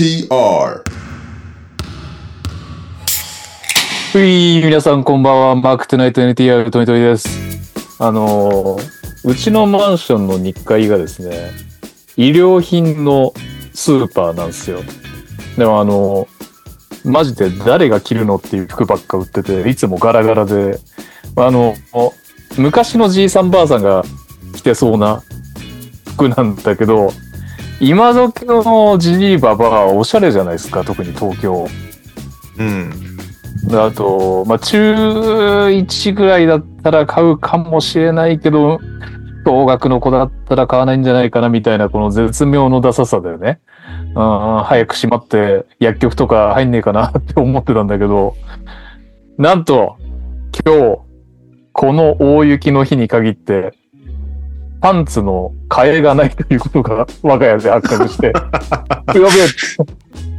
TR はい、皆さんこんばんは。マークトゥナイト NTR トニトニです。あのーうちのマンションの2階がですね、医療品のスーパーなんですよ。でもあのーマジで誰が着るのっていう服ばっか売ってて、いつもガラガラで、あの、昔のじいさんばあさんが着てそうな服なんだけど、今時のジジイババアはおしゃれじゃないですか、特に東京。うん。あと、まあ、中1ぐらいだったら買うかもしれないけど、小学の子だったら買わないんじゃないかなみたいな、この絶妙のダサさだよね。うん、早く閉まって薬局とか入んねえかなって思ってたんだけど、なんと、今日、この大雪の日に限って、パンツの替えがないということが我が家で発覚して、やべえ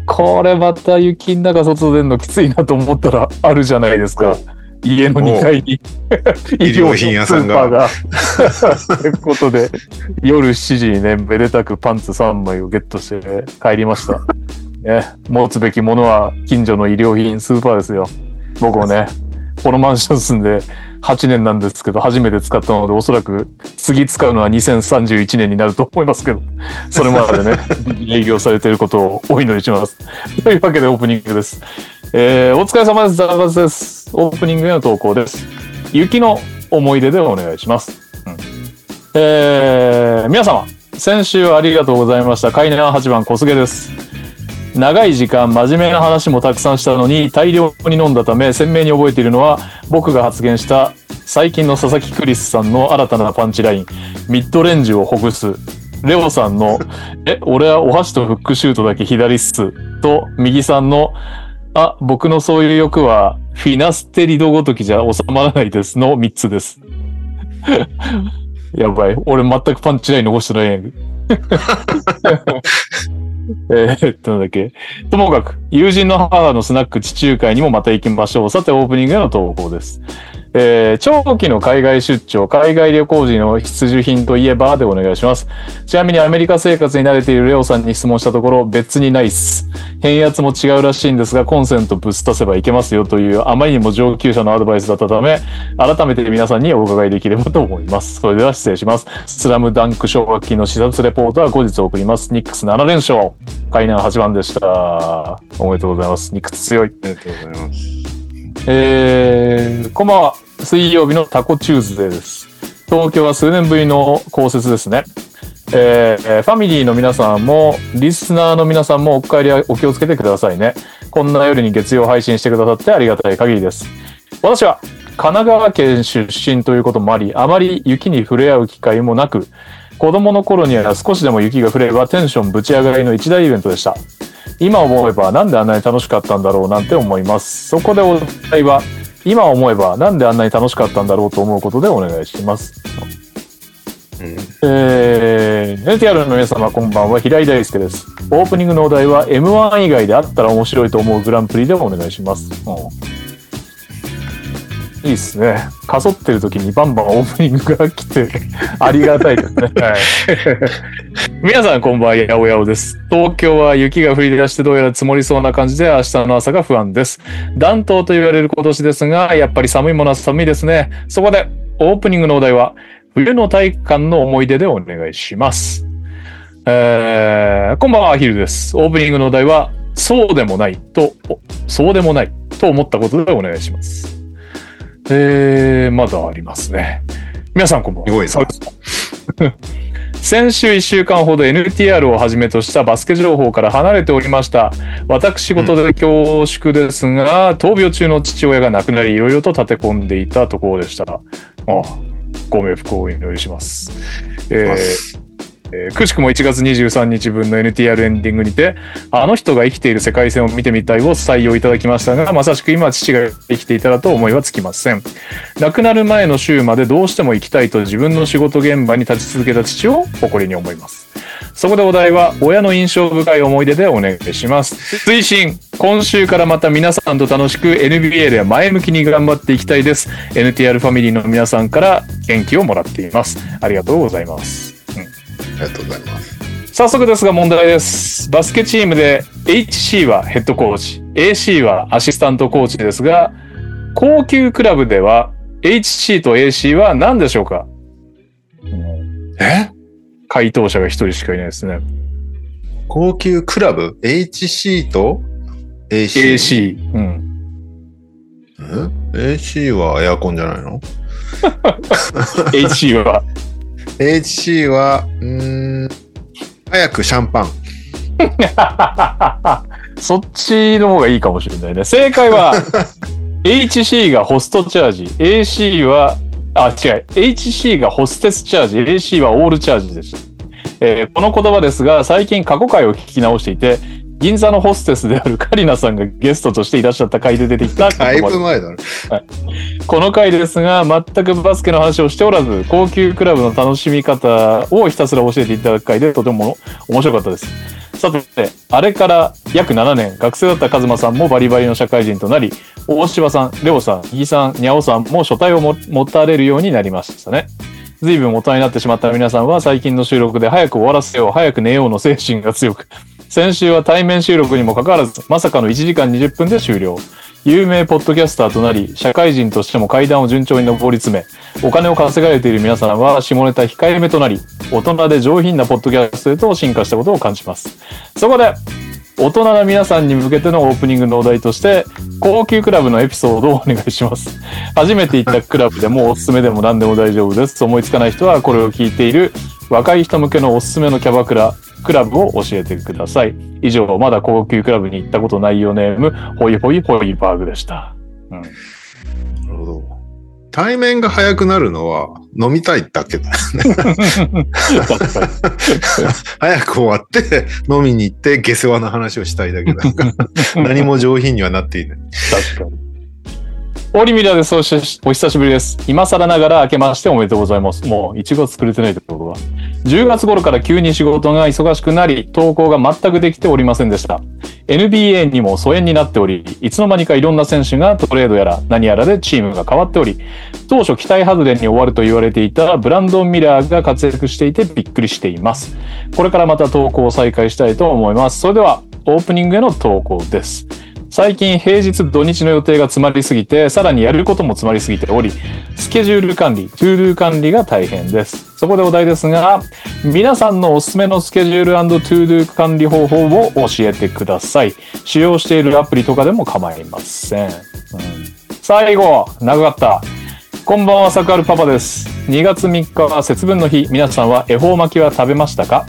これまた雪の中外出るのきついなと思ったらあるじゃないですか。家の2階に医療品屋さんが医療品スーパーが。ということで、夜7時にね、めでたくパンツ3枚をゲットして帰りました。ね、持つべきものは近所の医療品スーパーですよ。僕もね、このマンション住んで8年なんですけど、初めて使ったので、おそらく次使うのは2031年になると思いますけど、それまでね、営業されていることをお祈りします。というわけでオープニングです。えー、お疲れ様です。ザラバスです。オープニングへの投稿です。雪の思い出でお願いします。うんえー、皆様、先週ありがとうございました。カイナー8番小菅です。長い時間真面目な話もたくさんしたのに大量に飲んだため鮮明に覚えているのは僕が発言した最近の佐々木クリスさんの新たなパンチラインミッドレンジをほぐすレオさんの「え俺はお箸とフックシュートだけ左っす」と右さんの「あ僕のそういう欲はフィナステリドごときじゃ収まらないです」の3つです。やばい俺全くパンチライン残してないやんけ えーっと、なんだっけ。ともかく、友人の母のスナック地中海にもまた行きましょう。さて、オープニングへの投稿です。えー長期の海外出張、海外旅行時の必需品といえばでお願いします。ちなみにアメリカ生活に慣れているレオさんに質問したところ、別にないっす。変圧も違うらしいんですが、コンセントぶっ足せばいけますよという、あまりにも上級者のアドバイスだったため、改めて皆さんにお伺いできればと思います。それでは失礼します。スラムダンク奨学金の視察レポートは後日送ります。ニックス7連勝。海南8番でした。おめでとうございます。ニックス強い。ありがとうございます。えー、こんばんは。水曜日のタコチューズデーです。東京は数年ぶりの降雪ですね。えーえファミリーの皆さんも、リスナーの皆さんもお帰りはお気をつけてくださいね。こんな夜に月曜配信してくださってありがたい限りです。私は神奈川県出身ということもあり、あまり雪に触れ合う機会もなく、子供の頃には少しでも雪が降ればテンションぶち上がりの一大イベントでした。今思えばなんであんなに楽しかったんだろうなんて思います。そこでお題は、今思えばなんであんなに楽しかったんだろうと思うことでお願いします。うん。えー、NTR の皆様こんばんは、平井大輔です。オープニングのお題は M1 以外であったら面白いと思うグランプリでお願いします。うんいいっすね。かそってる時にバンバンオープニングが来て、ありがたいですね。はい。皆さんこんばんは、やおやおです。東京は雪が降り出してどうやら積もりそうな感じで明日の朝が不安です。暖冬と言われる今年ですが、やっぱり寒いものは寒いですね。そこで、オープニングのお題は、冬の体育館の思い出でお願いします。えー、こんばんは、アヒルです。オープニングのお題は、そうでもないと、おそうでもないと思ったことでお願いします。えー、まだありますね。皆さんこんばんは。すごい 先週1週間ほど NTR をはじめとしたバスケ情報から離れておりました。私事で恐縮ですが、闘病中の父親が亡くなり、いろいろと立て込んでいたところでした。あご冥福をお祈りします。えーえーくしくも1月23日分の NTR エンディングにて、あの人が生きている世界線を見てみたいを採用いただきましたが、まさしく今父が生きていたらと思いはつきません。亡くなる前の週までどうしても行きたいと自分の仕事現場に立ち続けた父を誇りに思います。そこでお題は、親の印象深い思い出でお願いします。推進今週からまた皆さんと楽しく NBA で前向きに頑張っていきたいです。NTR ファミリーの皆さんから元気をもらっています。ありがとうございます。りがとうございます。早速ですが問題です。バスケチームで HC はヘッドコーチ、AC はアシスタントコーチですが、高級クラブでは HC と AC は何でしょうか？え？回答者が一人しかいないですね。高級クラブ ?HC と AC? AC。うん。え ?AC はエアコンじゃないの？HC は ?HC は、うーん、早くシャンパン。そっちの方がいいかもしれないね。正解は HC がホストチャージ、AC は、あ、違う。HC がホステスチャージ、AC はオールチャージでした。えーこの言葉ですが、最近過去回を聞き直していて、銀座のホステスであるカリナさんがゲストとしていらっしゃった回で出てきた だいぶ前だね。この回ですが、全くバスケの話をしておらず、高級クラブの楽しみ方をひたすら教えていただく回でとても面白かったです。さて、あれから約7年、学生だったカズマさんもバリバリの社会人となり、大柴さん、レオさん、イギさん、ニャオさんも書体をも持たれるようになりましたね。随分大人になってしまった皆さんは最近の収録で早く終わらせよう、早く寝ようの精神が強く、先週は対面収録にもかかわらず、まさかの1時間20分で終了。有名ポッドキャスターとなり、社会人としても階段を順調に上り詰め、お金を稼がれている皆さんは下ネタ控えめとなり、大人で上品なポッドキャストへと進化したことを感じます。そこで、大人な皆さんに向けてのオープニングのお題として、高級クラブのエピソードをお願いします。初めて行ったクラブでもおすすめでも何でも大丈夫です。思いつかない人はこれを聞いている若い人向けのおすすめのキャバクラ、クラブを教えてください。以上、まだ高級クラブに行ったことないよネーム、ホイホイホイバーグでした。うんなるほど。対面が早くなるのは飲みたいだけだ。確かに。早く終わって飲みに行って下世話な話をしたいだけだから。何も上品にはなっていない。確かに。オリミラです。お久しぶりです。今更ながら明けましておめでとうございます。もう1月作れてないってことは。10月頃から急に仕事が忙しくなり、投稿が全くできておりませんでした。NBA にも疎遠になっており、いつの間にかいろんな選手がトレードやら何やらでチームが変わっており、当初期待外れに終わると言われていたブランドン・ミラーが活躍していてびっくりしています。これからまた投稿を再開したいと思います。それでは、オープニングへの投稿です。最近平日土日の予定が詰まりすぎて、さらにやることも詰まりすぎており、スケジュール管理、 To Do 管理が大変です。そこでお題ですが、皆さんのおすすめのスケジュール To Do 管理方法を教えてください。使用しているアプリとかでも構いません。うん最後、長かった。こんばんは、サクアルパパです。2月3日は節分の日、皆さんは恵方巻きは食べましたか？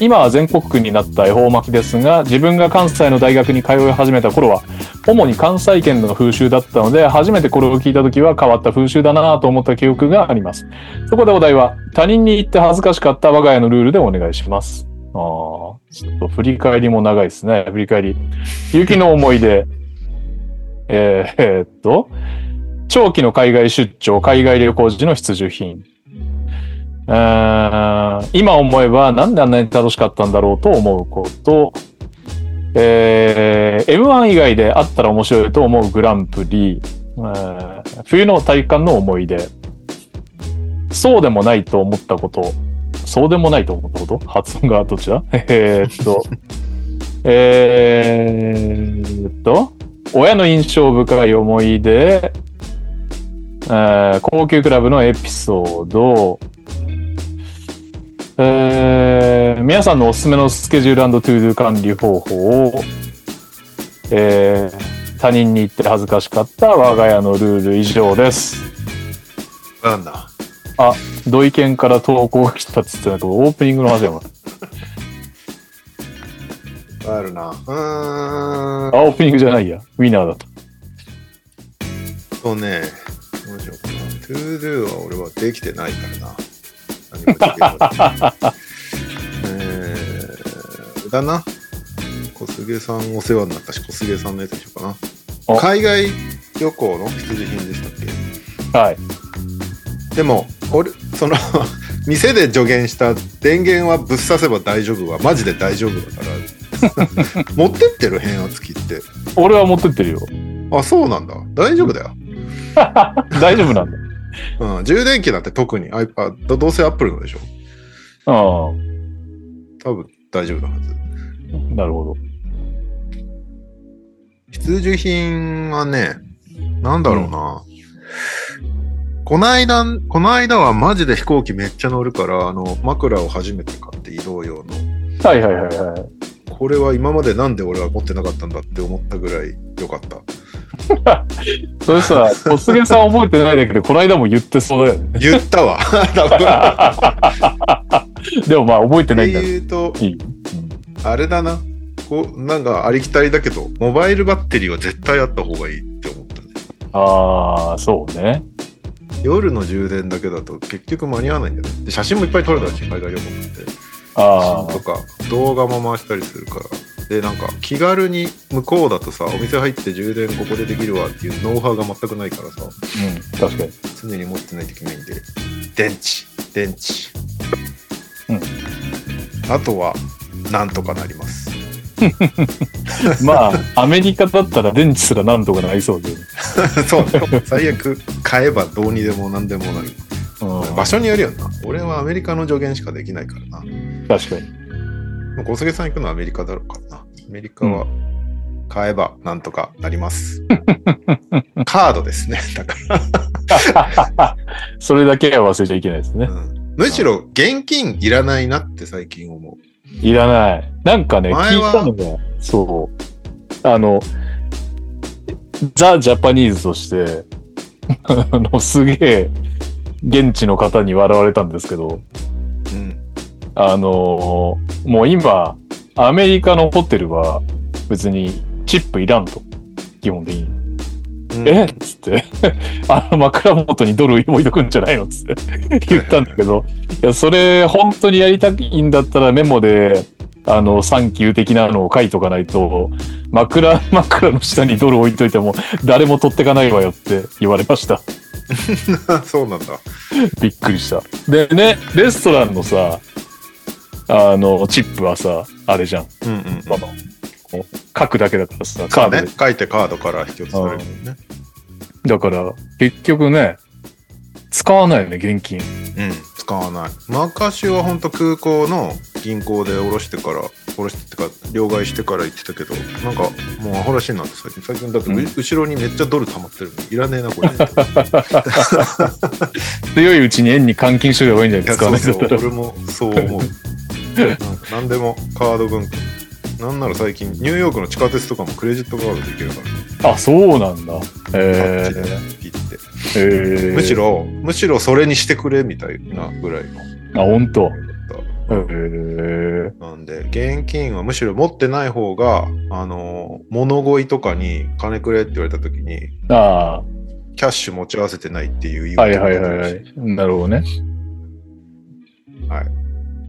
今は全国区になった恵方巻きですが、自分が関西の大学に通い始めた頃は、主に関西圏の風習だったので、初めてこれを聞いた時は変わった風習だなぁと思った記憶があります。そこでお題は、他人に言って恥ずかしかった我が家のルールでお願いします。あちょっと振り返りも長いですね。振り返り。雪の思い出。えーえーっと、長期の海外出張、海外旅行時の必需品。今思えばなんであんなに楽しかったんだろうと思うこと。えー M1 以外であったら面白いと思うグランプリ。えー冬の体感の思い出。そうでもないと思ったこと。そうでもないと思ったこと？発音がどっちだ？えっと。えっと。親の印象深い思い出。えー高級クラブのエピソード。えー皆さんのおすすめのスケジュールトゥードゥ管理方法を、えー他人に言って恥ずかしかった我が家のルール以上です。なんだ？あ、土井県から投稿が来たっつってたけど、オープニングの話だもん。あるな。うーん。あ、オープニングじゃないや。ウィナーだと。そうね。どうしようかな。 To Do は俺はできてないからな。何もできるかえー、だな。小菅さんお世話になったし、小菅さんのやつでしょうかな。お海外旅行の必需品でしたっけ？はい。でも、俺、その、店で助言した電源はぶっ刺せば大丈夫はマジで大丈夫だから。持ってってる変圧器って。俺は持ってってるよ。あ、そうなんだ。大丈夫だよ。大丈夫なんだ。うん。充電器なんて特に iPad、どうせ Apple のでしょ？あ多分大丈夫なはず。なるほど。必需品はね、なんだろうな。この間、この間はマジで飛行機めっちゃ乗るから、あの、枕を初めて買って移動用の。はいはいはいはい。これは今までなんで俺は持ってなかったんだって思ったぐらい良かった。それさ、小菅さん覚えてないだけで、この間も言ってそうだよね。言ったわ。多分。でもまあ覚えてないんだよ。言うと、いい。あれだな。こう、なんかありきたりだけど、モバイルバッテリーは絶対あった方がいいって思ったね。ああ、そうね。夜の充電だけだと結局間に合わないんだよね。で写真もいっぱい撮れたし、海外旅行って。あ写真とか動画も回したりするから。で、なんか気軽に向こうだとさ、お店入って充電ここでできるわっていうノウハウが全くないからさ、あ、うん、確かに。常に持ってないといけないんで、電池、電池。うんあとは、なんとかなります。まあ、アメリカだったら電池すらなんとかなりそうで。そうね。最悪買えばどうにでも何でもなる。うん、場所によるよな。俺はアメリカの助言しかできないからな。確かに。小菅さん行くのはアメリカだろうからな。アメリカは買えばなんとかなります。カードですね。だか それだけは忘れちゃいけないですねら、。うんむしろ現金いらないなって最近思う。いらない。なんかね、聞いたのが、そう。あの、ザ・ジャパニーズとして、あの、すげえ、現地の方に笑われたんですけど、うん。あのもう今、アメリカのホテルは別にチップいらんと。基本的に。うんえ？っつって、あの枕元にドル置いとくんじゃないの？っつって 言ったんだけど、いや、それ本当にやりたいんだったらメモで、あの、サンキュー的なのを書いとかないと、枕、枕の下にドル置いといても誰も取ってかないわよって言われました。そうなんだ。びっくりした。でね、レストランのさ、あの、チップはさ、あれじゃん。うんうん。書くだけだからさ、カードね。書いてカードから引き落とされるもんね。だから、結局ね、使わないよね、現金。うん。使わない。昔は本当空港の銀行で下ろしてから、下ろしてってか、両替してから行ってたけど、なんかもうアホらしいなって最近。最近だって、ううん後ろにめっちゃドル溜まってるの。いらねえな、これ。強いうちに円に換金しといた方がいいんじゃないですかね。そうそう俺もそう思う。なんか何でもカード分岐。なんなら最近、ニューヨークの地下鉄とかもクレジットカードできるから、あ、そうなんだ。あっえちでピッて。ー、えー、むし。ろ、むしろそれにしてくれみたいなぐらいの。あ、本当。だっえー、たなんで、現金はむしろ持ってない方が、あの、物乞いとかに金くれって言われた時に、あキャッシュ持ち合わせてないっていう言いあ、はい訳はいはいはい。なるほどね。はい。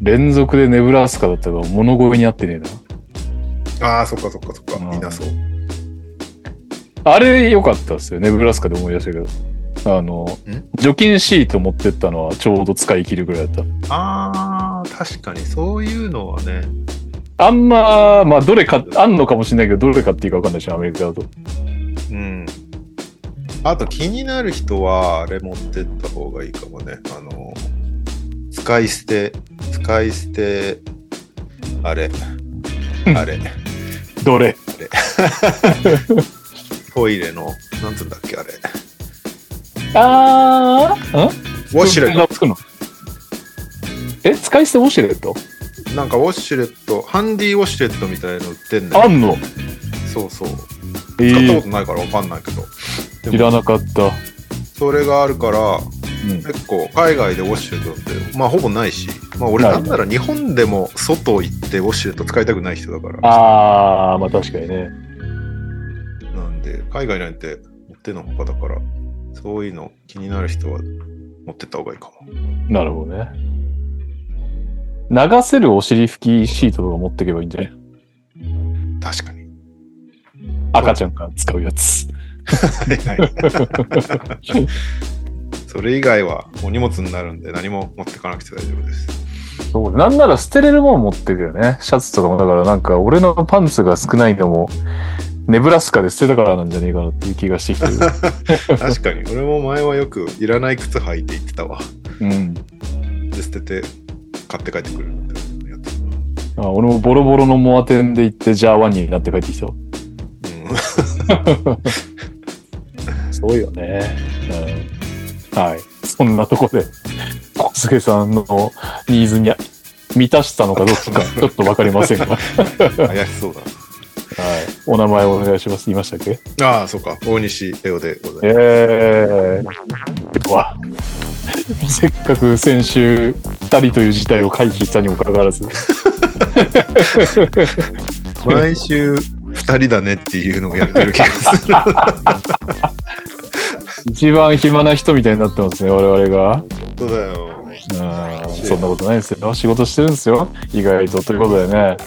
連続でネブラスカだったから物乞いにあってねえな。ああ、そっかそっかそっか。うんみんなそう。あれ良かったですよ。ネブラスカで思い出したけど。あの、除菌シート持ってったのはちょうど使い切るぐらいだっああ、確かにそういうのはね、た。あんま、まあ、どれか、あんのかもしれないけど、どれかっていうか分かんないし、アメリカだと。うん。あと気になる人は、あれ持ってった方がいいかもね。あの、使い捨て、使い捨て、あれ、あれ、どれ？トイレの、なんつうんだっけ、あれ。あーんウォシュレット。つくの？え？使い捨てウォシュレット？ト。なんかウォシュレット、ハンディウォシュレットみたいの売ってんだよ。あんの？そうそう。え使ったこーとないからわかんないけど。知らなかった。それがあるから、うん。結構海外でウォシュレットって、まあほぼないし、まあ俺なんなら日本でも外行ってウォシュレット使いたくない人だから。あー、まあ確かにね。なんで、海外なんて持ってのほかだから、そういうの気になる人は持ってった方がいいかも。なるほどね。流せるお尻拭きシートとか持っていけばいいんじゃない？確かに。赤ちゃんが使うやつ。はいはいそれ以外はお荷物になるんで何も持ってかなくて大丈夫です。そうなんなら捨てれるもん持ってくよね。シャツとかも。だからなんか俺のパンツが少ないのも、ネブラスカで捨てたからなんじゃねえかなっていう気がしてきてる。確かに。俺も前はよくいらない靴履いて行ってたわ。うん。で、捨てて買って帰ってくるみたいなやつ。あ俺もボロボロのモアテンで行って、じゃあワニになって帰ってきたよ。そうよね。うん、はい。そんなとこで、小菅さんのニーズに満たしたのかどうか、ちょっとわかりませんが。はい。怪しそうだお名前お願いします。言いましたっけ？な。ああ、そうか。大西レオでございます。えー、わ。せっかく先週、2人という事態を回避したにもかかわらず。毎週2人だねっていうのをやってる気がする。一番暇な人みたいになってますね、我々が。そうだよ。うん、そんなことないですよ。仕事してるんですよ。意外と。ということでね、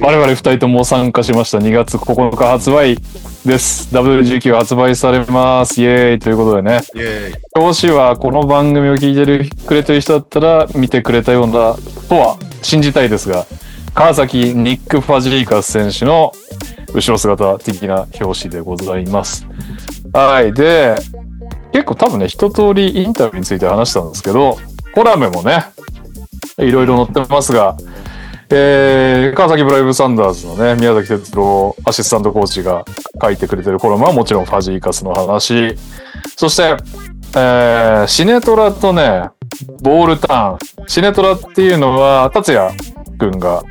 我々2人とも参加しました。2月9日発売です。W19 発売されます。イエーイということでね。イェーイ。表紙はこの番組を聞いてるくれてる人だったら見てくれたようなとは信じたいですが、川崎ニック・ファジーカス選手の後ろ姿的な表紙でございます。はい。で、結構多分ね、一通りインタビューについて話したんですけど、コラムもね、いろいろ載ってますが、えー、川崎ブライブサンダーズのね、宮崎哲郎アシスタントコーチが書いてくれてるコラムはもちろんファジーカスの話。そして、えー、シネトラとね、ボールターン。シネトラっていうのは、達也くんが、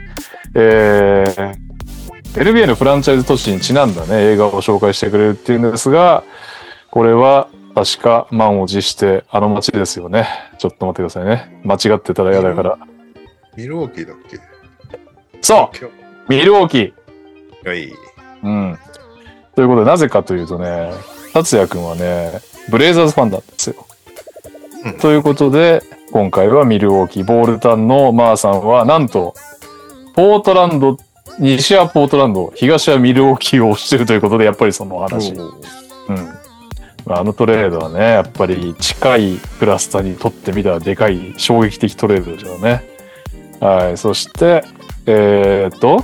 えー、NBA のフランチャイズ都市にちなんだね、映画を紹介してくれるっていうんですが、これは確か満を持してあの街ですよね。ちょっと待ってくださいね。間違ってたら嫌だから。ミルウォーキーだっけ？そう今ミルウォーキー日。はい。うん。ということで、なぜかというとね、達也くんはね、ブレイザーズファンなんですよ。うんということで、今回はミルウォーキー、ボールタンのマーさんは、なんと、ポートランド、西はポートランド、東はミルウォーキーを推してるということで、やっぱりそのお話。うん。まああのトレードはね、やっぱり近いクラスターにとってみたらでかい衝撃的トレードでしょうね。はい。そして、えーっと、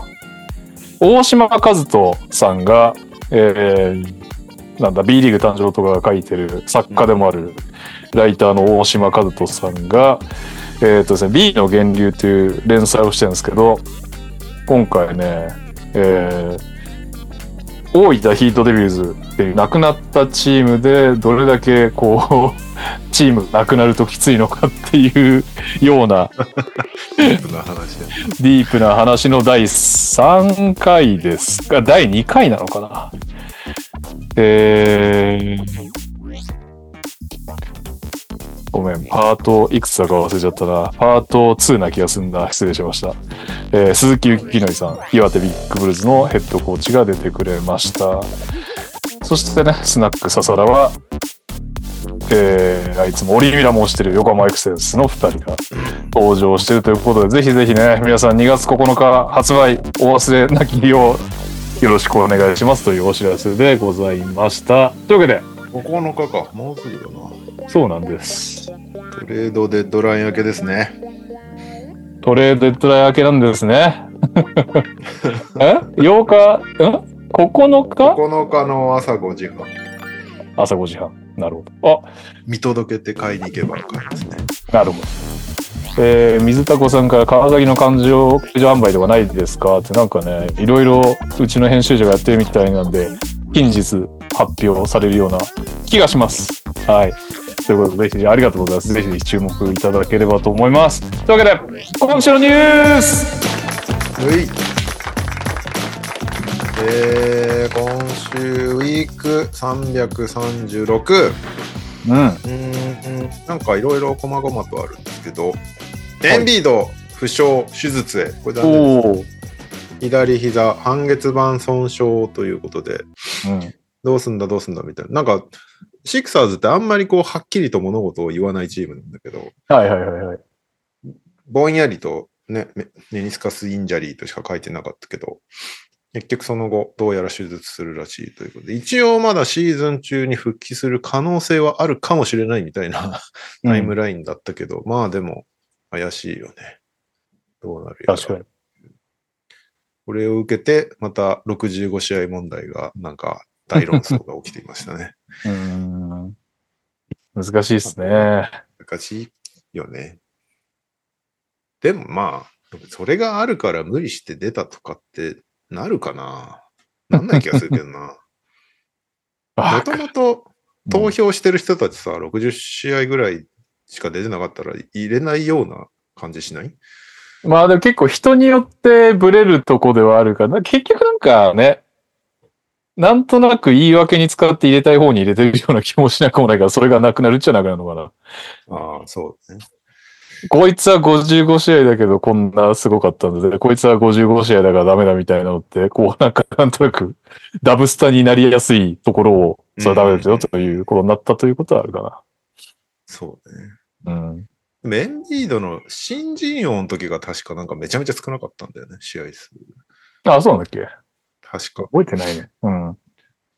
大島和人さんが、えー、なんだ、B リーグ誕生とかが書いてる作家でもあるライターの大島和人さんが、えーっとですね、B の源流という連載をしてるんですけど、今回ね、えー、大分ヒートデビューズっていう亡くなったチームでどれだけこう チームがなくなるときついのかっていう ようなディープな話で。ディープな話の第3回ですか第2回なのかなえー、ごめん、パートいくつだか忘れちゃったな。パート2な気がすんだ。失礼しました。えー鈴木幸則さん、岩手ビッグブルーズのヘッドコーチが出てくれました。そしてね、スナックササラは、えー、あいつもオリミラも推してる横浜エクセンスの2人が登場してるということで、ぜひぜひね、皆さん2月9日発売お忘れなきようよろしくお願いしますというお知らせでございました。というわけで、9日か。もうすぐだな。そうなんです。トレードデッドライン明けですね。トレードデッドライン明けなんですね。え ?8 日、ん ?9 日？9日の朝5時半。朝5時半。なるほど。あ、見届けて買いに行けば分かりますね。なるほど。えー、水田子さんから川崎の感情販売とかないですかってなんかね、いろいろうちの編集者がやってるみたいなんで、近日発表されるような気がします。はい。ということで、ぜひありがとうございます。ぜひ注目いただければと思います。というわけで、今週のニュースはい。えー、今週ウィーク336。うん。うーん、なんかいろいろ細々とあるんですけど、エンビード負傷手術へ。これだね。おお。左膝半月板損傷ということで、うん。どうすんだどうすんだみたいな。なんか、シクサーズってあんまりこうはっきりと物事を言わないチームなんだけど、はいはいはいはい。ぼんやりとね、メ meniscus injury としか書いてなかったけど、結局その後、どうやら手術するらしいということで、一応まだシーズン中に復帰する可能性はあるかもしれないみたいな タイムラインだったけど、まあでも怪しいよね。どうなるやら確かに。これを受けて、また65試合問題が、なんか大論争が起きていましたね。うーん。難しいですね。難しいよね。でもまあ、それがあるから無理して出たとかってなるかななんない気がするけどな。もあともと投票してる人たちさ、60試合ぐらいしか出てなかったら入れないような感じしない？まあでも結構人によってブレるとこではあるから、結局なんかね、なんとなく言い訳に使って入れたい方に入れてるような気もしなくもないから、それがなくなるっちゃなくなるのかな。ああ、そうね。こいつは55試合だけどこんなすごかったんで、こいつは55試合だからダメだみたいなのって、こうなんかなんとなくダブスタになりやすいところを、それはダメですよということになったということはあるかそうね。な。うん。メンビードの新人王の時が確かなんかめちゃめちゃ少なかったんだよね、試合数。あ、そうなんだっけ？確か。覚えてないね。うん。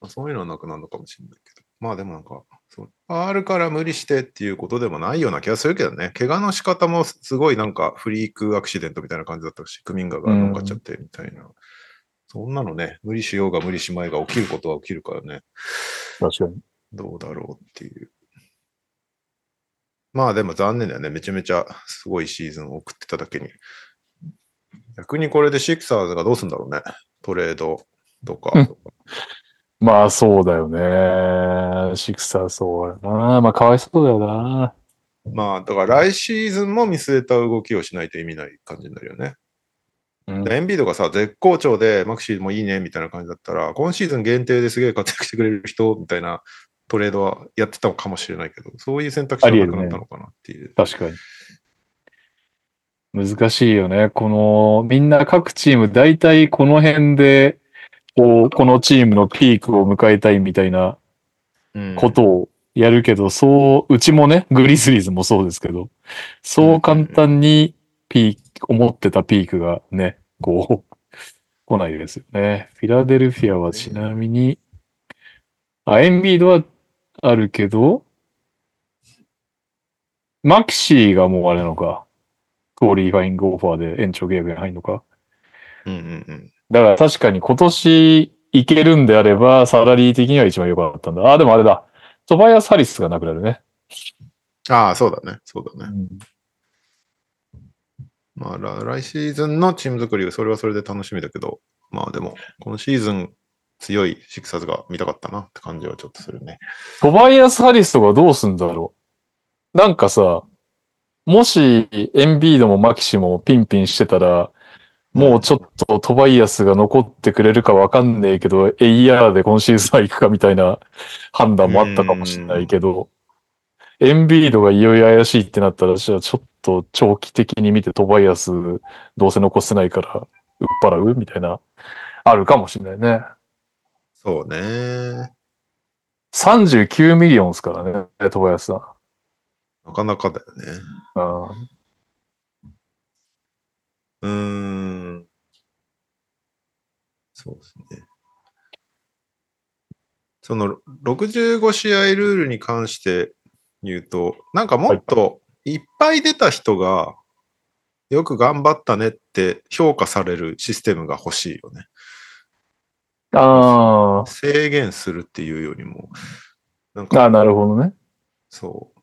そういうのはなくなるのかもしれないけど。まあでもなんか、そう。あるから無理してっていうことでもないような気がするけどね。怪我の仕方もすごいなんかフリークアクシデントみたいな感じだったし、クミンガが乗っかっちゃってみたいな。そんなのね、無理しようが無理しまいが起きることは起きるからね。確かに。どうだろうっていう。まあでも残念だよね。めちゃめちゃすごいシーズンを送ってただけに。逆にこれでシクサーズがどうするんだろうね。トレードとか。うんまあそうだよね。シクサーそうやな。まあかわいそうだよな。まあだから来シーズンも見据えた動きをしないと意味ない感じになるよね。うんでエンビードがさ、絶好調でマクシーもいいねみたいな感じだったら、今シーズン限定ですげえ活躍してくれる人みたいなトレードはやってたのかもしれないけど、そういう選択肢はなくなったのかなっていう。確かに。難しいよね。この、みんな各チーム大体この辺で、こう、このチームのピークを迎えたいみたいなうんことをやるけど、そう、うちもね、グリズリーズもそうですけど、そう簡単にピーク、思ってたピークがね、こう、来ないですよね。フィラデルフィアはちなみに、あ、エンビードはあるけど、マキシーがもうあれなのか、クオリファイングオファーで延長契約に入るのか？うんうんうん。だから確かに今年いけるんであれば、サラリー的には一番良かったんだ。あ、でもあれだ。トバヤス・ハリスがなくなるね。ああ、そうだね。そうだね。うんまあ、ら来シーズンのチーム作りがそれはそれで楽しみだけど、まあでも、このシーズン強いシクサーズが見たかったなって感じはちょっとするね。トバイアス・ハリスとかどうすんだろう。なんかさ、もしエンビードもマキシもピンピンしてたら、もうちょっとトバイアスが残ってくれるかわかんねえけど、AER で今シーズンは行くかみたいな判断もあったかもしれないけど、エンビードがいよいよ怪しいってなったら、じゃあちょっと長期的に見てトバイアスどうせ残せないから、売っ払うみたいな、あるかもしれないね。そうね。39 million ですからね、トバイアスさん。なかなかだよね。あうーん。そうですね。その65試合ルールに関して言うと、なんかもっといっぱい出た人がよく頑張ったねって評価されるシステムが欲しいよね。あ制限するっていうよりも、なんー、あーかなるほどね。そう。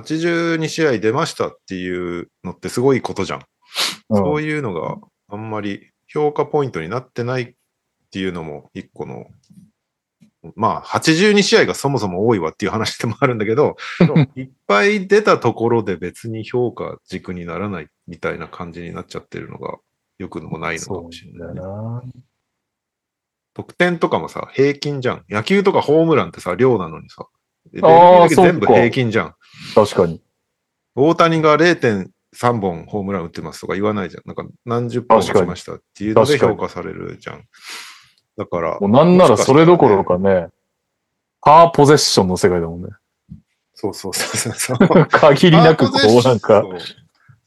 82試合出ましたっていうのってすごいことじゃん。うんそういうのがあんまり評価ポイントになってないっていうのも一個の、まあ82試合がそもそも多いわっていう話でもあるんだけど、いっぱい出たところで別に評価軸にならないみたいな感じになっちゃってるのがよくもないのかそもしれない、よね。な。得点とかもさ、平均じゃん。野球とかホームランってさ、量なのにさ、全部平均じゃん。確かに。大谷が0.3本ホームラン打ってますとか言わないじゃん。なんか何十本打ちましたっていうので評価されるじゃん。だから、もうなんならそれどころかね、パーポゼッションの世界だもんね。そうそうそうそうそう。限りなくこうなんか、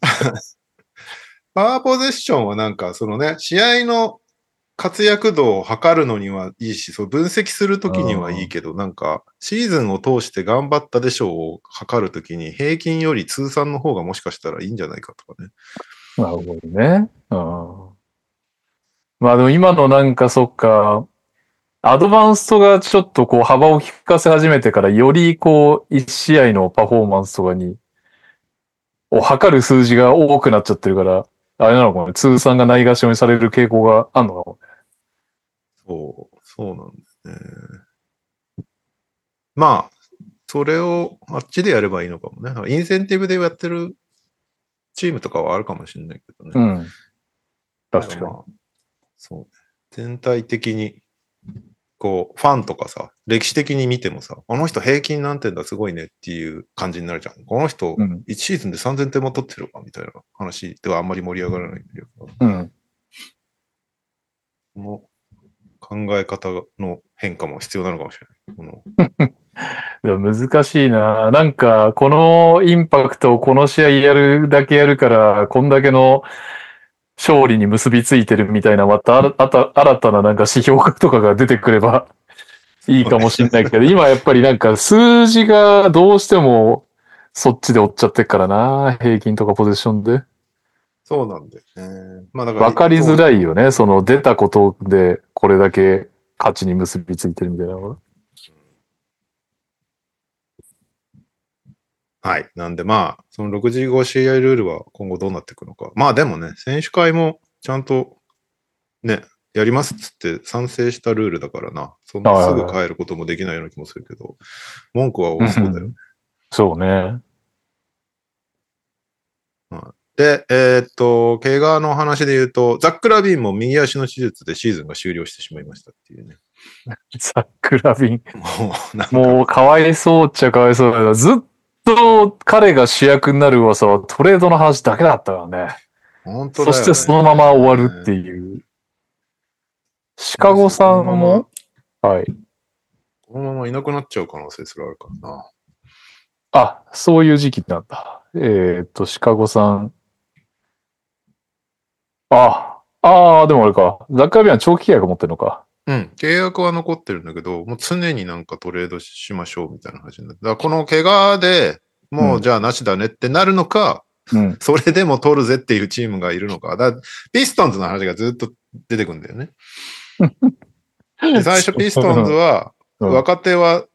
パワーポゼッションはなんか、そのね、試合の活躍度を測るのにはいいし、そう分析するときにはいいけど、なんか、シーズンを通して頑張ったでしょうを測るときに、平均より通算の方がもしかしたらいいんじゃないかとかね。なるほどね。うんまあでも今のなんかそっか、アドバンストがちょっとこう幅を利かせ始めてからよりこう一試合のパフォーマンスとかにを測る数字が多くなっちゃってるから、あれなのかね、通算がないがしろにされる傾向があるのかもね。そう、そうなんだよね。まあ、それをあっちでやればいいのかもね。インセンティブでやってるチームとかはあるかもしれないけどね。うん。確かに。まあそうね。全体的に、こう、ファンとかさ、歴史的に見てもさ、あの人平均何点だすごいねっていう感じになるじゃん。この人、うん1シーズンで3000点も取ってるわ、みたいな話ではあんまり盛り上がらないんだけど、うん。この考え方の変化も必要なのかもしれない。難しいな。なんか、このインパクトをこの試合やるだけやるから、こんだけの勝利に結びついてるみたいな、また新たななんか指標とかが出てくれば いいかもしれないけど、今やっぱりなんか数字がどうしてもそっちで追っちゃってっからな。平均とかポゼッションで。そうなんだよね。まあだから、わかりづらいよね。その出たことでこれだけ価値に結びついてるみたいなのが。はい。なんでまあ、その65試合ルールは今後どうなっていくのか。まあでもね、選手会もちゃんとね、やりますっつって賛成したルールだからな。そんなすぐ変えることもできないような気もするけど、文句は多そうだよね。そうね。で、えーっと、怪我の話で言うと、ザック・ラビーンも右足の手術でシーズンが終了してしまいましたっていうね。ザックラビン。もう、なんかもう、かわいそうっちゃかわいそうだけど、ずっと彼が主役になる噂はトレードの話だけだったからね。本当だよ、ね。そしてそのまま終わるっていう。シカゴさんも、はい。このままいなくなっちゃう可能性すらあるからな。あ、そういう時期なんだ。えーっと、シカゴさん。あ、ああ、でもあれか。ザッカービアン長期契約持ってるのか。うん、契約は残ってるんだけど、もう常になんかトレードしましょうみたいな話になって。だからこの怪我でもううんじゃあなしだねってなるのか、うん。それでも取るぜっていうチームがいるのか。だピストンズの話がずっと出てくるんだよね。で最初ピストンズはうん若手は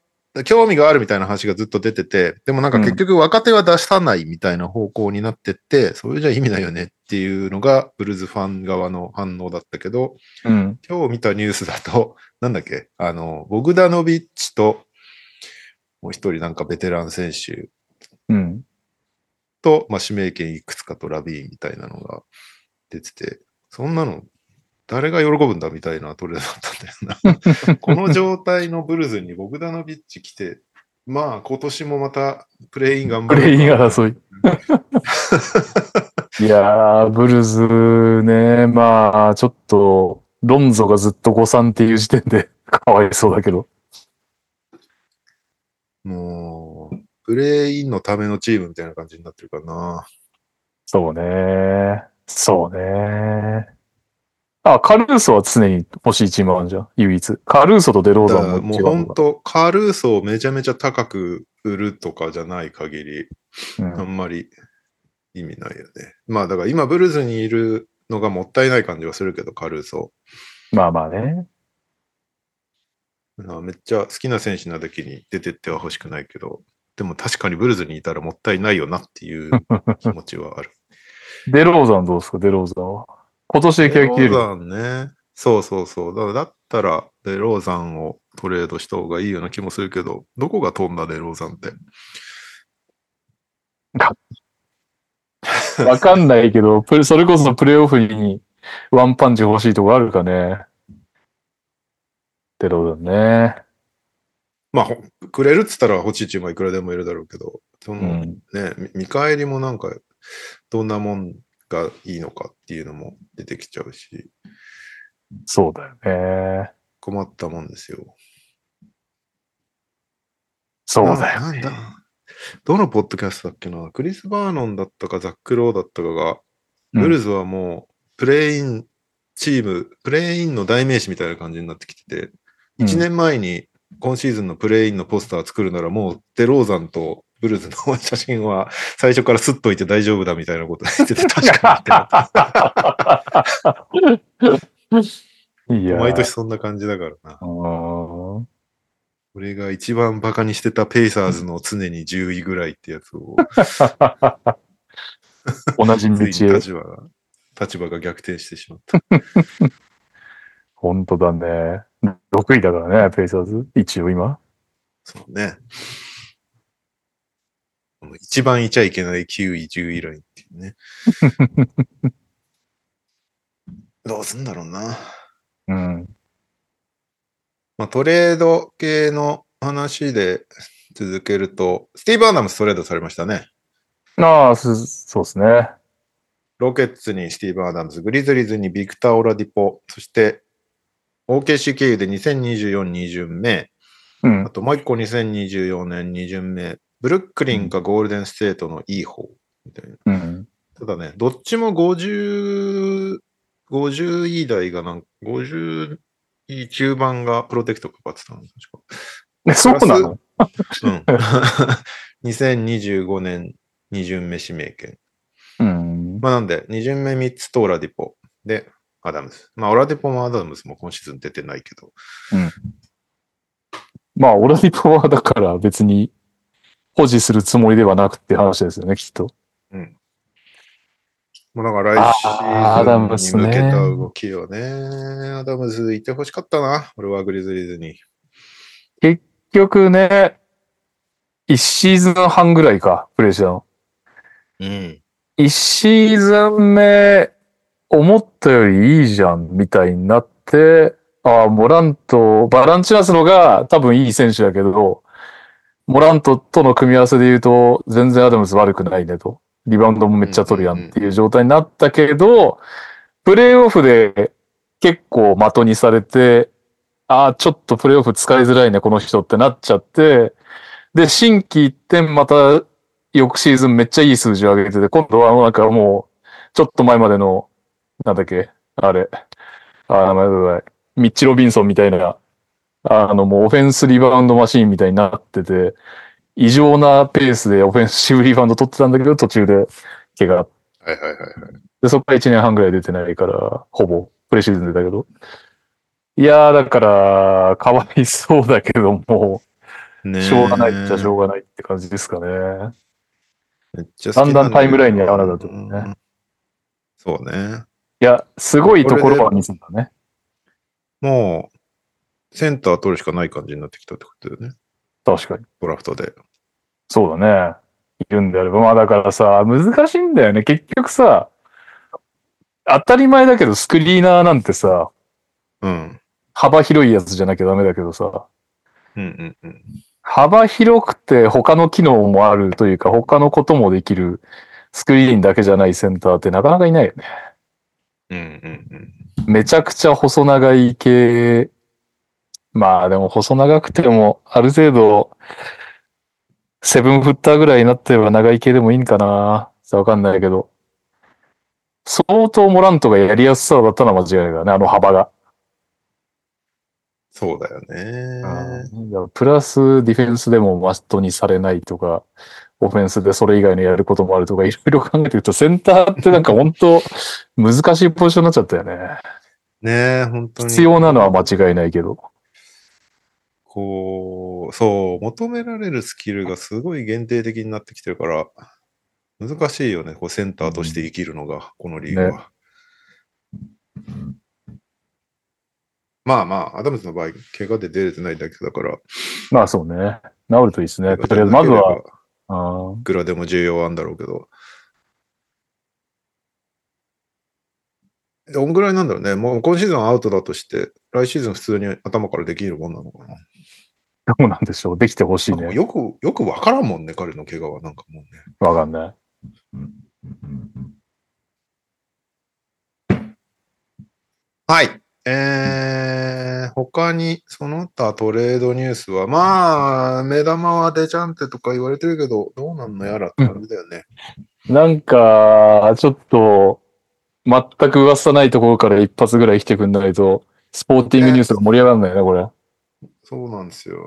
興味があるみたいな話がずっと出てて、でもなんか結局若手は出さないみたいな方向になってって、それじゃ意味ないよねっていうのがブルーズファン側の反応だったけど、うん。今日見たニュースだと、なんだっけ、あの、ボグダノビッチと、もう一人なんかベテラン選手うん。と、まあ、指名権いくつかとラビーンみたいなのが出てて、そんなの誰が喜ぶんだみたいなトレードだったんだよな。この状態のブルズにボグダノビッチ来て、まあ今年もまたプレイン頑張る。プレイン争い。いやー、ブルズね、まあ、ちょっと、ロンゾがずっと誤算っていう時点で かわいそうだけど。もう、プレインのためのチームみたいな感じになってるからな。そうね。そうね。あ、カルーソは常に欲しいチームあるじゃん。唯一。カルーソとデローザンも違う。本当カルーソをめちゃめちゃ高く売るとかじゃない限り、うんあんまり意味ないよね。まあだから今ブルーズにいるのがもったいない感じはするけど、カルーソ。まあまあね。まあめっちゃ好きな選手なだけに出てっては欲しくないけど、でも確かにブルーズにいたらもったいないよなっていう気持ちはある。デローザンどうですか？デローザンは。今年で契約切れる。デローザンね。そうそうそう。だだったらデローザンをトレードした方がいいような気もするけど、どこが飛んだデローザンって？わかんないけど、それこそプレイオフにワンパンチ欲しいとこあるかね。デローザンね。まあ、ほくれるっつったら欲しいチームはいくらでもいるだろうけど、その、うん。ね、み見返りもなんか、どんなもんがいいのかっていうのも出てきちゃうし、そうだよね。困ったもんですよ。そうだよ。ななんだどのポッドキャストだっけなクリス・バーノンだったかザック・ローだったかが、うんブルズはもう、プレインチーム、プレインの代名詞みたいな感じになってきてて、1年前に今シーズンのプレインのポスター作るならもうデローザンとブルズの写真は最初から刷っといて大丈夫だみたいなこと言ってて 確かにって。毎年そんな感じだからな。俺が一番バカにしてたペイサーズの常に10位ぐらいってやつを 同じ道へ。立場が、立場が逆転してしまった。本当だね。6位だからね、ペイサーズ。一応今。そうね。一番いちゃいけない9位、10位ラインっていうね。どうすんだろうな。うん。まあ、トレード系の話で続けると、スティーブン・アダムス、トレードされましたね。ああ、そそうですね。ロケッツにスティーブン・アダムス、グリズリーズにビクター・オラディポ、そして OKC 経由で2024、2巡目、うんあ。ともう一個2024年2巡目、ブルックリンかゴールデンステートのいい方みたいな。うん。ただね、どっちも50、50位台がなん50位中盤がプロテクトかかってたの、確か。えそうなの？うん。2025年2巡目指名権。うん。まあなんで、2巡目3つとオラディポ。で、アダムス。まあ、オラディポもアダムスも今シーズン出てないけど。まあ、オラディポはだから別に保持するつもりではなくって話ですよね、きっと。うん。もうだから来シあーに向けた動きよね。アダムスいてほしかったな。俺はグリズリーズに。結局ね、1シーズン半ぐらいか、プレイしたの。うん。1シーズン目、思ったよりいいじゃん、みたいになって、ああ、モラント、バランチナスのが多分いい選手だけど、モラントとの組み合わせで言うと、全然アダムス悪くないねと。リバウンドもめっちゃ取るやんっていう状態になったけど、プレイオフで結構的にされて、ああ、ちょっとプレイオフ使いづらいね、この人ってなっちゃって、で、新規一点また翌シーズンめっちゃいい数字を上げてて、今度はなんかもう、ちょっと前までの、なんだっけ、あれ、あ、名前だい。ミッチ・ロビンソンみたいな、あのもうオフェンスリバウンドマシーンみたいになってて、異常なペースでオフェンシブリバウンド取ってたんだけど、途中で怪我。はいはいはいはい。で、そこから1年半ぐらい出てないから、ほぼ、プレシーズン出たけど。いやー、だから、かわいそうだけども、しょうがないっちゃしょうがないって感じですかね。めっちゃだんだんタイムラインに合わなかったうもんねんそうね。いや、すごいところは見せたね。もう、センター取るしかない感じになってきたってことだよね。確かに。ドラフトで。そうだね。いるんであれば。まあだからさ、難しいんだよね。結局さ、当たり前だけどスクリーナーなんてさ、うん。幅広いやつじゃなきゃダメだけどさ、うんうんうん。幅広くて他の機能もあるというか、他のこともできるスクリーンだけじゃないセンターってなかなかいないよね。うんうんうん。めちゃくちゃ細長い系。まあでも細長くても、ある程度、セブンフッターぐらいになってれば長い系でもいいんかな。さわかんないけど。相当モラントがやりやすさだったのは間違いないからね、あの幅が。そうだよね。だからプラスディフェンスでもマストにされないとか、オフェンスでそれ以外のやることもあるとか、いろいろ考えてると、センターってなんか本当難しいポジションになっちゃったよね。ねえ、本当に。必要なのは間違いないけど。こう、そう、求められるスキルがすごい限定的になってきてるから、難しいよね、こうセンターとして生きるのが、このリーグは。まあまあ、アダムズの場合、怪我で出れてないだけだから、まあそうね。治るといいですね。とりあえず、まずは、いくらでも重要なんだろうけど。どんぐらいなんだろうね。もう今シーズンはアウトだとして、来シーズン普通に頭からできるもんなのかな。どうなんでしょう。できてほしいね。よく、よくわからんもんね、彼の怪我は。なんかもうね。わかんない。はい。えー、他にその他トレードニュースは、まあ、目玉はデチャンテとか言われてるけど、どうなんのやらって感じだよね。なんか、ちょっと、全く噂ないところから一発ぐらい来てくんないと、スポーティングニュースが盛り上がらないよね、これ。そうなんですよ。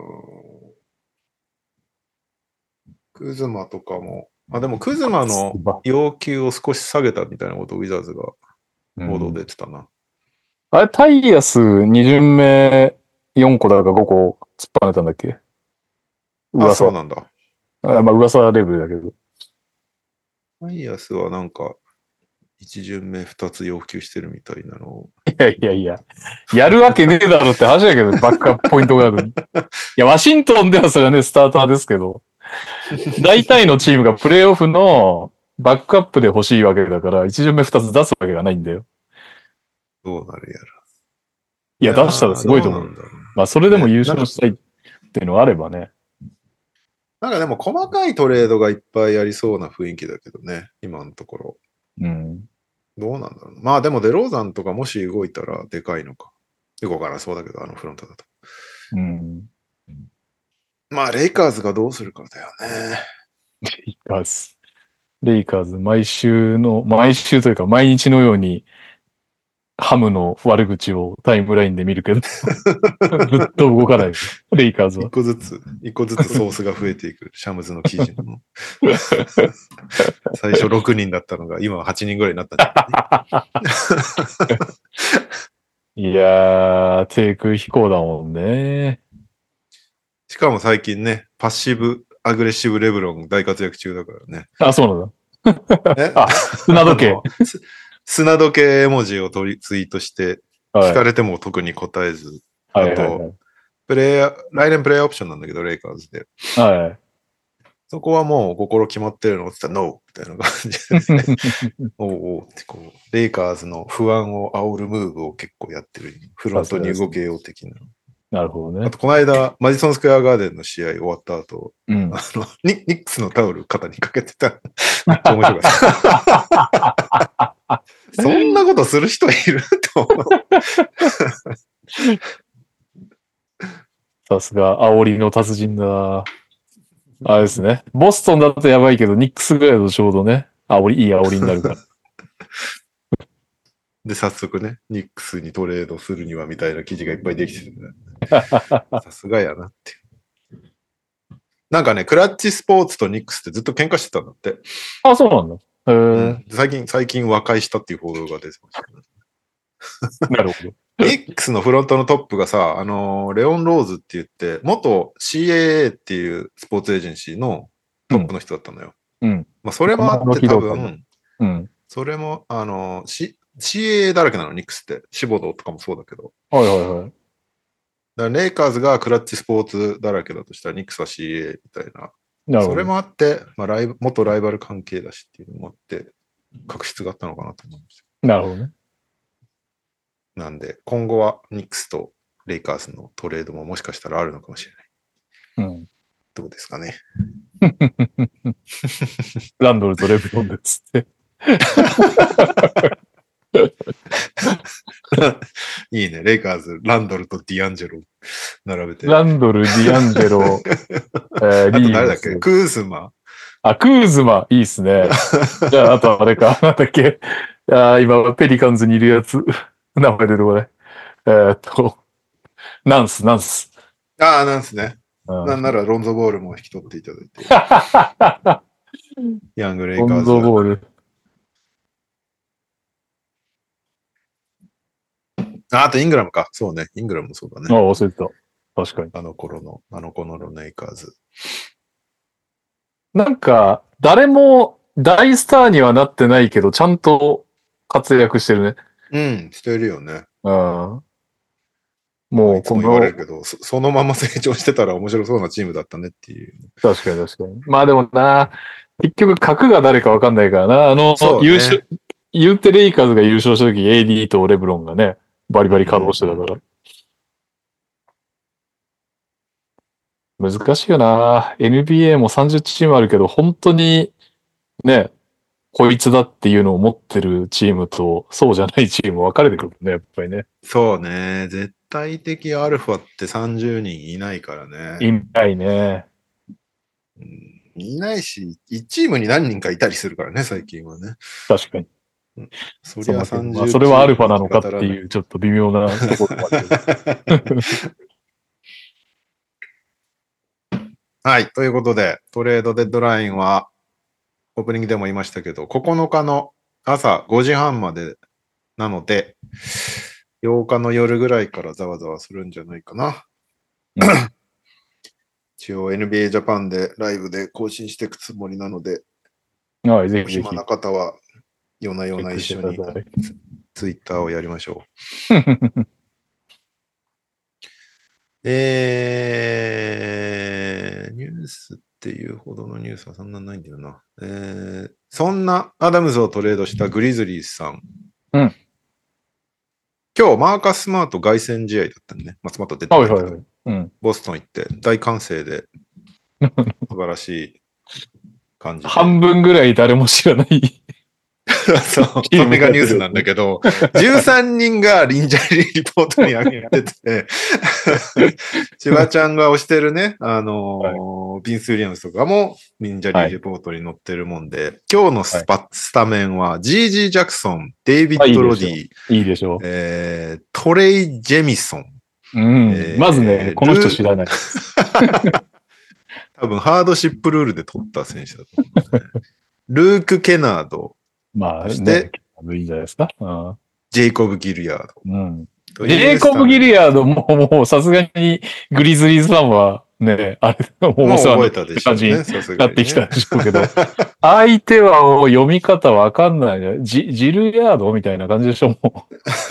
クズマとかも、あ、でもクズマの要求を少し下げたみたいなことをウィザーズが報道で言ってたな。あれ、タイヤス2巡目4個だか5個突っ張ねたんだっけ？あ、そう噂。なんだ。あまあ噂レベルだけど。マイヤスはなんか、一巡目二つ要求してるみたいなのを。いやいやいや、やるわけねえだろって話だけど、バックアップポイントガードに。いや、ワシントンではそれはね、スターターですけど、大体のチームがプレイオフのバックアップで欲しいわけだから、一巡目二つ出すわけがないんだよ。どうなるやら。いや、出したらすごいと思う。うまあ、それでも優勝したいっていうのがあればね。なんかでも細かいトレードがいっぱいありそうな雰囲気だけどね、今のところ。うん。どうなんだろう。まあでもデローザンとかもし動いたらでかいのか。動かなそうだけど、あのフロントだと。うん。まあレイカーズがどうするかだよね。レイカーズ。レイカーズ、毎週の、毎週というか毎日のように、ハムの悪口をタイムラインで見るけど、ずっと動かない。レイカーズは一。個ずつ、一個ずつソースが増えていく。シャムズの記事の。最初6人だったのが、今は8人ぐらいになったんじゃない？いやー、低空飛行だもんね。しかも最近ね、パッシブ、アグレッシブレブロン大活躍中だからね。あ、そうなんだ。え？あ砂時計砂時計絵文字を取りツイートして、はい聞かれても特に答えず、はいはいはい。プレイヤー、来年プレイヤーオプションなんだけど、レイカーズで。はい。そこはもう心決まってるの？って言ったら、ノーみたいな感じで、ね、おうおうってこう、レイカーズの不安を煽るムーブを結構やってる。フロントに動けよう的な。なるほどねあと、。この間、マジソンスクエアガーデンの試合終わった後、うん。あの、ニニックスのタオル肩にかけてた。めっちゃ面白かった。そんなことする人いると思う。さすが、煽りの達人だ。あれですね。ボストンだとやばいけど、ニックスぐらいだとちょうどね、煽り、いい煽りになるから。で、早速ね、ニックスにトレードするにはみたいな記事がいっぱいできてる、ね。さすがやなって。なんかね、クラッチスポーツとニックスってずっと喧嘩してたんだって。あ、そうなんだ。最近、最近和解したっていう報道が出てました、なるほど。ニックスのフロントのトップがさ、あのーレオン・ローズって言って、元 CAA っていうスポーツエージェンシーのトップの人だったのよ。うん。まあ、それもあって多分、うん。それも、あのー、C、CAA だらけなの、ニックスって。シボドとかもそうだけど。はいはいはい。だからレイカーズがクラッチスポーツだらけだとしたら、ニックスは CA みたいな。それもあって、まあ、ライブ、元ライバル関係だしっていうのもあって、確執があったのかなと思います。なるほどね。なんで、今後はニックスとレイカーズのトレードももしかしたらあるのかもしれない。うん。どうですかね。ランドルとレブロンでつって。いいね。レイカーズ、ランドルとディアンジェロ並べて。ランドル、ディアンジェロ、えー、あとリー誰だっけ？クーズマ。あ、クーズマ、いいっすね。じゃあ、あとあれか、なんだっけ？いやー今、ペリカンズにいるやつ。名前出てこない。えーっと、ナンス、ナンス。ああ、ナンスね。うんなんならロンゾボールも引き取っていただいて。ヤングレイカロンーズ。ゾボール。ああとイングラムか。そうね。イングラムもそうだあ、ね。忘れてた。確かに。あの頃の、あの頃のレイカーズ。なんか、誰も大スターにはなってないけど、ちゃんと活躍してるね。うん、してるよね。うん。もう、こいつも言われの、るけど、そそのまま成長してたら面白そうなチームだったねっていう。確かに確かに。まあでもな、結局格が誰かわかんないからな。あの、そうね優勝、言ってレイカーズが優勝した時 AD とレブロンがね、バリバリ稼働してたから。難しいよな。NBA も30チームあるけど、本当に、ね、こいつだっていうのを持ってるチームと、そうじゃないチーム分かれてくるね、やっぱりね。そうね。絶対的アルファって30人いないからね。いないね。うんいないし、1チームに何人かいたりするからね、最近はね。確かに。そりゃ30そうだけどまあそれはアルファなのかってう。いう、ちょっと微妙なところもある。はい。ということで、トレードデッドラインは、オープニングでも言いましたけど、9日の朝5時半までなので、8日の夜ぐらいからざわざわするんじゃないかな。うん 一応 NBA ジャパンでライブで更新していくつもりなので、はい、ぜひぜひ暇。な方は、夜な夜な一緒にツイッターをやりましょう。えー、ニュースっていうほどのニュースはそんなないんだよな。えー、そんなアダムズをトレードしたグリズリーズさん。うん今日、マーカス・スマート凱旋試合だったんでね。まあ、スマート出てたはいはいはい。うん。ボストン行って大歓声で 素晴らしい感じで。半分ぐらい誰も知らない。そう、それがニュースなんだけど、13人が injury report に上げてて、千葉ちゃんが推してる。ね、あのービンス・ウィリアムスとかも injury report に載ってる。もんで、今日のスパ、スタメンは、ジージー・ジャクソン、デイビッド・ロディ、いいでしょえー、トレイ・ジェミソン、う。ん。えーまずね、この人知らない。多分ハードシップルールで取った選手だと思いますね。ルーク・ケナード、まあ、そしてね、いいんじゃないですか？うんジェイコブ・ギルヤード。うん。ジェイコブ・ギリアードも、もうさすがにグリズリーズファンはね、あれ、もう覚えたてでしょうね。感じになってきたでしょうけど、相手はもう読み方わかんないね。ジジルヤードみたいな感じでしょ、も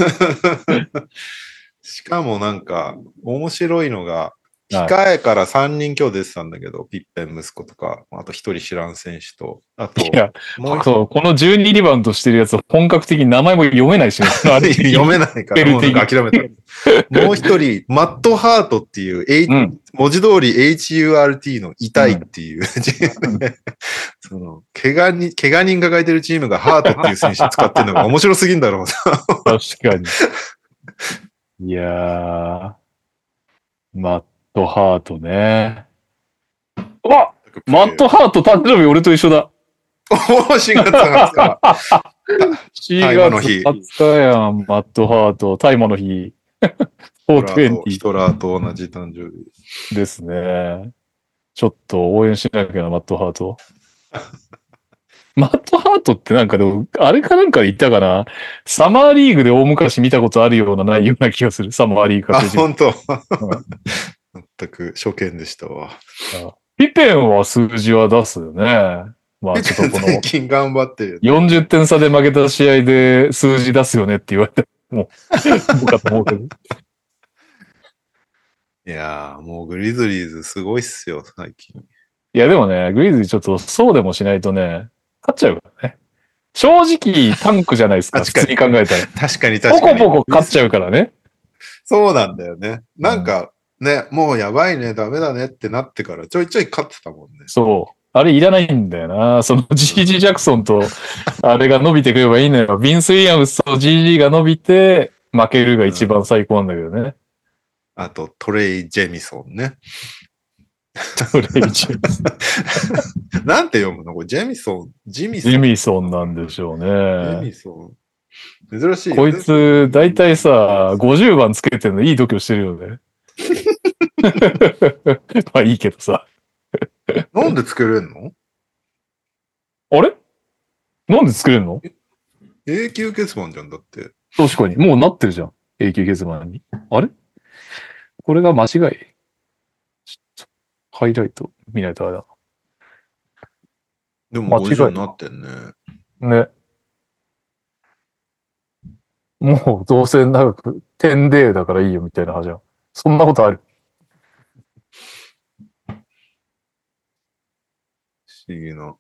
しかもなんか、面白いのが、はい控えから3人今日出てたんだけど、ピッペン息子とか、あと1人知らん選手と、あとう。い、や、もう一そう、この12リバウンドしてるやつは本格的に名前も読めないしね。読めないから、もう諦めた。もう一人、マット・ハートっていう、H うん文字通り HURT の痛いっていう、その、怪我に、怪我人が書いてるチームがハートっていう選手使ってるのが面白すぎんだろうな。確かに。いやー、マットハートね。うわマットハート誕生日俺と一緒だ。おー、4月なんですか。4大麻の日月20日やん、マットハート。大麻の日。420ヒトラーと同じ誕生日。ですね。ちょっと応援しなきゃな、マットハート。マットハートってなんかでも、あれかなんかで言ったかな？サマーリーグで大昔見たことあるようなないような気がする。サマーリーグかあ、本当。全く初見でしたわ。ピペンは数字は出すよね。まあちょっとこの最近頑張ってる。40点差で負けた試合で数字出すよねって言われても、もうかと思うけど。いやー、もうグリズリーズすごいっすよ、最近。いやでもね、グリズリーちょっとそうでもしないとね、勝っちゃうからね。正直タンクじゃないですか、普確かに通に考えたら。確かに確ポかに。コポコ勝っちゃうからね。そうなんだよね。なんか、ね、もうやばいね、ダメだねってなってからちょいちょい勝ってたもんね。そう。あれいらないんだよな。その GG ジャクソンと、あれが伸びてくればいいのよ。ビンス・ウィリアムスと GG が伸びて、負けるが一番最高なんだけどね。あと、トレイ・ジェミソンね。それ一応なんて読むの？これ、ジェミソン、ジミソン。ジミソンなんでしょうジェね。ミソン。珍しいよね、こいつ、だいたいさ、50番つけてるのいい度胸してるよね。まあいいけどさ。なんで作れんの？あれ？なんで作れるの？永久欠番じゃんだって。確かに。もうなってるじゃん。永久欠番に。あれ？これが間違い？ちょっとハイライト見ないとあれだでも間違い50になってんね。ね。もうどうせ長く、10デーだからいいよみたいな話じゃん。そんなことある？不思議な。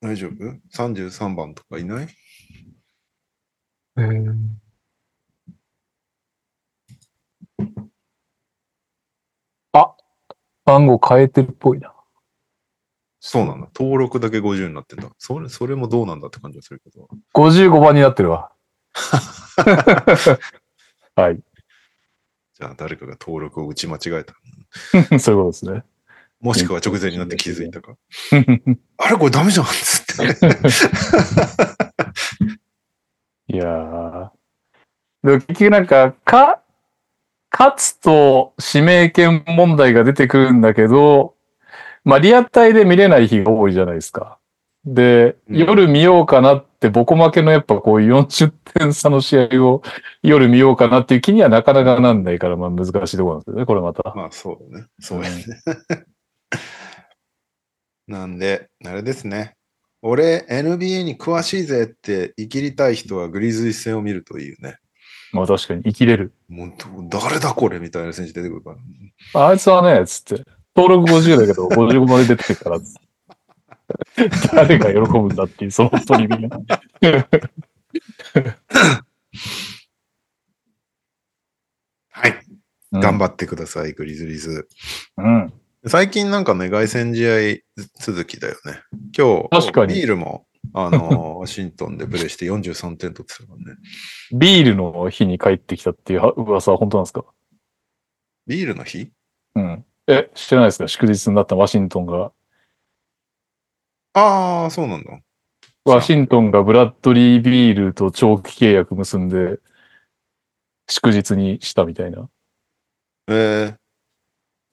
大丈夫 ?33 番とかいない？あ、番号変えてるっぽいな。そうなんだ。登録だけ50になってんだ。それ、それもどうなんだって感じがするけど。55番になってるわ。はい。じゃあ誰かが登録を打ち間違えた。そういうことですね。もしくは直前になって気づいたか。あれこれダメじゃんつって。いやー。でも結局なんか、か、勝つと指名権問題が出てくるんだけど、まあリアタイで見れない日が多いじゃないですか。で、うん夜見ようかなって、ボコ負けのやっぱこう40点差の試合を夜見ようかなっていう気にはなかなかなんないから、まあ難しいところなんですよね、これまた。まあそうだね。そうやね。なんで、あれですね。俺、NBA に詳しいぜって生きりたい人はグリズリー戦を見るといいよね。まあ確かに生きれる。もうど誰だこれみたいな選手出てくるから。あいつはね、つって、登録50だけど55まで出てるから、誰が喜ぶんだっていう、そのトリビア。はい。うん頑張ってください、グリズリーズ。うん。最近なんかね、凱旋試合続きだよね。今日、確かにビールも、あの、ワシントンでプレーして43点取ってたからね。ビールの日に帰ってきたっていう噂は本当なんですか？ビールの日？うん。え、知らないですか？祝日になったワシントンが。ああ、そうなんだ。ワシントンがブラッドリービールと長期契約結んで、祝日にしたみたいな。えー、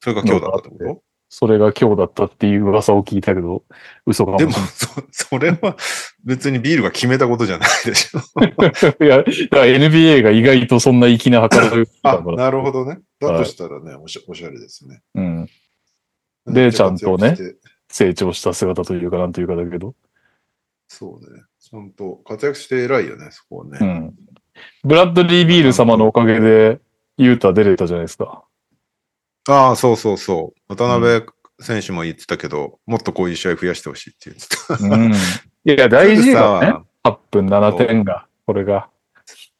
それが今日だったってこそれが今日だったっていう噂を聞いたけど、嘘かもとでもしれない。そ、それは別にビールが決めたことじゃないでしょ。いや、だから NBA が意外とそんな粋な計らいあ。なるほどね。だとしたらね、おしゃおしゃれですね。うん。でちゃんとね成長した姿というか、なんというかだけど。そうね。ちゃんと活躍して偉いよね、そこはね。うん。ブラッドリービール様のおかげで、ユータ出れたじゃないですか。ああ、そうそうそう。渡辺選手も言ってたけど、もっとこういう試合増やしてほしいって言ってた。うん。いや、大事だよね。さ8分7点が、これが。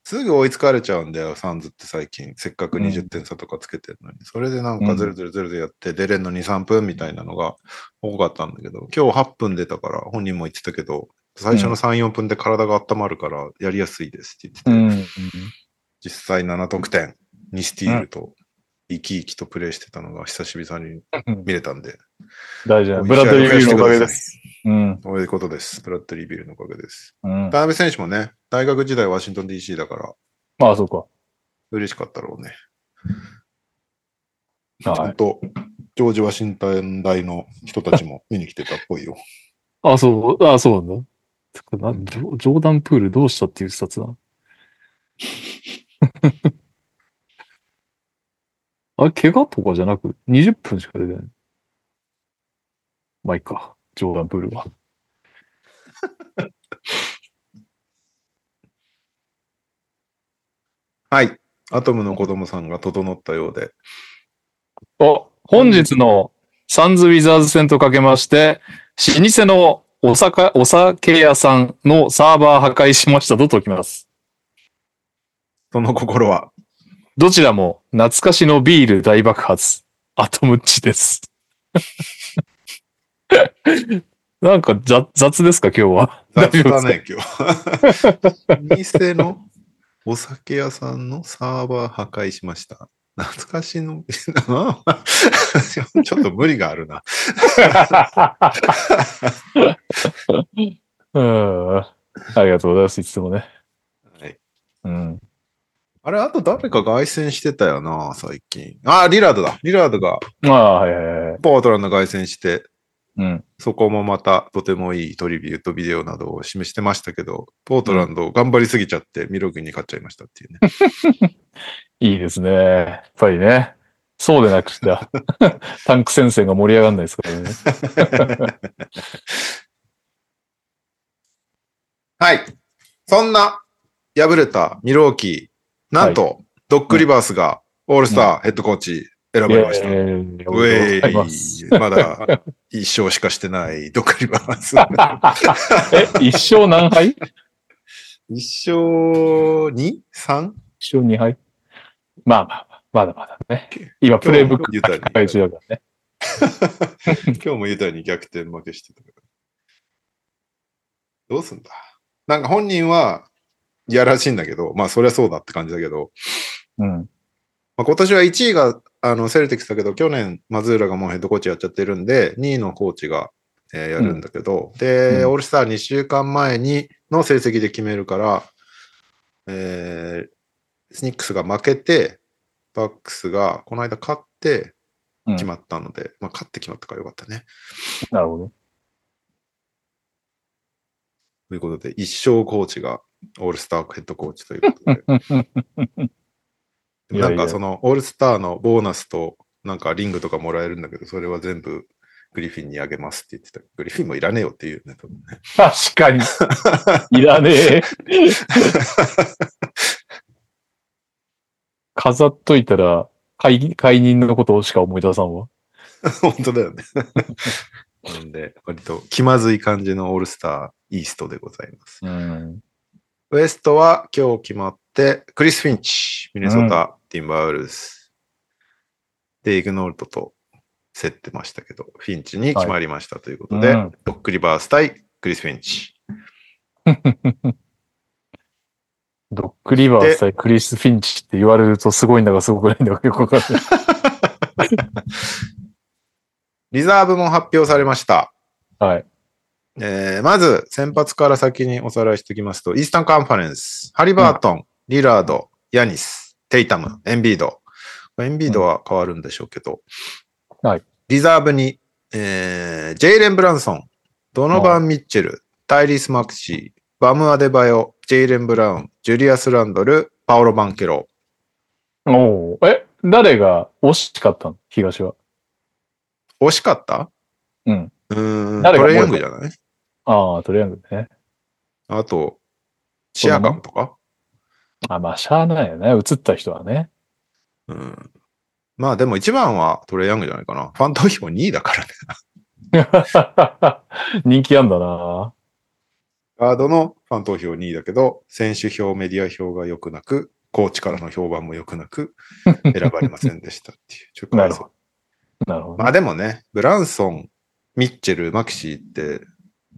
すぐ追いつかれちゃうんだよ、サンズって最近。せっかくうん20点差とかつけてるのに。それでなんかずるずるずるでやって、出れんの2、3分みたいなのが多かったんだけど、今日8分出たから、本人も言ってたけど、最初の3、4分で体が温まるからやりやすいですって言ってて、うん。実際7得点、2スティールと、生き生きとプレーしてたのが久しぶりに見れたんで、大事な。ブラッドリービールのおかげです。うん。そういうことです。ブラッドリービルのおかげです。うん。田辺選手もね、大学時代ワシントン DC だから、まあ、そうか。嬉しかったろうね。はい本当、ジョージ・ワシントン大の人たちも 見に来てたっぽいよ。あ、そう、あ、そうなんだ。ジョーダンプールどうしたっていう視察だ。あれ、怪我とかじゃなく、20分しか出てない。まあいいか、ジョーダンプールは。はい。アトムの子供さんが整ったようで。お、本日のサンズ・ウィザーズ戦とかけまして、老舗のお酒お酒屋さんのサーバー破壊しましたと解きます。その心は、どちらも懐かしのビール大爆発。アトムッチです。なんか雑雑ですか今日は？雑だね、今日。店のお酒屋さんのサーバー破壊しました。懐かしの、ちょっと無理があるな。うん。ありがとうございます。いつもね。はいうん。あれ、あと誰か凱旋してたよな、最近。あ、リラードだ。リラードがまあ、はいはいはい。ポートランド凱旋して、うん。そこもまたとてもいいトリビュートビデオなどを示してましたけど、ポートランド頑張りすぎちゃってミロ君に勝っちゃいましたっていうね。いいですね。やっぱりね。そうでなくしては、タンク戦線が盛り上がんないですからね。はい。そんな敗れたミローキー、なんと、ドッグ・リバースがオールスターヘッドコーチ選ばれました。えーウェイまだ一勝しかしてない ドッグ・リバース。え、一勝何敗一勝 2?3? 一勝二敗まあまあまあ、まだまだね。今、プレイブック書い中だからね。今日もユタに逆転負けしてたから。どうすんだ？なんか本人は嫌らしいんだけど、まあそりゃそうだって感じだけど、うん。まあ、今年は1位があのセルティックスだけど、去年マズーラがもうヘッドコーチやっちゃってるんで、2位のコーチが、えーやるんだけど、で、うんオールスター2週間前にの成績で決めるから、えースニックスが負けて、バックスがこの間勝ってうん決まったので、まあ勝って決まったからよかったね。なるほど。ということで、一生コーチがオールスターヘッドコーチということで。なんかそのオールスターのボーナスとなんかリングとかもらえるんだけど、それは全部グリフィンにあげますって言ってた。グリフィンもいらねえよっていうね、多分ね。確かに。いらねえ。飾っといたら、解解任のことしか思い出さんわ。本当だよね。なんで、割と気まずい感じのオールスターイーストでございます。うん。ウエストは今日決まって、クリス・フィンチ、ミネソタ、ティンバーウルブス。で、イグノールトと競ってましたけど、フィンチに決まりましたということで、うんドックリバース対クリス・フィンチ。ドッグリバース対クリス・フィンチって言われるとすごいんだかすごくないんだかよくわかんない。リザーブも発表されました。はい。えーまず、先発から先におさらいしておきますと、イースタンカンファレンス、ハリバートン、リラード、ヤニス、テイタム、エンビード。エンビードは変わるんでしょうけど、はい。リザーブに、えージェイレン・ブランソン、ドノバン・ミッチェル、タイリス・マクシー、バム・アデバヨ、ジェイレン・ブラウン、ジュリアス・ランドル、パオロ・バンケロ。おーえ、誰が惜しかったの？東は。惜しかった？うん。うーん、誰がトレイヤングじゃない？ああ、とりあえずね。あと、シアカムとか？あ、まあ、しゃあないよね。映った人はね。うん。まあでも一番はトレイヤングじゃないかな。ファン投票2位だからね。人気あんだな。ガードのファン投票2位だけど、選手票、メディア票が良くなく、コーチからの評判も良くなく、選ばれませんでしたっていう。ちょっとかわいそうなるほど。まあでもね、ブランソン、ミッチェル、マキシーって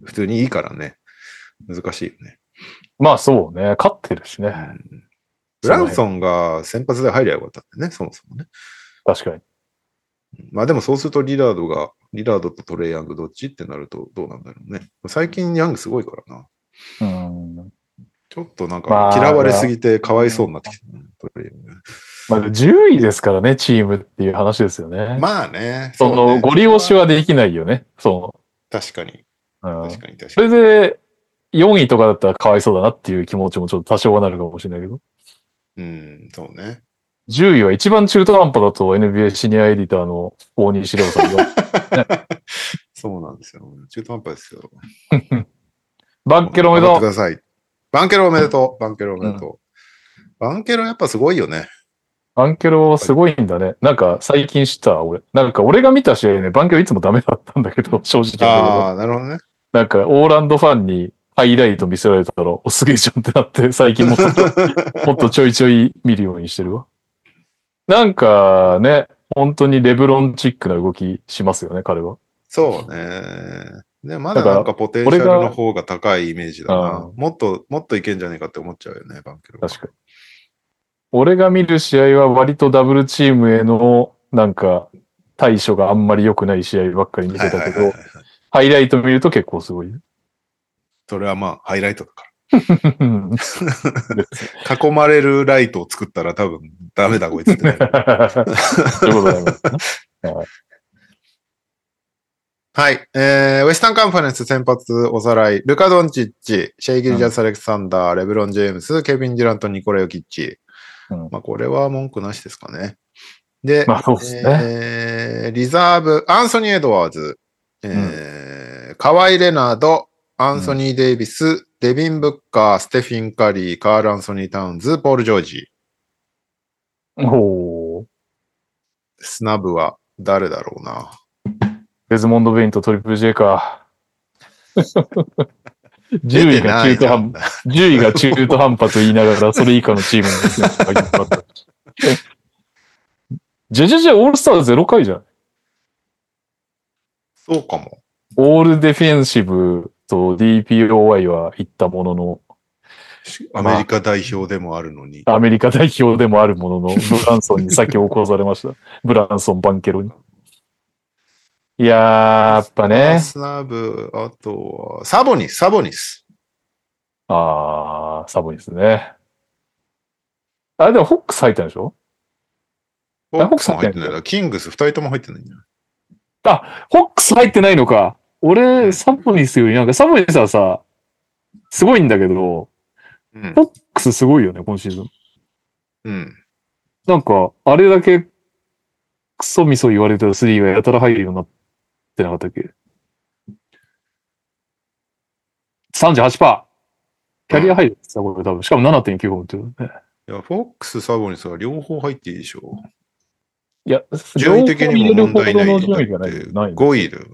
普通にいいからね。難しいよね。まあそうね。勝ってるしね。うんブランソンが先発で入りゃよかったってね、そもそもね。確かに。まあでもそうするとリラードが、リラードとトレイヤングどっちってなるとどうなんだろうね。最近ヤングすごいからな。うん。ちょっとなんまあか嫌われすぎてかわいそうになってきたね、トレイヤング。まあ10位ですからね、チームっていう話ですよね。まあね。その、ゴリ押しはできないよね。そ確かに。の、うん確。かに確そかに。れで、4位とかだったらかわいそうだなっていう気持ちもちょっと多少はなるかもしれないけど。うん、そうね。10位は一番中途半端だと NBA シニアエディターの大西レオさんが。そうなんですよ。中途半端ですよ。バンケロおめでとう。バンケロおめでとう。バンケロおめでとう。バンケロやっぱすごいよね。バンケロすごいんだね。なんか最近知った、俺。なんか俺が見た試合ね、バンケロいつもダメだったんだけど、正直ああ、なるほどね。なんかオーランドファンにハイライト見せられたら、おすげえじゃんってなって、最近もっと もっとちょいちょい見るようにしてるわ。なんかね、本当にレブロンチックな動きしますよね、彼は。そうね。でまだなんかポテンシャルの方が高いイメージだなう。もっと、もっといけんじゃねえかって思っちゃうよね、バンケロは。確かに。俺が見る試合は割とダブルチームへの、なんか、対処があんまり良くない試合ばっかり見てたけどはいはいはいはい、ハイライト見ると結構すごいよ。それはまあ、ハイライトだかうんら。囲まれるライトを作ったら多分ダメだこいつって。そういうことだね。はい。えー、ウェスタンカンファレンス先発おさらい。ルカ・ドンチッチ、シェイ・ギルジャス・アレクサンダー、レブロン・ジェームス、ケビン・デュラント、ニコラ・ヨキッチ。うんまあ、これは文句なしですかね。で、まあそうですねえーリザーブ、アンソニー・エドワーズ、えーカワイ・レナード、アンソニー・デイビス、デビン・ブッカー、ステフィン・カリー、カール・アンソニー・タウンズ、ポール・ジョージ。おースナブは誰だろうな。デズモンド・ベインとトリプル J か。10位が中途半端、10位が中途半端と言いながら、それ以下のチームに選手がいっぱいあった。ジェジェジェオールスターゼロ回じゃん。そうかも。オールディフェンシブと DPOY は行ったものの、アメリカ代表でもあるのに。アメリカ代表でもあるものの、ブランソンに先を起こされました。ブランソン、バンケロに。いやー、やっぱね。スナブ、あとは、サボニス、サボニス。あー、サボニですね。あ、でもホックス入ったんでしょ？ホックスも入ってホックス入ってないないな。キングス二人とも入ってないんだよ。ホックス入ってないのか。俺、サボニスよりなんか、サボニスはさ、すごいんだけど、うんフォックスすごいよね、今シーズン。うん。なんか、あれだけクソみそ言われてたスリーがやたら入るようになってなかったっけ ?38%! キャリア入るってさ、これ多分。しかも7.9本打ってるね。いや、フォックス、サボニスは両方入っていいでしょ。いや、順位的にも問題。ない5位だよ。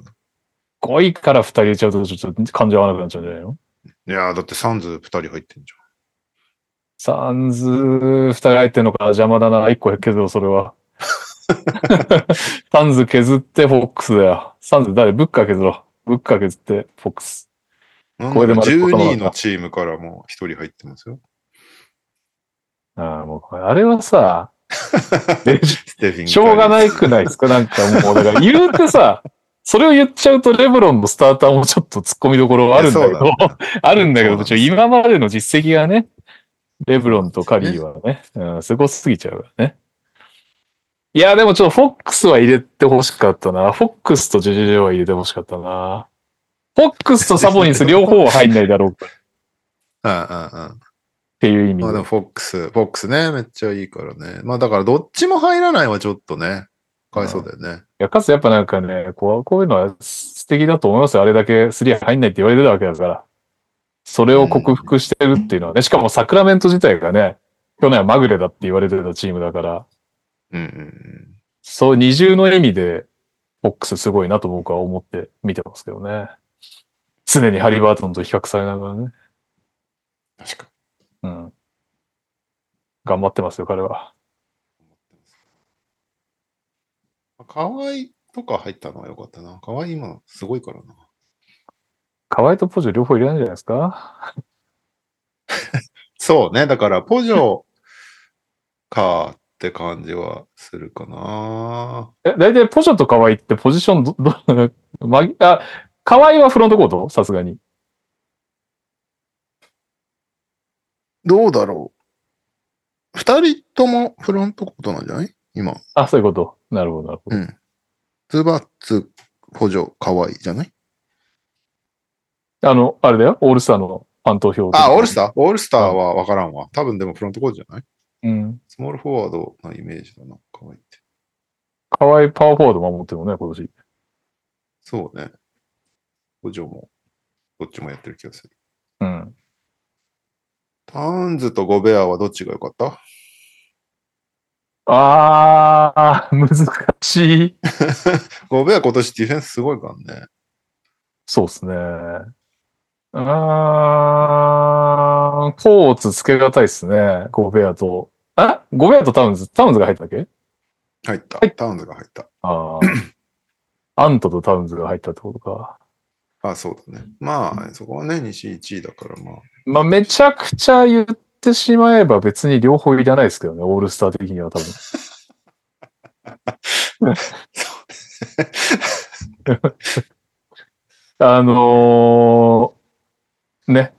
5位から2人入れちゃうとちょっと感情合わなくなっちゃうんじゃないの？いや、だってサンズ2人入ってんじサンズ2人入ってんのか邪魔だな。1個削ろう、それは。サンズ削ってフォックスだよ。サンズ誰？ブッカー削ろう。ブッカー削ってフォックス。ゃん。これでまった12位のチームからも1人入ってますよ。ああ、もうこれ、あれはさ、しょうがないくないですか？なんかもう、だから言うてさ、それを言っちゃうとレブロンのスターターもちょっと突っ込みどころあるんだけどあるんだけど、今までの実績がね、レブロンとカリーはね、うん、すごすぎちゃうからね。いや、でもちょっとフォックスは入れてほしかったな。フォックスとジェジェジェは入れてほしかったな。フォックスとサボニス 両方は入んないだろうっうんうんうん。ていう意味でまあでも。フォックス、フォックスね、めっちゃいいからね。まあだからどっちも入らないはちょっとね、かわいそうだよね。いや、かつやっぱなんかね、こうこういうのは素敵だと思いますよ。あれだけスリー入んないって言われてたわけだから。それを克服してるっていうのはね、しかもサクラメント自体がね、去年はまぐれだって言われてたチームだから、うんうんうん。そう二重の意味で、フォックスすごいなと僕は思って見てますけどね。常にハリバートンと比較されながらね。確かうん。頑張ってますよ、彼は。に。河合とか入ったのはよかったな。河合今すごいからな。河合とポジョ両方入れないんじゃないですか そうね。だからポジョかって感じはするかな。え、大体ポジョと河合ってポジションど、ど、まぎ、あ、河合はフロントコート？さすがに。どうだろう。二人ともフロントコートなんじゃない？今。あ、そういうこと。なるほど、なるほど。うん。ズバッツ、補助、河合じゃない？あの、あれだよ。オールスターのファン投票。あ、オールスタター？オールスターは分からんわ。多分でもフロントコートじゃない？ーうん。スモールフォワードなイメージだな、河合って。河合パワーフォワード守ってるのね、今年。そうね。補助も、どっちもやってる気がする。うん。タウンズとゴベアはどっちが良かった？あー、難しい。ゴベア今年ディフェンスすごいからね。そうっすね。あー、コーツつけがたいっすね。ゴベアと。あゴベアとタウンズ。タウンズが入ったっけ？入った。タウンズが入った。あー。アントとタウンズが入ったってことか。あ、そうだね。まあ、そこはね、西1位だからまあ。まあ、めちゃくちゃ言ってしまえば別に両方いらないですけどね。オールスター的には多分。あのーね。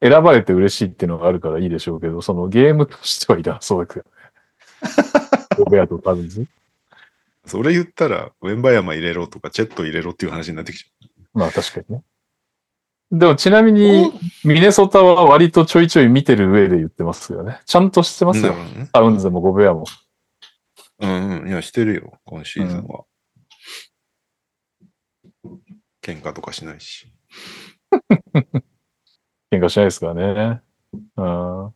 選ばれて嬉しいっていうのがあるからいいでしょうけど、そのゲームとしてはいらそうだけどね。ゴベアとタウンズ。それ言ったら、ウェンバヤマ入れろとか、チェット入れろっていう話になってきちゃまあ確かにね。でもちなみに、ミネソタは割とちょいちょい見てる上で言ってますよね。ちゃんとしてう。ますよ。うんタウンズもゴベアも。うんうん。いや、してるよ、今シーズンは。喧嘩とかしないし。喧嘩しないですからね。うん。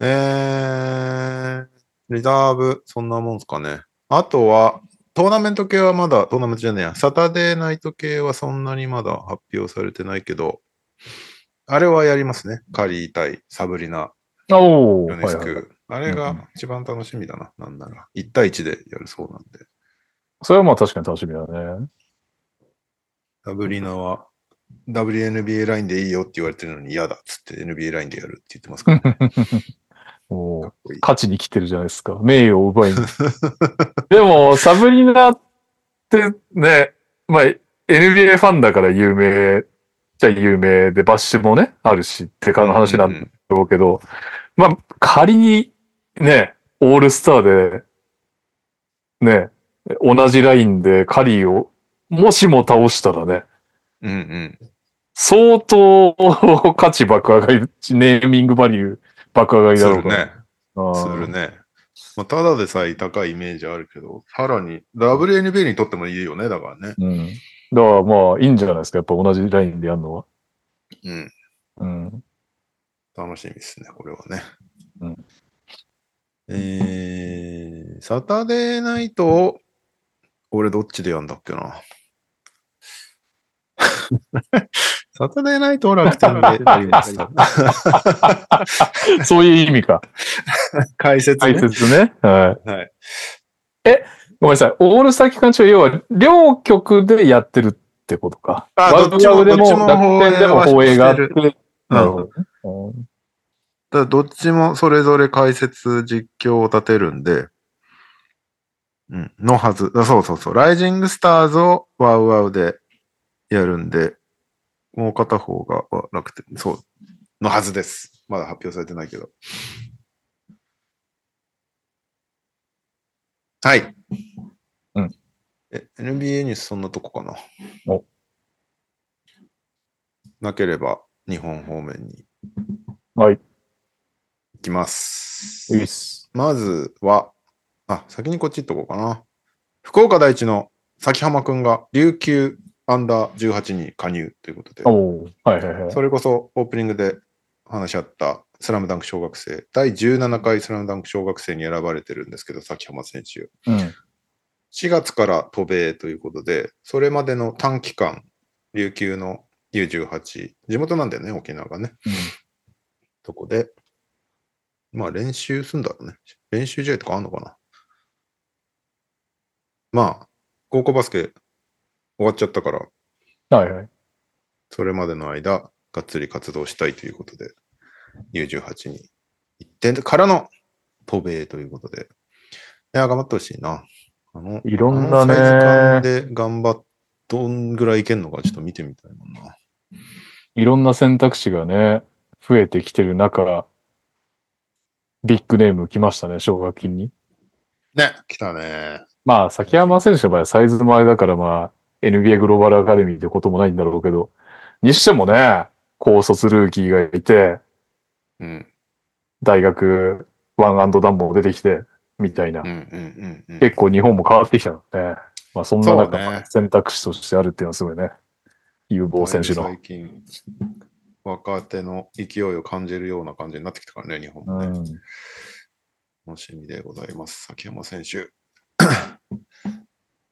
えー、リザーブ、そんなもんすかね。あとは、トーナメント系はまだ、トーナメントじゃねえや、サタデーナイト系はそんなにまだ発表されてないけど、あれはやりますね。カリー対サブリナ、おー。ヨネスク。はいはいはいあれが一番楽しみだな、なんなら。1対1でやるそうなんで。それはまあ確かに楽しみだね。サブリナは WNBA ラインでいいよって言われてるのに嫌だっつって NBA ラインでやるって言ってますから、ね。もう。勝ちに来てるじゃないですか。名誉を奪いに。でも、サブリナってね、まあ、NBA ファンだから有名じゃ有名で、バッシュもね、あるしってかの話なんだろうけど、まあ、仮にね、オールスターで、ね、同じラインでカリーを、もしも倒したらね、うんうん。相当価値爆上がり、ネーミングバリュー爆上がりだろうね。あすーるね。まあ、ただでさえ高いイメージあるけど、さらに WNBA にとってもいいよね、だからね。うん。だからまあ、いいんじゃないですか。やっぱ同じラインでやるのは。うん。うん。楽しみですね、これはね。うんえー、サタデーナイトを、俺どっちでやんだっけな？サタデーナイトを楽天でやりました。そういう意味か。解説解ね。説ね。はい。はい。ごめんなさい。オールスター期間中、要は、両局でやってるってことか。あどっちでも、楽天でも放映があって。なるほどね。うんだどっちもそれぞれ解説実況を立てるんで、うん、のはず。あそうそうそう。ライジングスターズをワウワウでやるんで、もう片方がわ楽天、そう、のはずです。まだ発表されてないけど。はい。うん。え、NBA ニュースそんなとこかな？おなければ、日本方面にはい。行きます。いいっす。まずは、あ、先にこっち行っとこうかな。福岡第一の崎浜くんが琉球アンダー18に加入ということでお、おはいはいはい。それこそオープニングで話し合ったスラムダンク小学生、第17回スラムダンク小学生に選ばれてるんですけど、崎浜選手。うん。4月から渡米ということで、それまでの短期間、琉球の U18、地元なんだよね、沖縄がね。とこで、まあ練習すんだろうね。練習試合とかあんのかな。まあ、高校バスケ終わっちゃったから、うん。はいはい。それまでの間、がっつり活動したいということで、U18 に行ってからの渡米ということで。いや、頑張ってほしいな。あの、いろんなねサイズ感で頑張っ、どんぐらいいけんのかちょっと見てみたいもんな。いろんな選択肢がね、増えてきてる中、ビッグネーム来ましたね、奨学金に。ね、来たね。まあ、崎山選手の場合はサイズもあれだから、まあ、NBA グローバルアカデミーってこともないんだろうけど、にしてもね、高卒ルーキーがいて、うん。大学ワンアンドダンも出てきて、みたいなうん。うんうんうん。結構日本も変わってきたので、まあそんな中、選択肢としてあるっていうのはすごいね。有望選手の。最近、若手の勢いを感じるような感じになってきたからね、日本もね。うん。楽しみでございます。崎山選手。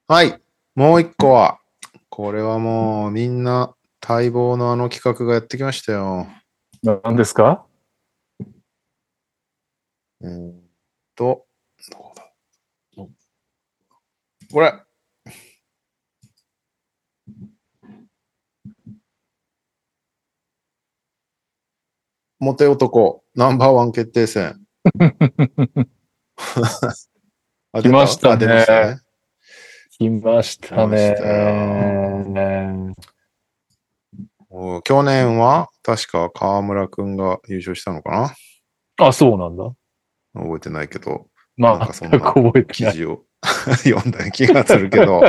はい。もう一個は、これはもうみんな待望のあの企画がやってきましたよ。何ですか？うーんと、どこだこれ。モテ男ナンバーワン決定戦。あ来ましたね。来ましたね去年は確か河村くんが優勝したのかあ、そうなんだ。な覚えてないけど、まあ、なんかそんな。記事を 読んだ気がするけど、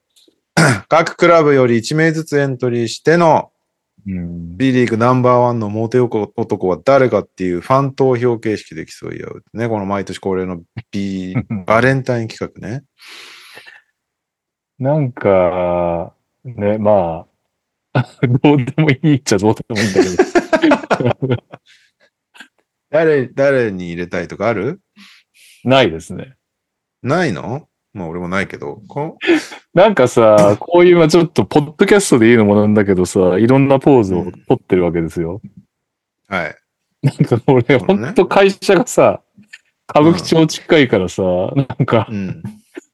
各クラブより1名ずつエントリーしてのうん、B リーグナンバーワンのモテ男は誰かっていうファン投票形式で競い合う。ね、この毎年恒例の B、バレンタイン企画ね。なんか、ね、まあ、どうでもいいっちゃどうでもいいんだけど、誰、誰に入れたいとかある？ないですね。ないの？まあ俺もないけど。こなんかさ、こういう、まあちょっと、ポッドキャストで言うのもなんだけどさ、いろんなポーズを撮ってるわけですよ。はい。なんか俺、ねほんと会社がさ、歌舞伎町近いからさ、なんか、うん。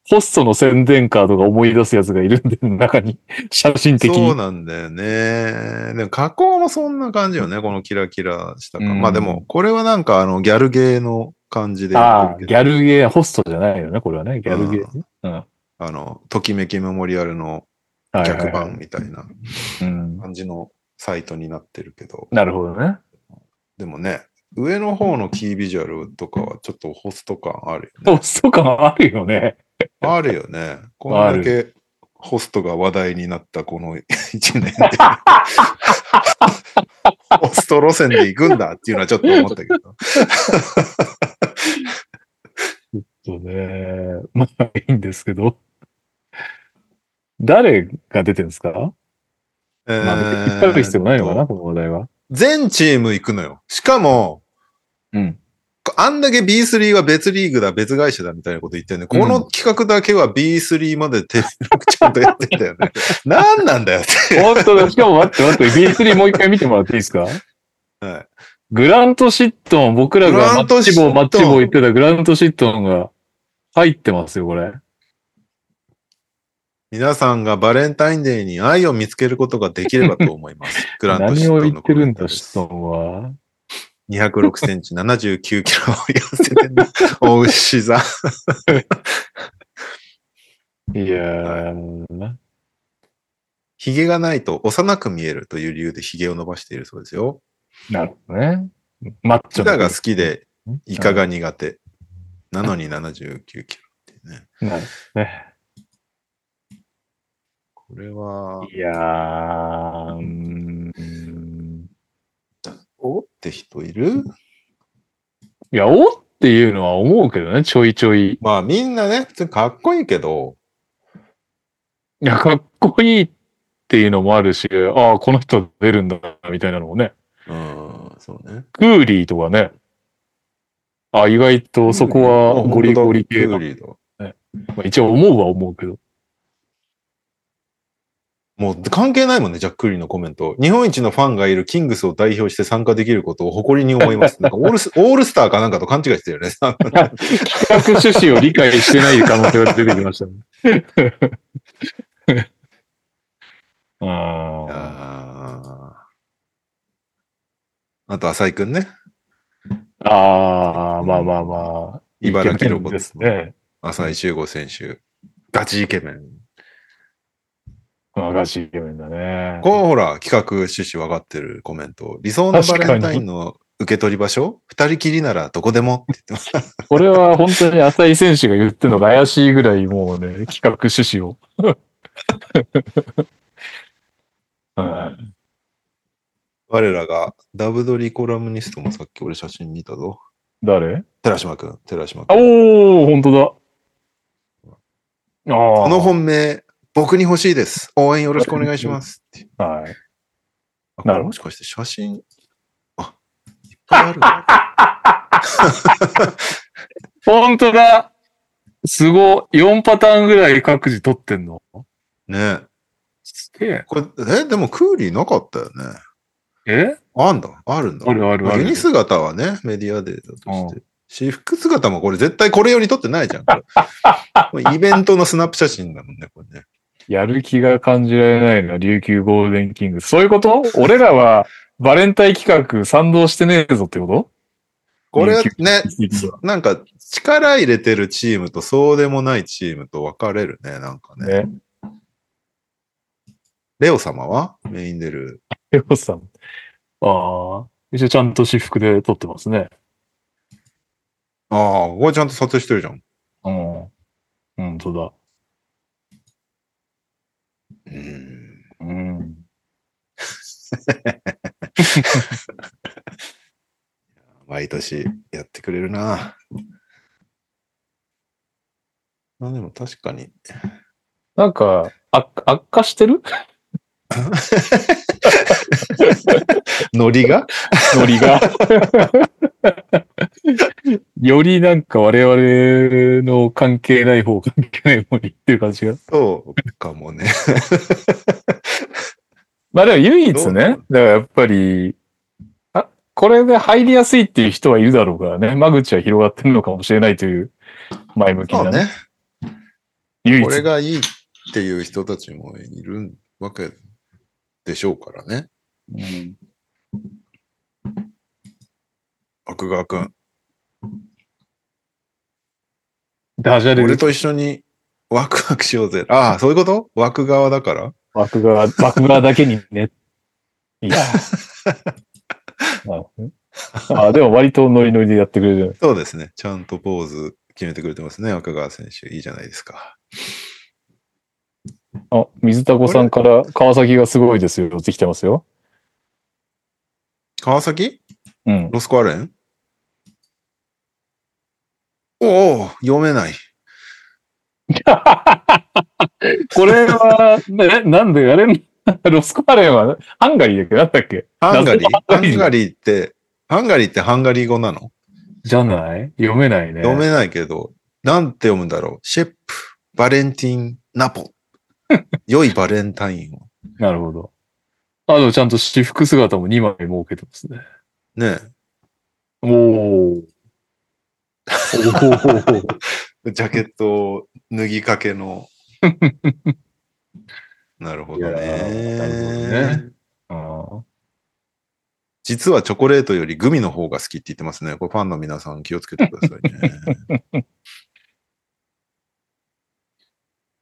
ホストの宣伝カードが思い出すやつがいるんで、中に、写真的に。そうなんだよね。でも加工もそんな感じよね。このキラキラした感。うんまあでも、これはなんかあのギャルゲーの感じでああ。ギャルゲー、ホストじゃないよね、これはね、ギャルゲーね。うん。はあの、ときめきメモリアルの逆版みたいなうん。感じのサイトになってるけど。なるほどね。でもね、上の方のキービジュアルとかはちょっとホスト感あるよね。ホスト感あるよね。あるよね。こんだけホストが話題になったこの一年で、ホスト路線で行くんだっていうのはちょっと思ったけど。そうね。まあいいんですけど。誰が出てるんですか？えまあ引っ張る必要ないのかな、ーこの話題は。全チーム行くのよ。しかも、うん。あんだけ B3 は別リーグだ、別会社だみたいなこと言ってんね。この企画だけは B3 まで手録ちゃんとやってんだよね。何なんだよって。本当だ。しかも待って待って、B3 もう一回見てもらっていいですか？はいグラントシットン、僕らがマッチ棒、マッチ棒言ってたグラントシットンが入ってますよ、これ。皆さんがバレンタインデーに愛を見つけることができればと思います。グラントシットンの何を言ってるんだ、シットンは。206センチ、79キロを痩せてんだ。お牛座。いやー、髭がないと幼く見えるという理由で髭を伸ばしているそうですよ。なるほどね。マッチョイカが好きで、ん？イカが苦手。なのに79キロってね。なるね。これは、いやー、うーんおって人いる？いや、おっていうのは思うけどね、ちょいちょい。いまあみんなね、普通にかっこいいけど、や、かっこいいっていうのもあるし、ああ、この人出るんだ、みたいなのもね。うん、そうね。クーリーとかね。あ、意外とそこはゴリゴリ系だまあ、一応思うは思うけど。もう関係ないもんね、ジャック・リーのコメント。日本一のファンがいるキングスを代表して参加できることを誇りに思います。なんかオールス、オールスターかなんかと勘違いしてるよね。企画趣旨を理解してない可能性が出てきましたね。ああ。と、浅井くんね。ああ、まあまあまあ。茨城ロボですね。浅井修吾選手。ガチイケメン。まあ、ガチイケメンだね。こうほら、企画趣旨分かってるコメント。理想のバレンタインの受け取り場所？二人きりならどこでも？って言ってます。これは本当に浅井選手が言ってるのが怪しいぐらいもうね、企画趣旨を。う ん我らがダブドリコラムニストもさっき俺写真見たぞ。誰？寺島くん、寺島くあん。おお本当だ。ああ。この本命、僕に欲しいです。応援よろしくお願いします。はい。あなるもしかして写真、あ、いっぱいあるな。本当だ。すごい。4パターンぐらい各自取ってんの？ねすげえ。これ、え、でもクーリーなかったよね。え？あんだ、あるんだ。あるあるあるユニ姿はね、メディアデータとして。私服姿もこれ絶対これ用に撮ってないじゃん。イベントのスナップ写真だもんね、これね。やる気が感じられないのは琉球ゴールデンキングス。そういうこと？俺らはバレンタイン企画賛同してねえぞってここれね、となんか力入れてるチームとそうでもないチームと分かれるね、なんかね。ね。レオ様は？メイン出る。レオさん。ああ。一応ちゃんと私服で撮ってますね。ああ、これちゃんと撮影してるじゃん。うん。本当だ。うん。毎年やってくれるな。まあでも確かに。なんか、悪悪化してる？ノリが？ノリが。よりなんか我々の関係ない方、関係ない方にっていう感じが。そうかもね。まあでも唯一ね、だからやっぱり、あ、これで入りやすいっていう人はいるだろうからね、間口は広がってるのかもしれないという前向きなね。ね。唯一。これがいいっていう人たちもいるわけでしょうからね。うん奥川くん。ダジャレで俺と一緒にワクワクしようぜ。ああ、そういうこと？枠側だから？枠側、枠側だけにね。いや。なるほどねあでも割とノリノリでやってくれる。そうですね。ちゃんとポーズ決めてくれてますね。若川選手。いいじゃないですか。あ、水田子さんから川崎がすごいですよって来てますよ。川崎？うん。ロスコアレン？おお、読めない。これは、ね、なんであれ、ロスコアレンはハンガリーだっけ？だっけ？ハンガリー謎のハンガリーハンガリーって、ハンガリーってハンガリー語なの？じゃない？読めないね。読めないけど、なんて読むんだろう？シェップ、バレンティン、ナポ。良いバレンタインを。なるほど。あ、でもちゃんと私服姿も2枚設けてますね。ねおー。おーえジャケットを脱ぎかけの。なるほどいやーなるほどね実はチョコレートよりグミの方が好きって言ってますね。これファンの皆さん気をつけてくださいね。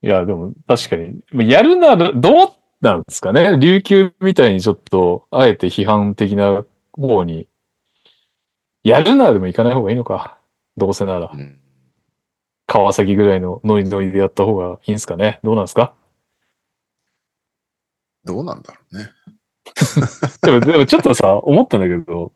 いや、でも確かに、やるなら、どうなんですかね。琉球みたいにちょっと、あえて批判的な方に、やるならでも行かない方がいいのか。どうせなら。う。ん。川崎ぐらいのノリノリでやった方がいいんですかね。どうなんですか？どうなんだろうね。でも、でもちょっとさ、思ったんだけど、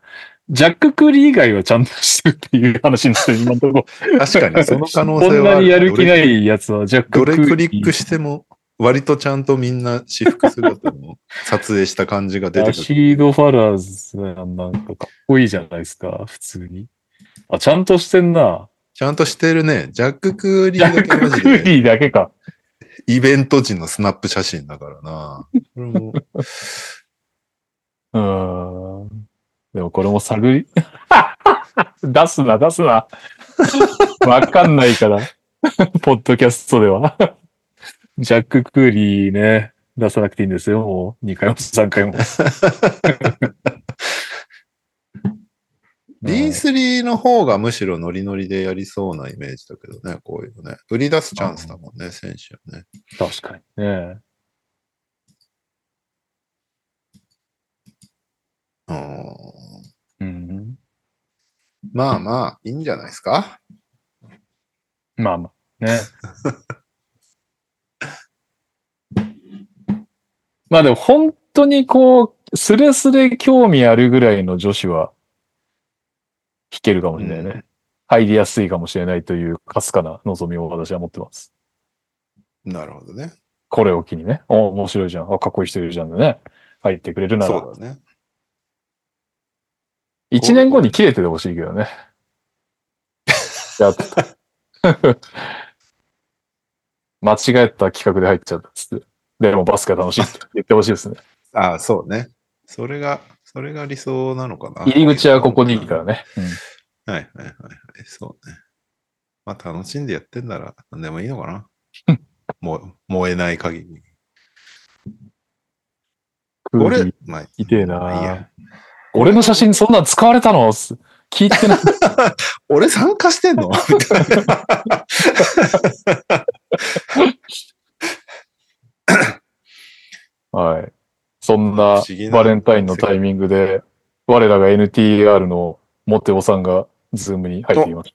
ジャック・クーリー以外はちゃんとしてるっていう話になってる、今のところ。確かにその可能性はある。こんなにやる気ないやつはジャック・どれクーリー。クリックしても、割とちゃんとみんな私服姿の撮影した感じが出てラくる。シード・ファラーズなんかかっこいいじゃないですか、普通に。あ、ちゃんとしてんな。ちゃんとしてるね。ジャック・クーリジャック・ーだけマジでクーリーだけか。イベント時のスナップ写真だからな。これも うーん。でもこれも探り、出すな、出すな。わかんないから。ポッドキャストでは。ジャック・クーリーね、出さなくていいんですよ。もう2回も3回も。D3 の方がむしろノリノリでやりそうなイメージだけどね、こういうのね。売り出すチャンスだもんね、選手はね。確かにね。うんうん。まあまあ、いいんじゃないですか？まあまあ、ね。まあでも本当にこう、スレスレ興味あるぐらいの女子は弾けるかもしれないね。うん入りやすいかもしれないというかすかな望みを私は持ってます。なるほどね。これを機にね。お面白いじゃん。あ、かっこいい人いるじゃんでね。入ってくれるなら。そうだね。一年後に切れててほしいけどね。やっ 間違えた企画で入っちゃったっつって。でもバスケ楽しいって言ってほしいですね。ああ、そうね。それが、それが理想なのかな。入り口はここにいいからね。うんはいはいはいはい。そうね。まあ楽しんでやってんなら何でもいいのかな。もう燃えない限り。俺まあ、痛えないや。俺の写真そんなん使われたの？す聞いてない。俺参加してんの？みたいなはい。そんなバレンタインのタイミングで、我らが NTR のモテオさんがズームに入っていまし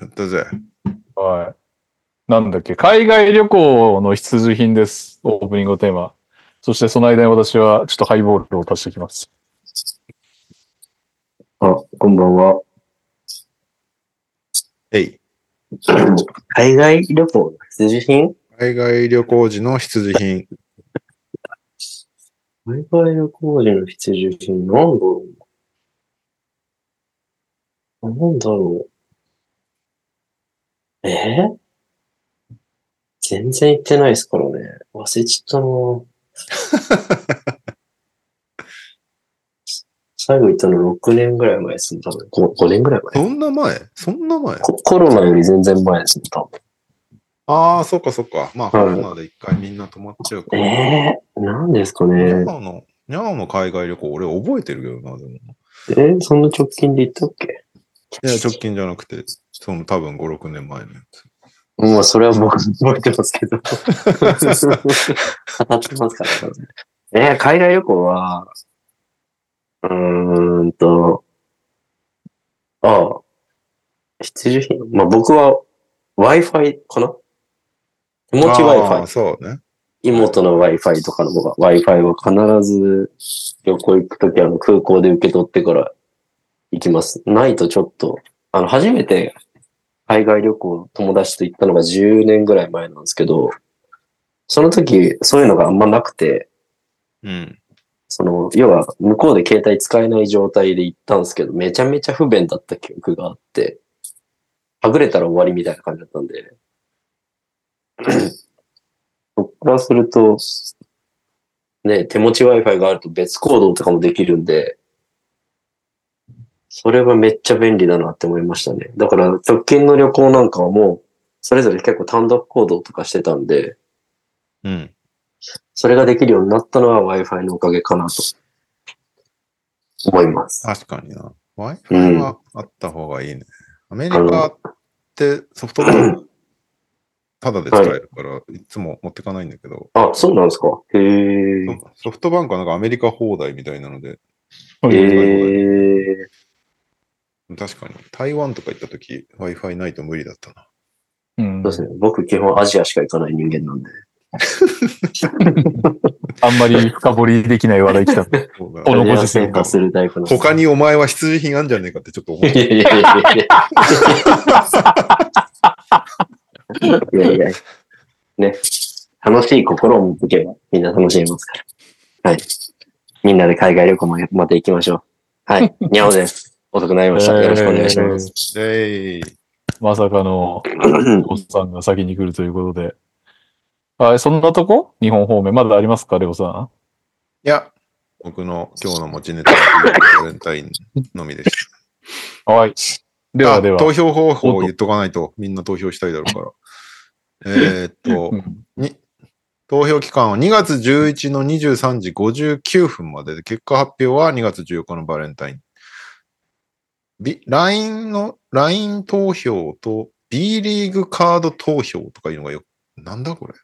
やったぜ。た。はい。なんだっけ、海外旅行の必需品です。オープニングのテーマ。そしてその間に私はちょっとハイボールを足してきます。あ、こんばんは。えい。海外旅行の必需品？海外旅行時の必需品。海外旅行時の必需品、なんだろうなんだろうえ？ー全然行ってないですからね。忘れちゃったな 最後行ったの6年ぐらい前ですね、多分。5, 5年ぐらい前？そんな前？そんな前？ココロナより全然前ですね、多分。ああ、そっかそっか。まあ、コはいロナで一回みんな止まっちゃうから。えー、なんですかニねャ。オの、ニャオの海外旅行、俺覚えてるけどな、でも。えー、そんな直近で行ったっけ？いや、直近じゃなくて、その多分5、6年前のやつ。まあ、それは僕 覚えてますけど。語ってますからね。えー海外旅行は、うーんと、ああ、必需品？まあ僕は Wi-Fi かな？手持ちあ Wi-Fi ー。そうね。妹の Wi-Fi とかの Wi-Fi は必ず旅行行くときあの空港で受け取ってから行きます。ないとちょっと、あの、初めて海外旅行友達と行ったのが10年ぐらい前なんですけど、その時そういうのがあんまなくて、うん。その、要は向こうで携帯使えない状態で行ったんですけど、めちゃめちゃ不便だった記憶があって、はぐれたら終わりみたいな感じだったんで、そっからすると、ね、手持ち Wi-Fi があると別行動とかもできるんで、それはめっちゃ便利だなって思いましたね。だから直近の旅行なんかはもう、それぞれ結構単独行動とかしてたんで、うん。それができるようになったのは Wi-Fi のおかげかなと思います。確かにな。Wi-Fi はあった方がいいね。アメリカってソフトバンクただで使えるから、い、つも持ってかないんだけど、あ、そうなんですかへえ。ソフトバンクはなんかアメリカ放題みたいなので、へえ。確かに台湾とか行った時 Wi-Fi ないと無理だったな。うんそうですね。僕基本アジアしか行かない人間なんで。あんまり深掘りできない話題来た。このご時世アジア化するタイプなんで他にお前は必需品あんじゃねえかってちょっと思うい。やいやいやいや。いやいや。ね。楽しい心を持っていけばみんな楽しめますから。はい。みんなで海外旅行もまた行きましょう。はい。にゃおです。遅くなりました。よろしくお願いします。まさかの おっさんが先に来るということで。はい、そんなとこ？日本方面。まだありますかレオさいや、僕の今日の持ちネタはバレンタインのみです。ん。はい。ではでは。あ投票方法を言っとかないとみんな投票したいだろうから。えーっとう、んに、投票期間は2月11の23時59分までで、結果発表は2月14日のバレンタイン。LINE の、LINE 投票と B リーグカード投票とかいうのがよ、なんだこれ。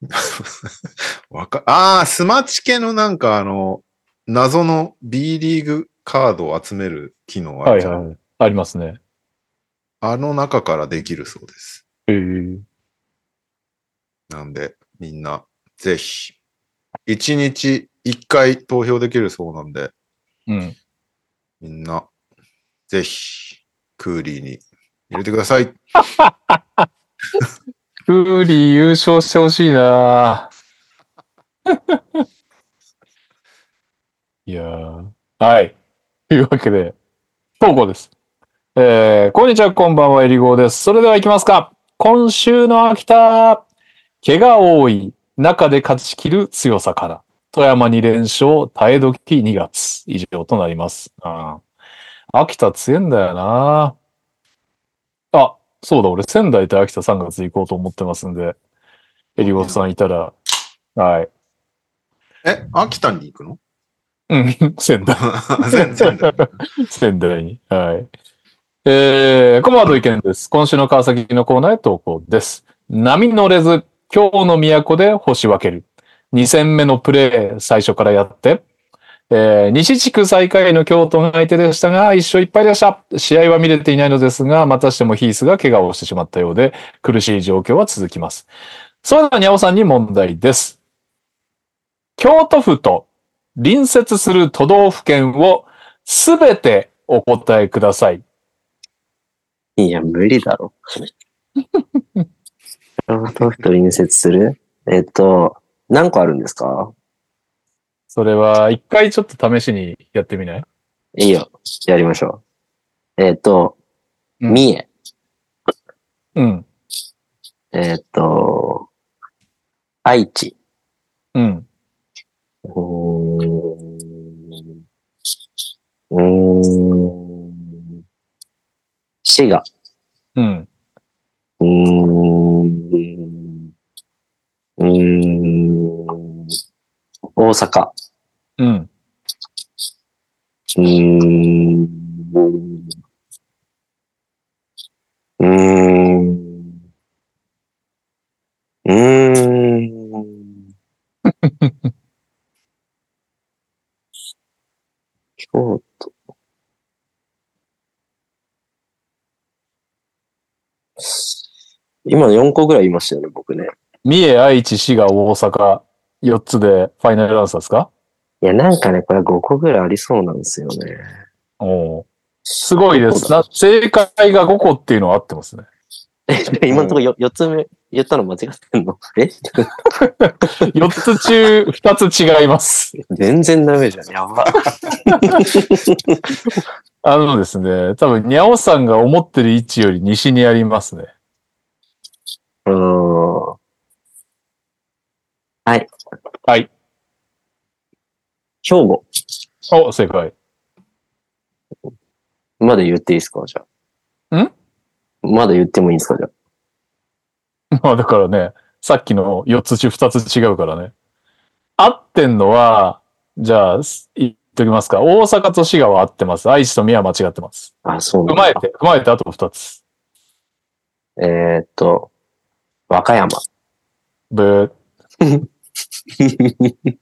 わか、ああ、スマチケのなんかあの、謎の B リーグカードを集める機能あるじゃん。はいはい。ありますね。あの中からできるそうです。えー、なんで、みんな、ぜひ、一日一回投票できるそうなんで、うん。みんな、ぜひ、クーリーに入れてください。クーリー優勝してほしいな いやはい。というわけで、投稿です。えー、こんにちは、こんばんは、エリゴーです。それでは行きますか。今週の秋田、怪我多い、中で勝ち切る強さから。富山2連勝、耐え時2月。以上となります。あー秋田強いんだよな、そうだ、俺仙台と秋田3月行こうと思ってますんで、エリゴさんいたら、はい。え、秋田に行くの？うん、仙台。仙台に。はい。えー、コマード意見です。今週の川崎のコーナーへ投稿です。波乗れず、今日の都で星分ける。2戦目のプレー、最初からやって。えー、西地区最下位の京都が相手でしたが、一勝一敗でした。試合は見れていないのですが、またしてもヒースが怪我をしてしまったようで、苦しい状況は続きます。それでは、にゃおさんに問題です。京都府と隣接する都道府県をすべてお答えください。いや、無理だろ。京都府と隣接する？えっと、何個あるんですか？それは一回ちょっと試しにやってみない？いいよ。やりましょう。えっと、うん三重。うん。えっと、愛知。うん。うーん。うーん。滋賀。うん。うーん。うーん。大阪。うん。うーん。うーん。うーん。京都。今4個ぐらい言いましたよね、僕ね。三重、愛知、滋賀、大阪、4つでファイナルアンサーですか？いや、なんかね、これ5個ぐらいありそうなんですよね。おーすごいです。な正解が5個っていうのは合ってますね。今のところ 4, つ目言ったの間違ってんの？え？4つ中2つ違います。全然ダメじゃん。やば。あのですね、多分、にゃおさんが思ってる位置より西にありますね。うーん。はい。はい。兵庫。お、正解。まだ言っていいですか？じゃあ。ん？まだ言ってもいいですか？じゃあ。まあだからね、さっきの4つ中2つ違うからね。合ってんのは、じゃあ、言っときますか。大阪と滋賀は合ってます。愛知と宮は間違ってます。あ、そうなんだ踏まえて、踏まえてあと2つ。えーっと、和歌山。ブ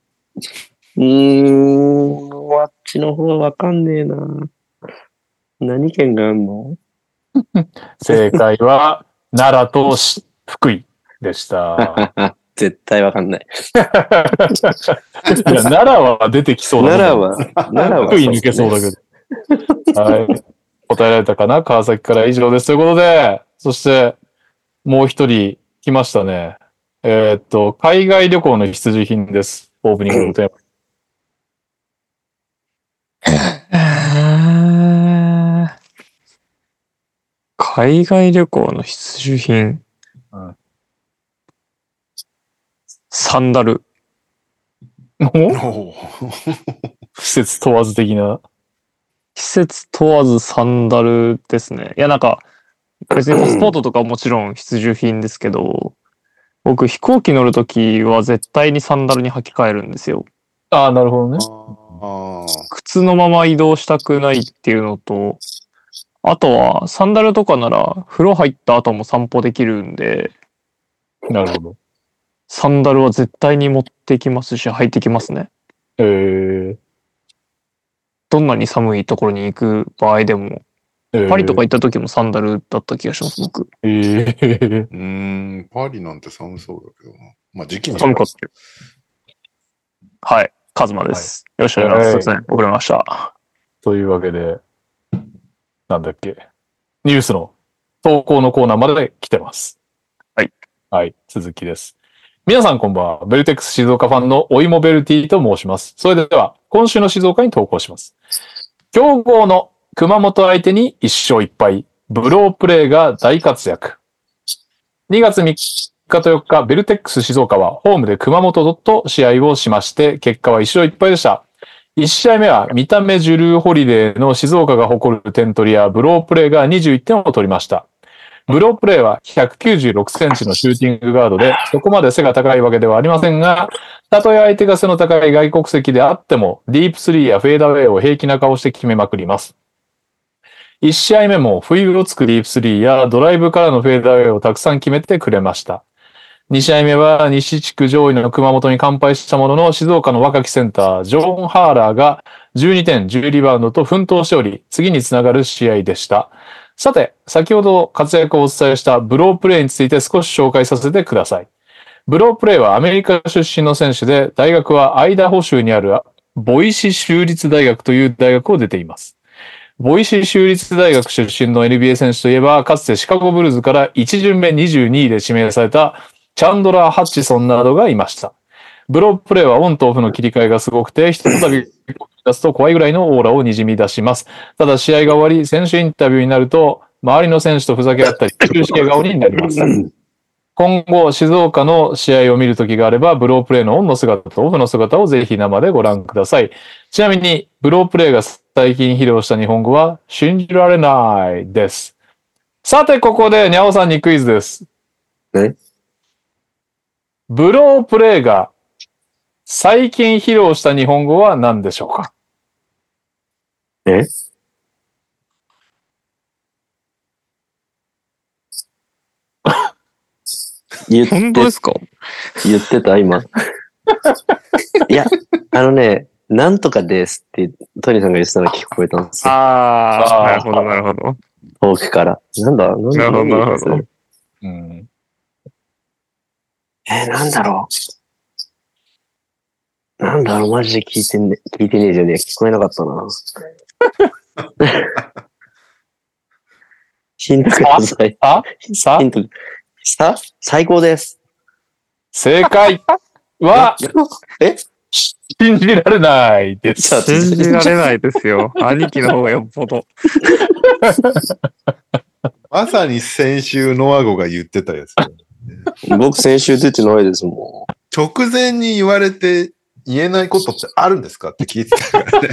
うーん、あっちの方わかんねえな。何県があんの？ー 正解は、奈良とし福井でした。絶対わかんない。いや、奈良は出てきそうだ奈良は、奈良は。福井抜けそうだけど。はい。答えられたかな？川崎から以上です。ということで、そして、もう一人来ましたね。えーっと、海外旅行の必需品です。オープニングのテーマ。海外旅行の必需品。うんサンダル。お？季節問わず的な。季節問わずサンダルですね。いや、なんか、別にパスポートとかもちろん必需品ですけど、僕飛行機乗るときは絶対にサンダルに履き替えるんですよ。ああ、なるほどね。靴のまま移動したくないっていうのと、あとはサンダルとかなら風呂入った後も散歩できるんで、なるほど。サンダルは絶対に持ってきますし、履いてきますね。えーどんなに寒いところに行く場合でも、えーパリとか行った時もサンダルだった気がします、僕。えーうーん、パリなんて寒そうだけどな。まあ時期に寒かったよ。はい、カズマです。よろしくお願いします。すいません、遅れました。というわけで、なんだっけ。ニュースの投稿のコーナーまで来てます。はい。はい、続きです。皆さんこんばんは。ベルテックス静岡ファンのおいもベルティと申します。それでは、今週の静岡に投稿します。強豪の熊本相手に1勝1敗。ブロープレーが大活躍。2月3日と4日、ベルテックス静岡はホームで熊本と試合をしまして、結果は1勝1敗でした。1試合目は見た目ジュルーホリデーの静岡が誇る点取りやブロープレーが21点を取りました。ブロープレーは196センチのシューティングガードで、そこまで背が高いわけではありませんが、たとえ相手が背の高い外国籍であっても、ディープスリーやフェーダーウェイを平気な顔して決めまくります。1試合目も不意をつくディープスリーやドライブからのフェーダーウェイをたくさん決めてくれました。2試合目は西地区上位の熊本に完敗したものの、静岡の若きセンター、ジョーン・ハーラーが12点、10リバウンドと奮闘しており、次につながる試合でした。さて、先ほど活躍をお伝えしたブロープレイについて少し紹介させてください。ブロープレイはアメリカ出身の選手で、大学はアイダホ州にあるボイシ州立大学という大学を出ています。ボイシー州立大学出身の NBA 選手といえば、かつてシカゴブルズから1巡目22位で指名されたチャンドラー・ハッチソンなどがいました。ブロープレイはオンとオフの切り替えがすごくて、ひとたび出すと怖いぐらいのオーラを滲み出します。ただ試合が終わり、選手インタビューになると、周りの選手とふざけ合ったり、終始笑顔になります。今後、静岡の試合を見るときがあれば、ブロープレイのオンの姿とオフの姿をぜひ生でご覧ください。ちなみに、ブロープレイが最近披露した日本語は、信じられないです。さて、ここで、にゃおさんにクイズです。え？ブロープレイが最近披露した日本語は何でしょうか？え？言って本当ですか言ってた今。いや、あのね、なんとかですってトニーさんが言ってたの聞こえたんですよ。ああなるほど、なるほど。遠くから。なんだなんだなるほどなるほどうん。えー、なんだろう。なんだろう、マジで聞いてんね、聞いてねえじゃねえ。聞こえなかったな。ヒントください。あさ？ヒント。さ最高です。正解は、え？信じられないです。信じられないですよ。兄貴の方がよっぽど。まさに先週ノアゴが言ってたやつ。僕先週出てないですも直前に言われて言えないことってあるんですかって聞いてたからね。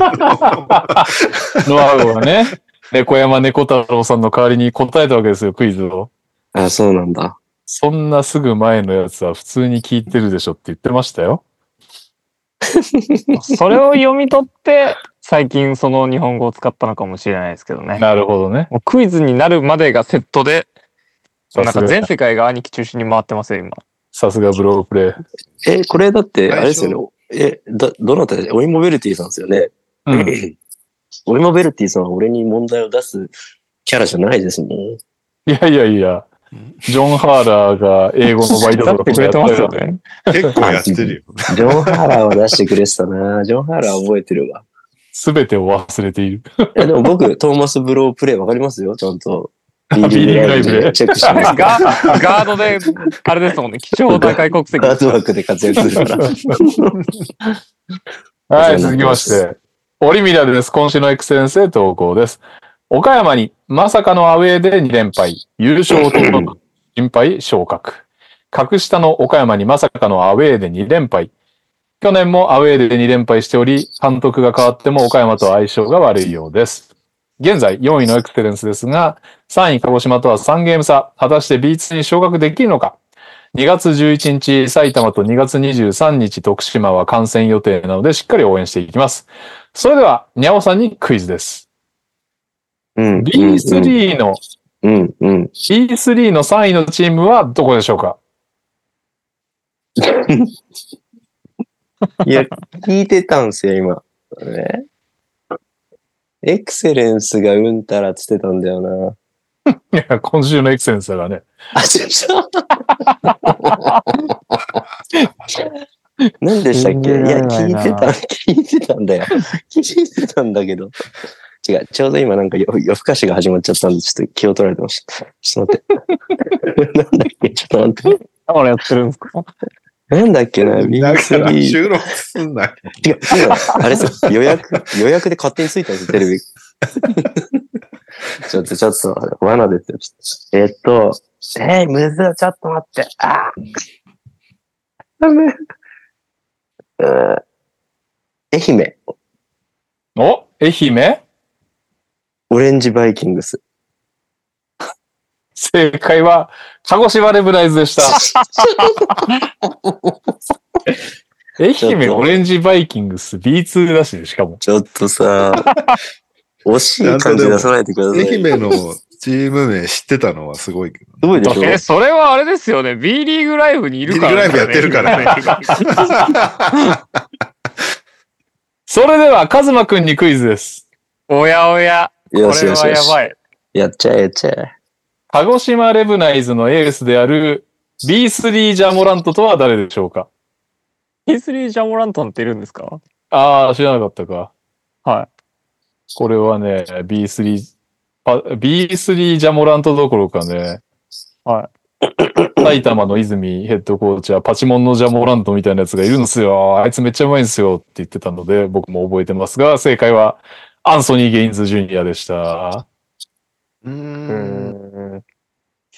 ノアゴがね、猫山猫太郎さんの代わりに答えたわけですよ、クイズを。ん。あ、そうなんだ。そんなすぐ前のやつは普通に聞いてるでしょって言ってましたよ。それを読み取って、最近その日本語を使ったのかもしれないですけどね。なるほどね。もうクイズになるまでがセットで、なんか全世界が兄貴中心に回ってますよ、今。さすがブロープレイ。え、これだって、あれです最よね。え、だ、どなたでオイモベルティさんですよね。うん。オイモベルティさんは俺に問題を出すキャラじゃないですもん。いやいやいや、ジョン・ハーラーが英語のバイトだってくれてますよとかやっね。結構やってるよ。ジョン・ハーラーは出してくれてたな。ジョン・ハーラー覚えてるわ。すべてを忘れている。え、でも僕、トーマス・ブロープレイわかりますよ、ちゃんと。B リーグライブでチェックしてます。ガガードで、あれですもんね、貴重な外国籍。ガードワークで活躍するから。はい、続きまして。オリミラです。今週のエクセレンスへ投稿です。岡山にまさかのアウェーで2連敗。優勝と 心配昇格。格下の岡山にまさかのアウェーで2連敗。去年もアウェーで2連敗しており、監督が変わっても岡山と相性が悪いようです。現在4位のエクセレンスですが、3位鹿児島とは3ゲーム差。果たして B2 に昇格できるのか2月11日埼玉と2月23日徳島は観戦予定なのでしっかり応援していきます。それでは、にゃおさんにクイズです。うん。B3 の、うん、うん。B3 の3位のチームはどこでしょうか？いや、聞いてたんすよ、今。ね。エクセレンスがうんたらっつってたんだよな。いや、今週のエクセレンスだからね。あ、違う。何でしたっけ？いや、聞いてた、聞いてたんだよ。聞いてたんだけど。違う、ちょうど今なんか夜夜更かしが始まっちゃったんで、ちょっと気を取られてました。ちょっと待って。なんだっけ？ちょっと待って。だからやってるんですか？なんだっけな？だから ?B3。収録すんなよ。違う、違う。あれですよ予約、予約で勝手についたんですよ、テレビ。ちょっと、ちょっと、罠ですよ。ちょっとえっと、えー、むずい、ちょっと待って。あーダメ。愛媛、お？愛媛？オレンジバイキングス。正解は、鹿児島レブライズでした。愛媛オレンジバイキングス B2 だしね、しかも。ちょっとさ、惜しい感じ出さないでください。愛媛のチーム名知ってたのはすごいけど。すごいでしょ？え、それはあれですよね。B リーグライブにいるから、B リーグライブやってるからね。それでは、カズマくんにクイズです。おやおや。これよしよしよし。はやばい。やっちゃえ、やっちゃえ。鹿児島レブナイズのエースである B3 ジャモラントとは誰でしょうか？P3 ジャモラントンっているんですか？ああ、知らなかったか。はこれはね、B3、あ B3 ジャモラントどころかね、は埼玉の泉ヘッドコーチはパチモンのジャモラントみたいなやつがいるんですよ。あいつめっちゃうまいんですよって言ってたので、僕も覚えてますが、正解はアンソニー・ゲインズ・ジュニアでした。う。ん。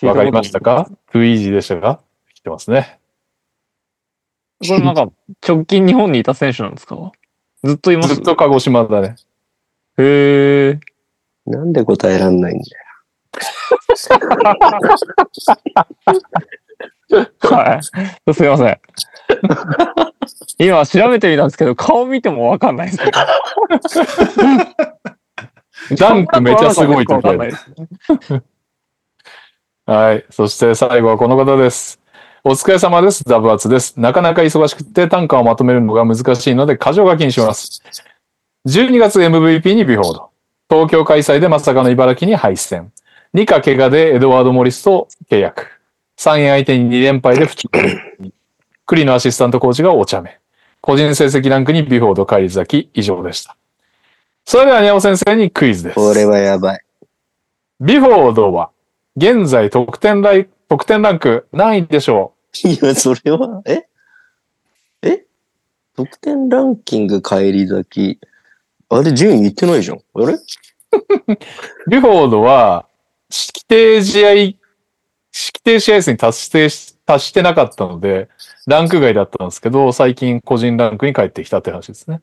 わかりましたか ?too easy でしたか？来てますね。これなんか、直近日本にいた選手なんですか？ずっといます？ずっと鹿児島だね。へえ。なんで答えらんないんだよ。はい。すいません。今調べてみたんですけど、顔見てもわかんないです。ダンクめちゃすごい時ある。わかんないです。はい。そして最後はこの方です。お疲れ様です。ザブアツです。なかなか忙しくて単価をまとめるのが難しいので、過剰書きにします。12月 MVP にビフォード。東京開催でまさかの茨城に敗戦。2か怪我でエドワード・モリスと契約。3位相手に2連敗で不調。クリのアシスタントコーチがお茶目。個人成績ランクにビフォード、返り咲き、以上でした。それでは、にゃお先生にクイズです。これはやばい。ビフォードは、現在得点ライ得点ランク何位でしょいや、それは、え？え？得点ランキング帰り咲き。あれ、順位言ってないじゃん。あれ？う ビフォードは、規定試合、規定試合数に達成し、達してなかったので、ランク外だったんですけど、最近個人ランクに帰ってきたって話ですね。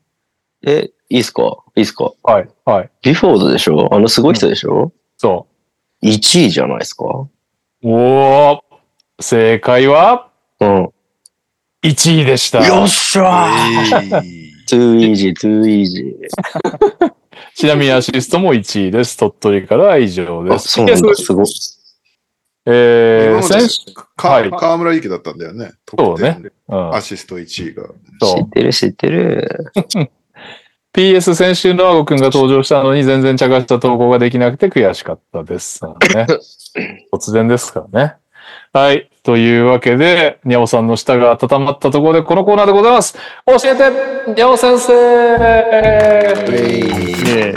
え、いいっすか？いいっすか？はい、はい。ビフォードでしょ？あのすごい人でしょ、そ ?1 位じゃないですか？う。おー、正解は？うん。1位でした。よっしゃーえい !too easy, too easy. ちなみにアシストも1位です。鳥取からは以上であ、す。そうなんだ。すごい。えー、選手、かはい河村池だったんだよね。そうね得点でうんアシスト1位が。知ってる、知ってる。PS 先週のアゴくんが登場したのに全然茶化した投稿ができなくて悔しかったです。ね、突然ですからね。はい。というわけで、にゃおさんの舌が温まったところでこのコーナーでございます。教えてにゃお先生イエーイ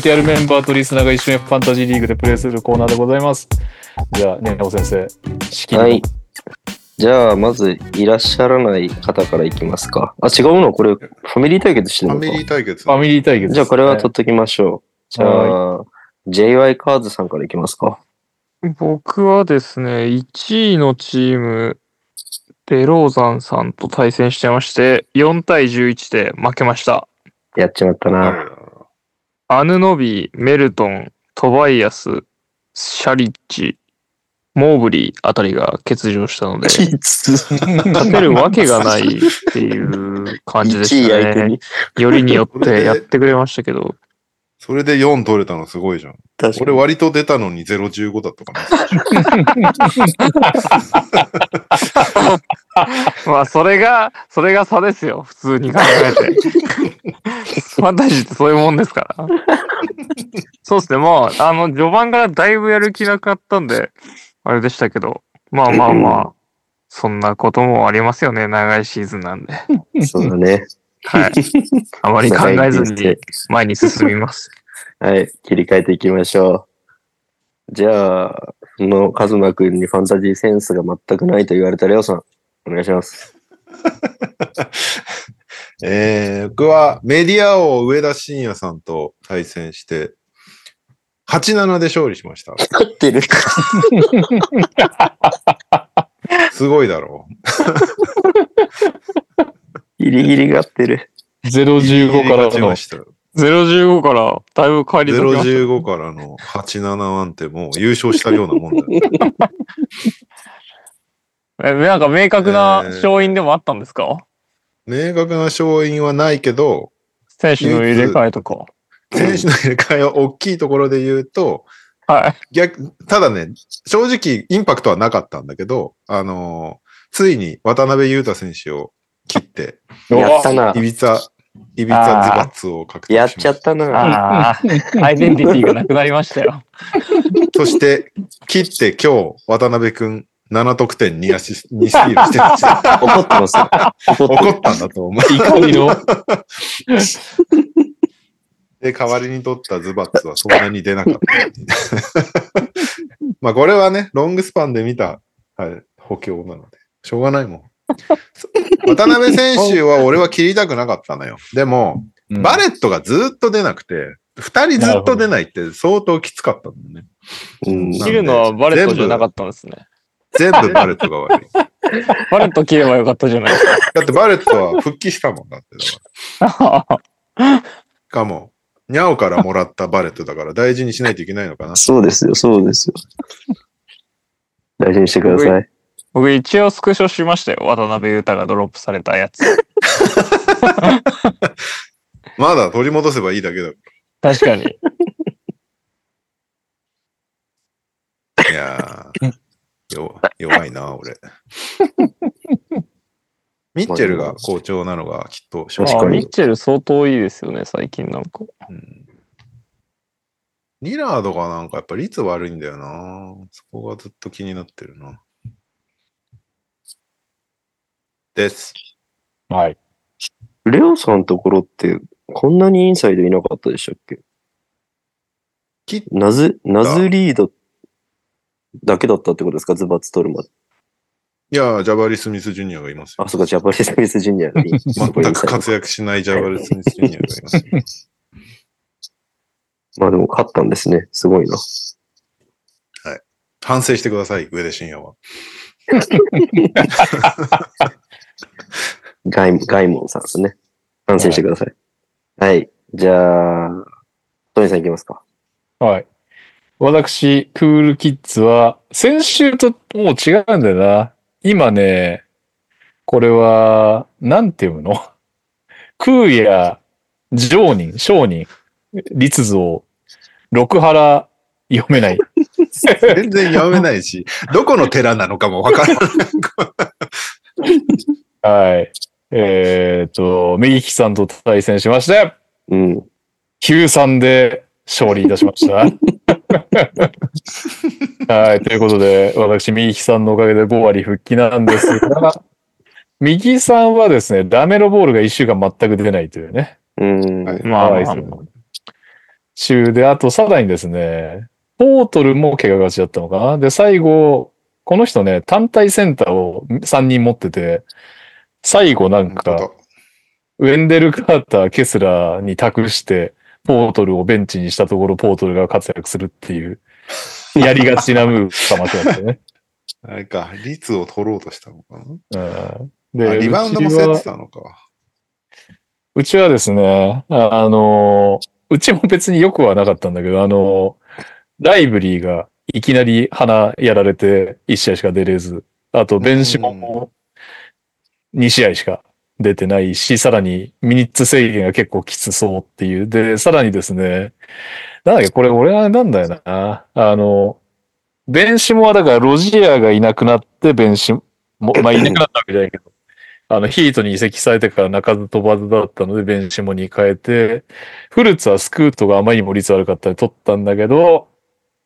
NTR メンバーとリスナーが一緒にファンタジーリーグでプレイするコーナーでございます。じゃあ、にゃお先生、式にはい。じゃあ、まず、いらっしゃらない方からいきますか。あ、違うの？これ、ファミリー対決してるのかファミリー対決。ファミリー対決ね、じゃあ、これは取っときましょう。じゃあ、JY カーズさんからいきますか。僕はですね、1位のチーム、デローザンさんと対戦してまして、4対11で負けました。やっちまったな。アヌノビー、メルトン、トバイアス、シャリッチ、モーブリーあたりが欠場したので、勝てるわけがないっていう感じで1位した相手にね。。よりによってやってくれましたけど、それで4取れたのすごいじゃん。確かに。俺割と出たのに015だったかな。まあそれが、それが差ですよ、普通に考えて。ファンタジーってそういうもんですから。そうですね、まあ、あの、序盤からだいぶやる気なかったんで、あれでしたけど、まあまあまあ、そんなこともありますよね、長いシーズンなんで。そうだね。はい。あまり考えずに前に進みます。はい、切り替えていきましょう。じゃあ、そのカズマくんにファンタジーセンスが全くないと言われたレオさん、お願いします。えー、僕はメディア王上田晋也さんと対戦して、8-7で勝利しました。勝ってる。すごいだろギリギリ勝ってる。う。015からの勝ちました。015からだいぶ帰り咲きました。015からの87なんてもう優勝したようなもんだよ。えなんか明確な勝因でもあったんですか、明確な勝因はないけど、選手の入れ替えとか。選手の入れ替えは大きいところで言うと、はい。逆、ただね、正直インパクトはなかったんだけど、あのーついに渡辺裕太選手を切って、やったな。イビツァ、イビツァズバッツを獲得しやっましたちゃったな。アイデンティティがなくなりましたよ。そして、切って今日、渡辺くん7得点2アシスト、2スティールしてました。怒ってますよ。怒ったんだと思う。怒りの、で、代わりに取ったズバッツはそんなに出なかった。まあこれはね、ロングスパンで見た、はい、補強なので、しょうがないもん。渡辺選手は俺は切りたくなかったのよ。でも、バレットがずっと出なくて、二人ずっと出ないって相当きつかったんだよね。切るのはバレットじゃなかったんですね。全部バレットが悪い。バレット切ればよかったじゃないですだってバレットは復帰したもんだって。だかも、ニャオからもらったバレットだから大事にしないといけないのかな。そうですよ、そうですよ。大事にしてください。僕一応スクショしましたよ。渡邊雄太がドロップされたやつ。まだ取り戻せばいいだけだ。確かに。いやー弱弱いな、俺。ミッチェルが好調なのがきっと正直ミッチェル相当いいですよね、最近なんか。うんリラードがなんかやっぱ率悪いんだよな。そこがずっと気になってるな。です。はい。レオさんのところって、こんなにインサイドいなかったでしたっけ？きナズ、ナズリードだけだったってことですか？ズバッツ取るまで。いや、ジャバリ・スミス・ジュニアがいますよ。あ、そうか、ジャパニーズ・スミス・ジュニア全く活躍しないジャバリ・スミス・ジュニアがいますよ。まあでも勝ったんですね。すごいな。反省してください、上田晋也は。ガイ、ガイモンさんですね。反省してください。はい。じゃあ、トニーさんいきますか。はい。私、クールキッズは、先週ともう違うんだよな。今ね、これは、なんて読むの？空や、上人、商人、立像、六原、読めない。全然読めないし、どこの寺なのかもわからない。はい。えっ、と、右利きさんと対戦しまして、うん。9-3で勝利いたしました。はい。ということで、私、右利きさんのおかげで5割復帰なんですが、右さんはですね、ラメロボールが1週間全く出ないというね。うん。はいまあまあかわいそう週で、あと、さらにですね、ポートルも怪我がちだったのかな。で、最後、この人ね、単体センターを3人持ってて、最後なんか、本ウェンデル・カーター、ケスラーに託して、ポートルをベンチにしたところ、ポートルが活躍するっていう、やりがちなムーブかまってますよね。あれか、率を取ろうとしたのかな？うん、あリバウンドもうちは競ってたのか。うちはですね、ああの、うちも別によくはなかったんだけど、あの、ライブリーがいきなり鼻やられて1試合しか出れず、あと、ベンシモンも2試合しか出てないし、さらにミニッツ制限が結構きつそうっていう。で、さらにですね、なんだっけ、これ俺はなんだよな。あの、ベンシモはだからロジアがいなくなって、ベンシモ、まあいなくなったわけじゃないけど、あの、ヒートに移籍されてから泣かず飛ばずだったので、ベンシモに変えて、フルーツはスクートがあまりにも率悪かったんで取ったんだけど、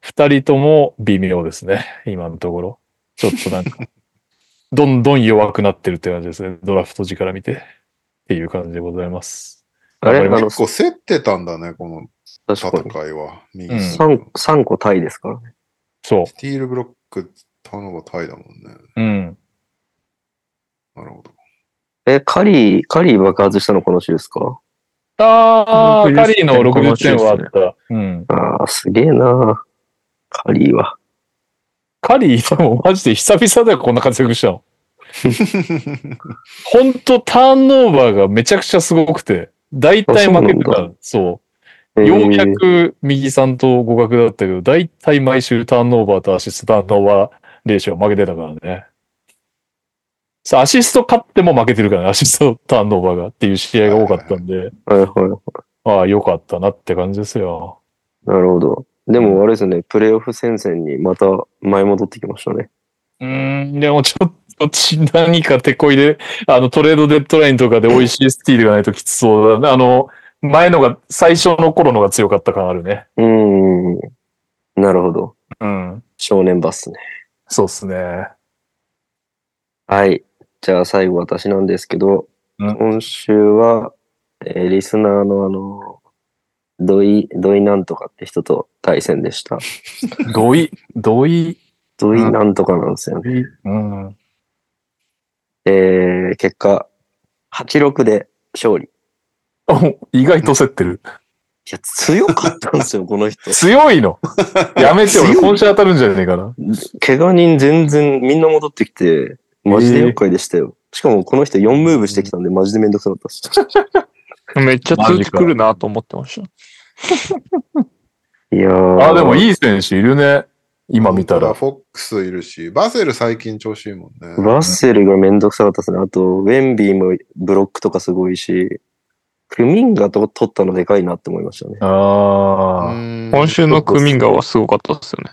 二人とも微妙ですね。今のところ。ちょっとなんか、どんどん弱くなってるって感じですね。ドラフト時から見て。っていう感じでございます。あれ？あ結構競ってたんだね、この。戦いは。右うん3、三個タイですからね。そスティールブロック、ターンオーバータイだもんね。う。うん。なるほど。え、カリー、カリー爆発したのこの週ですか？ああ、60カリーの60点はあっ点た。うん。ああ、すげえなカリーは。カリーマジで久々だよ、こんな活躍したの。ほんとターンオーバーがめちゃくちゃすごくて、大体負けてた。そう。ようやく右さんと互角だったけど、大体毎週ターンオーバーとアシストターンオーバーレーション負けてたからね。さあ、アシスト勝っても負けてるからね、アシストターンオーバーがっていう試合が多かったんで、はいはい。ああ、良かったなって感じですよ。なるほど。でもあれですね、プレイオフ戦線にまた前戻ってきましたね。うん、でもちょっと何か手こいで、あのトレードデッドラインとかで美味しいスティールがないときつそうだね。あの、前のが、最初の頃のが強かった感あるね。うん。なるほど。うん。少年バスね。そうっすね。はい。じゃあ最後私なんですけど、うん今週は、えーリスナーのあの、土井、土井なんとかって人と対戦でした。同意、同意。土井なんとかなんですよね。うん。えー、結果、8-6で勝利。お意外と競ってる。いや、強かったんですよ、この人。強いの？やめて、俺今週当たるんじゃねえかな。怪我人全然みんな戻ってきて、マジで厄介でしたよ。しかもこの人4ムーブしてきたんで、マジでめんどくさかったです。めっちゃ通知来るなと思ってました。いやー。あ、でもいい選手いるね。今見たら。フォックスいるし、バセル最近調子いいもんね。ラッセルがめんどくさかったですね。あと、ウェンビーもブロックとかすごいし、クミンガと取ったのでかいなって思いましたね。ああ。今今週のクミンガはすごかったですよね。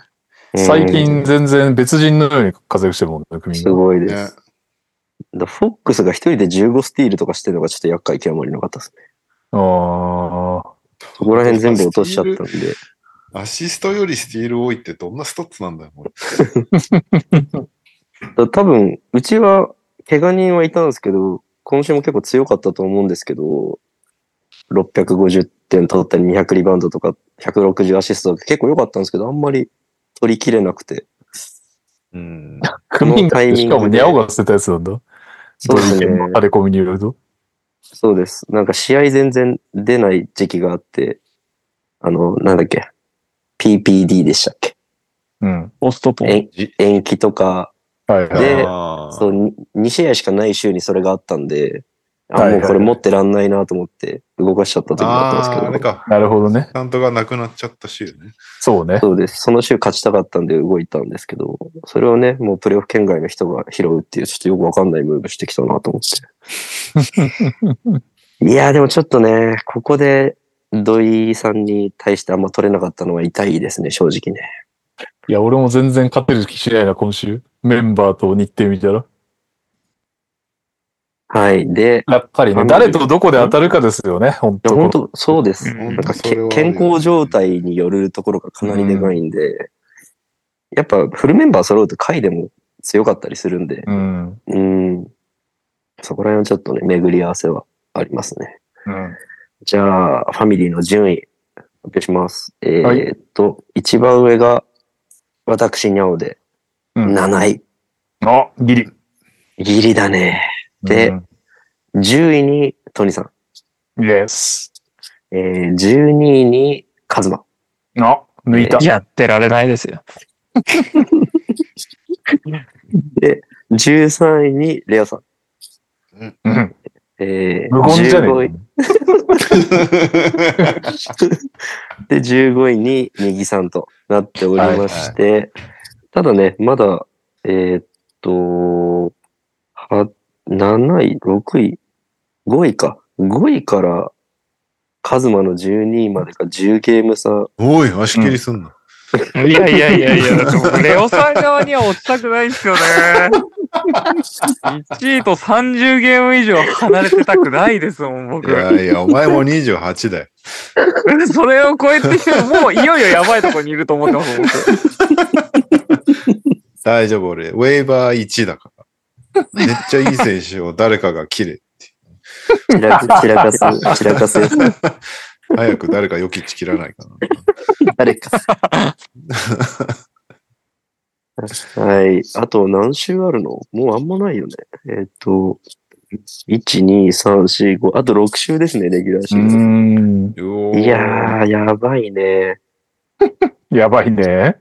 最近全然別人のように活躍してるもんね、組すごいです。ね。だフォックスが一人で15スティールとかしてるのがちょっと厄介極まりなかったですね。ああ。そこら辺全部落としちゃったんで。アシストよりスティール多いってどんなストッツなんだよ、これだ 多分、うちは怪我人はいたんですけど、今週も結構強かったと思うんですけど、650点取ったり200リバウンドとか160アシストとか結構良かったんですけど、あんまり取りきれなくて。うん。クミンガってしかもニャオが捨てたやつなんだ。そうですね。あれ込みによると。そうです。なんか試合全然出ない時期があって、あの、なんだっけ？PPD でしたっけ？うん。ポストポン。延延期とか、はいはい。でそう、2試合しかない週にそれがあったんで、あ、はいはいもうこれ持ってらんないなと思って動かしちゃった時があったんですけど。あーあれか。なるほどね。ちゃんとがなくなっちゃった週ね。そうね。そうです。その週勝ちたかったんで動いたんですけど、それをね、もうプレイオフ圏外の人が拾うっていう、ちょっとよくわかんないムーブしてきたなと思って。いやーでもちょっとね、ここで土井さんに対してあんま取れなかったのは痛いですね、正直ね。いや、俺も全然勝てる気しないな、今週。メンバーと日程見たら。はい。で、やっぱりね、誰とどこで当たるかですよね、本当本当そうです。うんなんか健康状態によるところがかなりでかいんで、やっぱフルメンバー揃うと下位でも強かったりするんで、うん。うん。そこら辺はちょっとね、巡り合わせはありますね。うん。じゃあ、ファミリーの順位、発表します。えーはいっと、一番上が、私にゃおで、うん7位。あ、ギリ。ギリだね。でうん10位に、トニさん。イエス。えー、12位に、カズマ。あ、抜いた。やってられないですよ。で、13位に、レオさん。うん。えー、無言じゃ15ね位。で、15位に、ネギさんとなっておりまして、ただね、まだ、えーっと、は、7位、6位、5位か。5位から、カズマの12位までが10ゲーム差。おい、足切りすんな。いやいやいやいや、でもレオさん側には落ちたくないですよね。1位と30ゲーム以上離れてたくないですもん、い僕。やいや、お前も28だよ。それを超えてきても、もういよいよやばいとこにいると思ってます、僕。大丈夫、俺。ウェーバー1だから。めっちゃいい選手を誰かが切れ。散ら散らかす、散らかす。早く誰かヨキッチ切らないかな。誰か。はい。あと何週あるの？もうあんまないよね。えーっと、1、2、3、4、5、あと6週ですね、レギュラーシうーズン。いやー、やばいね。やばいね。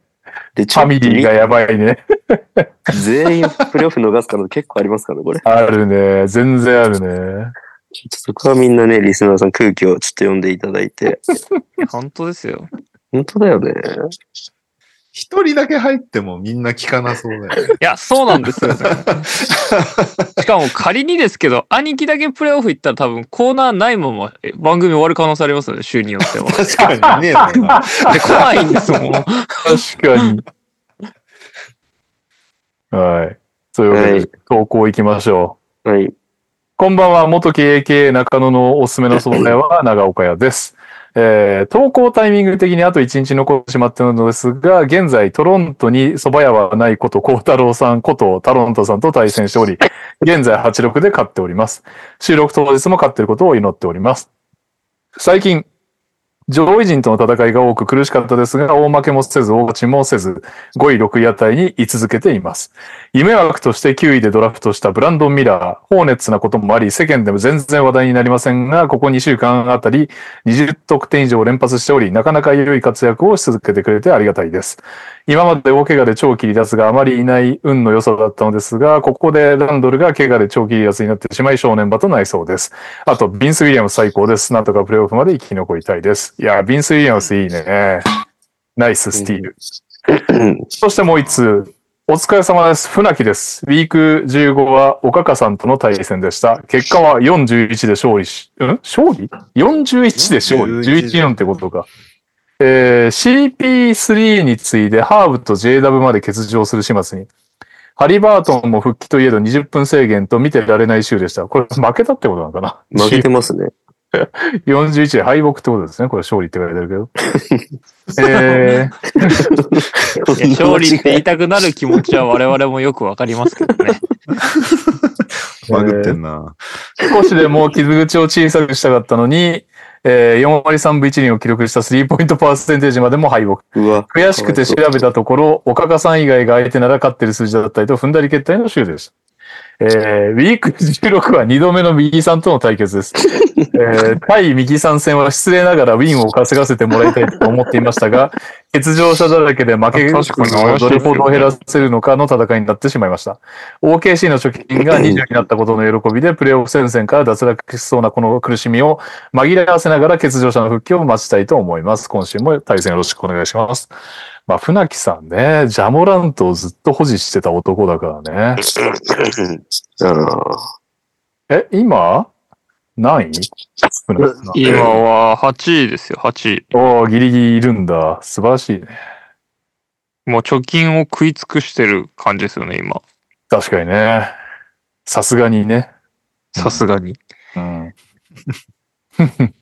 で、ファミリーがやばいね。全員プレイオフ逃す可能性結構ありますからね、これ。あるね。全然あるね。ちょっとそこはみんなね、リスナーさん空気をちょっと読んでいただいて。本当ですよ。本当だよね。一人だけ入ってもみんな聞かなそうだよね。いや、そうなんですよね。しかも仮にですけど、兄貴だけプレイオフ行ったら多分コーナーないままえ番組終わる可能性ありますよね、週によっては。確かにね。で、来ないんですもん。確かに。はい。そういうわけで、はい投稿行きましょう。はい。こんばんは、元 KK 中野のおすすめの蕎麦屋は長岡屋です。えー投稿タイミング的にあと1日残ってしまっているのですが、現在トロントに蕎麦屋はないこと、孝太郎さんことタロントさんと対戦しており、現在86で勝っております。収録当日も勝っていることを祈っております。最近、上位陣との戦いが多く苦しかったですが、大負けもせず、大勝ちもせず、5位、6位あたりに居続けています。夢枠として9位でドラフトしたブランドン・ミラー、ホーネッツなこともあり、世間でも全然話題になりませんが、ここ2週間あたり20得点以上連発しており、なかなか良い活躍をし続けてくれてありがたいです。今まで大怪我で超切離脱があまりいない運の良さだったのですが、ここでランドルが怪我で超切離脱になってしまい正念場となりそうです。あと、ビンス・ウィリアム最高です。なんとかプレイオフまで生き残りたいです。いや、ビンス・ウィリアムスいいね。ナイススティール。そしてもう一通。お疲れ様です。船木です。ウィーク15は岡かさんとの対戦でした。結果は41で勝利し、うん？勝利 ?41 で勝利？11-4ってことか。えー CP3 に次いでハーブと JW まで欠場する始末に。ハリバートンも復帰といえど20分制限と見てられない週でした。これ負けたってことなのかな？負けてますね。41で敗北ってことですね。これ勝利って書いてあるけど。えー、勝利って言いたくなる気持ちは我々もよくわかりますけどね。バグってんな。少しでも傷口を小さくしたかったのに、えー4割3分1厘を記録したスリーポイントパーセンテージまでも敗北。悔しくて調べたところ、岡賀さん以外が相手なら勝ってる数字だったりと踏んだり決定の週でした。えー、ウィーク16は2度目の右さんとの対決です。えー、対右さん戦は失礼ながらウィンを稼がせてもらいたいと思っていましたが、欠場者だらけで負けをどれほど減らせるのかの戦いになってしまいました。OKC の貯金が 20になったことの喜びで、プレーオフ戦線から脱落しそうなこの苦しみを紛らわせながら欠場者の復帰を待ちたいと思います。今週も対戦よろしくお願いします。まあ、船木さんね、ジャモラントをずっと保持してた男だからね。え、今？何位今は8位ですよ、8位。おーギリギリいるんだ。素晴らしいね。もう貯金を食い尽くしてる感じですよね、今。確かにね。さすがにね。さすがに。うん。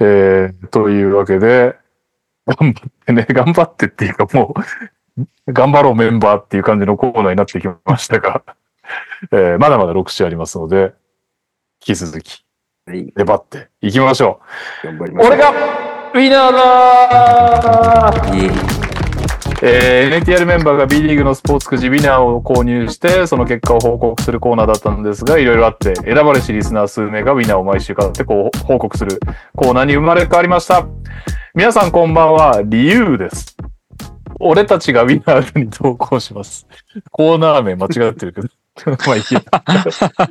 えー、というわけで、頑張ってね、頑張ってっていうかもう、頑張ろうメンバーっていう感じのコーナーになってきましたが、えーまだまだ6試合ありますので、引き続きはい。粘っていきましょう。頑張りましょう。俺がウィナーだーいい。えー NTR メンバーが B リーグのスポーツくじウィナーを購入して、その結果を報告するコーナーだったんですが、いろいろあって、選ばれしリスナー数名がウィナーを毎週買ってこう報告するコーナーに生まれ変わりました。皆さんこんばんは、理由です。俺たちがウィナーに投稿します。コーナー名間違ってるけど。まあいいや、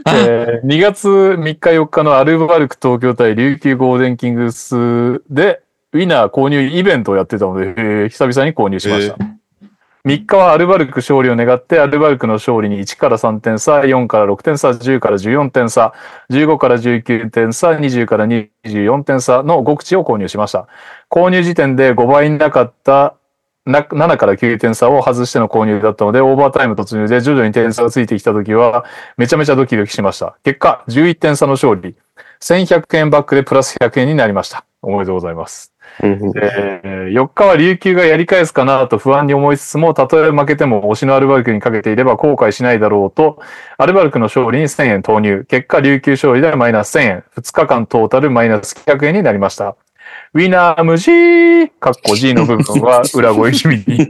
えー2月3日4日のアルバルク東京対琉球ゴールデンキングスで、ウィナー購入イベントをやってたので、えー久々に購入しました。3日はアルバルク勝利を願って、アルバルクの勝利に1から3点差、4から6点差、10から14点差、15から19点差、20から24点差の5口を購入しました。購入時点で5倍なかったな7から9点差を外しての購入だったので、オーバータイム突入で徐々に点差がついてきたときは、めちゃめちゃドキドキしました。結果、11点差の勝利。1100円バックでプラス100円になりました。おめでとうございます。うんえー4日は琉球がやり返すかなと不安に思いつつも、たとえ負けても推しのアルバルクにかけていれば後悔しないだろうと、アルバルクの勝利に1000円投入。結果、琉球勝利でマイナス1000円。2日間トータルマイナス900円になりました。ウィナー無事かっこ G の部分は裏声気味に。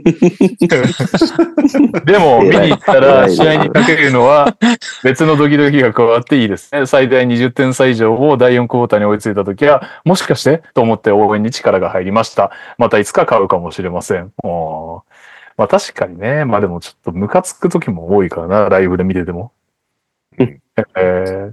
でも、見に行ったら試合にかけるのは別のドキドキが加わっていいですね。最大20点差以上を第4クォーターに追いついたときは、もしかしてと思って応援に力が入りました。またいつか買うかもしれません。まあ確かにね。まあでもちょっとムカつく時も多いからな、ライブで見てても。えー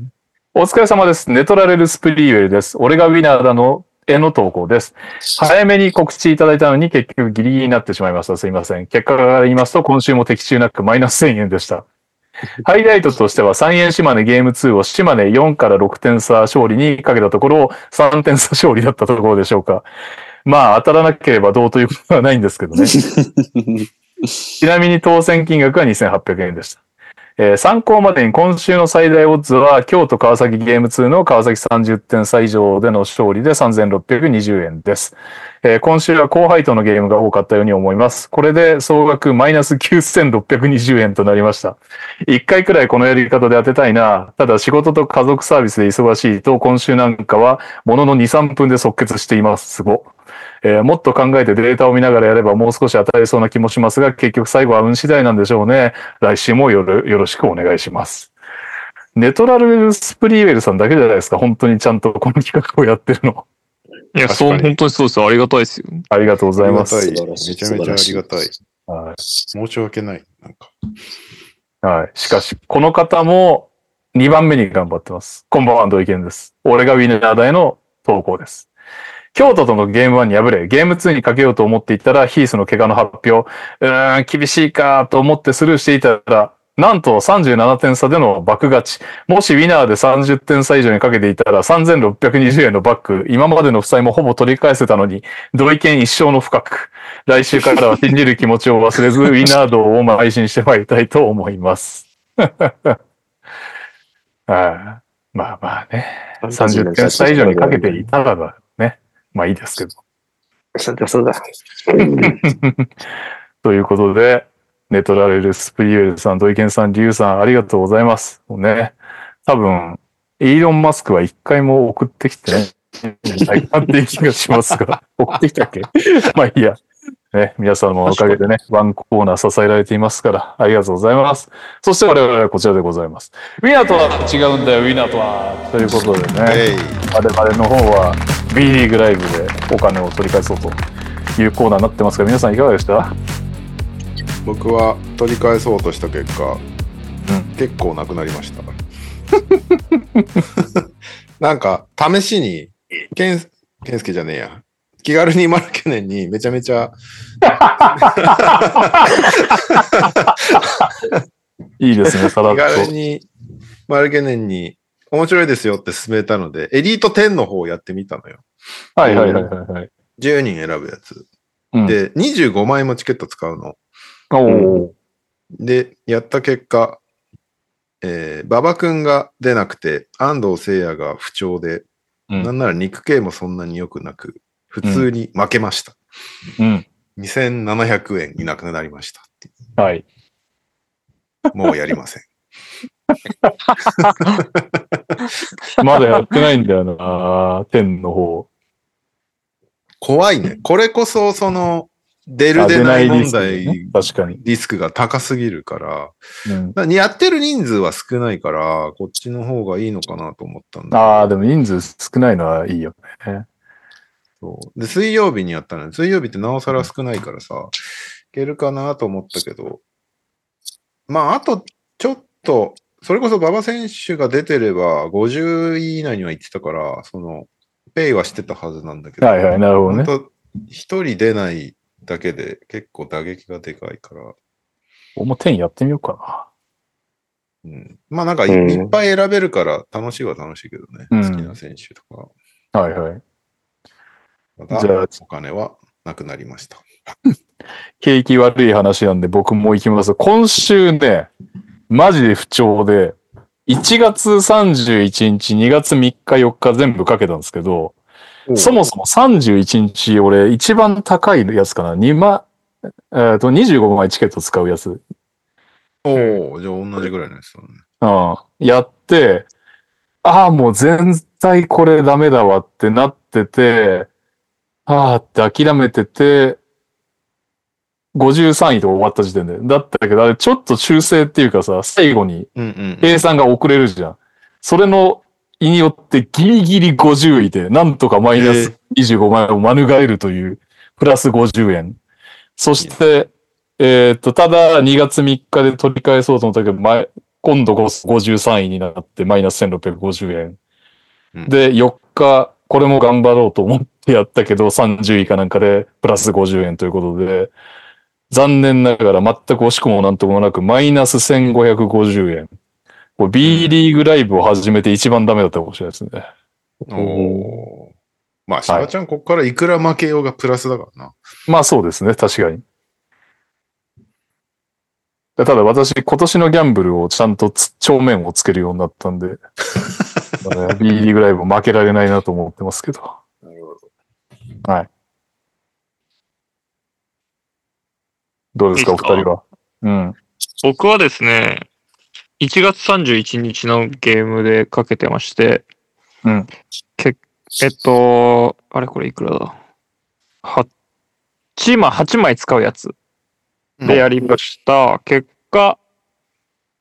お疲れ様です。ネトラレルスプリーウェルです。俺がウィナーだのへの投稿です。早めに告知いただいたのに結局ギリギリになってしまいました。すいません。結果から言いますと今週も的中なくマイナス1000円でした。ハイライトとしては3円島根ゲーム2を島根4から6点差勝利にかけたところ3点差勝利だったところでしょうか。まあ当たらなければどうということはないんですけどね。ちなみに当選金額は2800円でした。えー参考までに今週の最大オッズは京都川崎ゲーム2の川崎30点差以上での勝利で3620円です。えー今週は高配当のゲームが多かったように思います。これで総額マイナス9620円となりました。一回くらいこのやり方で当てたいな。ただ仕事と家族サービスで忙しいと今週なんかはものの2、3分で即決しています。すご。えーもっと考えてデータを見ながらやればもう少し当たりそうな気もしますが、結局最後は運次第なんでしょうね。来週もよろよろしくお願いします。ネトラルスプリーウェルさんだけじゃないですか。本当にちゃんとこの企画をやってるの。いや、そう、本当にそうですよ。ありがたいですよ。ありがとうございます。めちゃめちゃありがたい。はい申し訳ない。なんか。はい。しかし、この方も2番目に頑張ってます。こんばんは、土井健です。俺がウィナー大の投稿です。京都とのゲーム1に敗れ、ゲーム2にかけようと思っていったら、ヒースの怪我の発表、うーん、厳しいかと思ってスルーしていたら、なんと37点差での爆勝ち。もしウィナーで30点差以上にかけていたら、3620円のバック、今までの負債もほぼ取り返せたのに、土井健一生の深く。来週からは信じる気持ちを忘れず、ウィナー道を邁進してまいりたいと思います。はいまあまあね。30点差以上にかけていたらばね。まあいいですけど。そうだ、そうだ。ということで、ネトラレルスプリエルさん、土井健さん、リュウさん、ありがとうございます。もうね。多分、イーロン・マスクは一回も送ってきてないかなっていう気がしますが、送ってきたっけ？まあいいや。ね、皆さんのおかげでね、ワンコーナー支えられていますから、ありがとうございます。そして我々はこちらでございます。ウィナーとは違うんだよ、ウィナーとは。ということでね、我々の方は B リーグライブでお金を取り返そうというコーナーになってますが、皆さんいかがでした？僕は取り返そうとした結果、うん結構なくなりました。なんか、試しに、ケン、ケンスケじゃねえや。気軽にマルケネンにめちゃめちゃ、いいですね、さらっ気軽と。にマルケネンに面白いですよって勧めたので、エリート10の方をやってみたのよ。はいはいはいはいはい。10人選ぶやつ。うん、で、25枚もチケット使うの。おーで、やった結果、えー、馬場くんが出なくて、安藤聖也が不調で、うんなんなら肉系もそんなに良くなく、普通に負けました。うん。2700円いなくなりましたはい。う。もうやりません。まだやってないんだよな、天の方。怖いね。これこそ、その、出る出ない問題、ね確かに。リスクが高すぎるから、うん、やってる人数は少ないから、こっちの方がいいのかなと思ったんだああ、でも人数少ないのはいいよね。そう。で、水曜日にやったのに、水曜日ってなおさら少ないからさ、いけるかなと思ったけど、まあ、あと、ちょっと、それこそ馬場選手が出てれば、50位以内には行ってたから、その、ペイはしてたはずなんだけど、はいはい、なるほどね。一人出ないだけで結構打撃がでかいから、俺も天やってみようかうん、まあなんかい,、うん。っぱい選べるから楽しいは楽しいけどね、うん。好きな選手とか。な。はいはい。まじゃあたお金はなくなりました。景気悪い話なんで僕も行きます。今週ね、マジで不調で、1月31日、2月3日、4日全部かけたんですけど、そもそも31日、俺一番高いやつかな。2万、えっ、と、25枚チケット使うやつ。おおじゃあ同じぐらいのやつだね。うん。やって、ああ、もう全体これダメだわってなってて、ああって諦めてて、53位と終わった時点で。だったけど、あれちょっと修正っていうかさ、最後に計算が遅れるじゃん。それの意によってギリギリ50位で、なんとかマイナス25万円を免れるという、プラス50円。そして、えーっと、ただ2月3日で取り返そうと思ったけど、前今度こそ53位になってマイナス1650円。うんで、4日、これも頑張ろうと思ってやったけど、30位かなんかでプラス50円ということで、残念ながら全く惜しくもなんともなく、マイナス1550円。これ B リーグライブを始めて一番ダメだったかもしれないですね。おお。まあ、しばちゃん、ここからいくら負けようがプラスだからな。まあそうですね、確かに。ただ私、今年のギャンブルをちゃんとつ帳面をつけるようになったんで、B リーグライブ負けられないなと思ってますけど。なるほど。はい。どうですか、おいいですか？二人は？うん。僕はですね、1月31日のゲームでかけてまして、うん。けえっと、あれこれいくらだ ?8 枚、8枚使うやつでやりました。結果、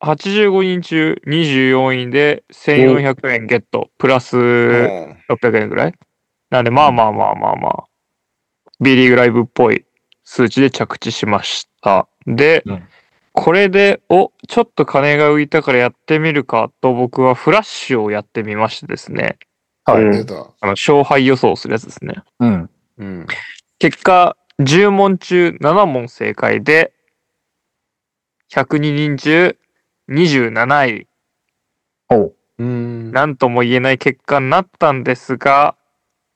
85人中24位で1400円ゲット、プラスうん600円ぐらいなんで、まあまあまあまあまあ、B リーグライブっぽい数値で着地しました。で、うんこれで、お、ちょっと金が浮いたからやってみるかと僕はフラッシュをやってみましてですね、はい。あの、勝敗予想するやつですね。うん。うん。結果、10問中7問正解で、102人中27位。おう。うん。なんとも言えない結果になったんですが、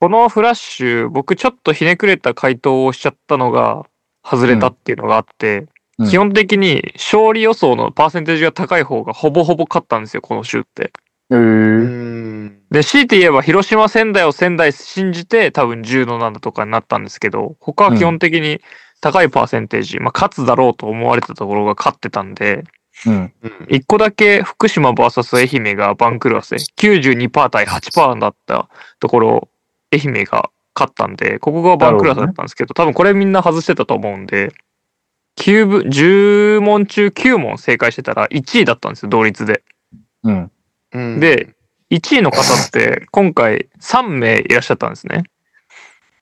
このフラッシュ、僕ちょっとひねくれた回答をしちゃったのが外れたっていうのがあって、うん基本的に勝利予想のパーセンテージが高い方がほぼほぼ勝ったんですよ、この週って。ー、ん。で、強いて言えば広島仙台を仙台信じて多分10の7とかになったんですけど、他は基本的に高いパーセンテージ、まあ勝つだろうと思われたところが勝ってたんで、うん。うん。1個だけ福島 VS 愛媛が番狂わせ、92%対8%だったところ、愛媛が勝ったんで、ここが番狂わせだったんですけど、多分これみんな外してたと思うんで、9分、10問中9問正解してたら1位だったんですよ、同率で。うん。うんで、1位の方って今回3名いらっしゃったんですね。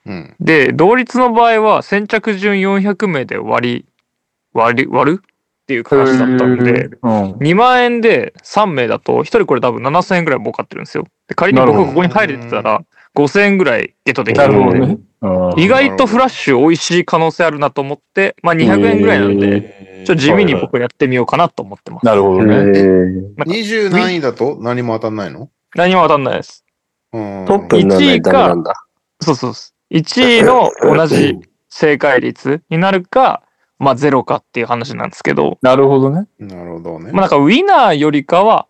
うん。で、同率の場合は先着順400名で割り、割り、割るっていう形だったんで、うん。2万円で3名だと、1人これ多分7000円ぐらい儲かってるんですよ。で仮に僕なるほどここに入れてたら、5000円ぐらいゲットできなるので、るほどね。うん意外とフラッシュ美味しい可能性あるなと思って、まあ200円ぐらいなんで、ちょっと地味に僕やってみようかなと思ってます。えなるほどね。ー20何位だと何も当たんないの？何も当たんないです。うん。トップにならないとダメなんだ。そうそうです。1位の同じ正解率になるか、まあゼロかっていう話なんですけど、なるほどね。なるほどね。まあなんかウィナーよりかは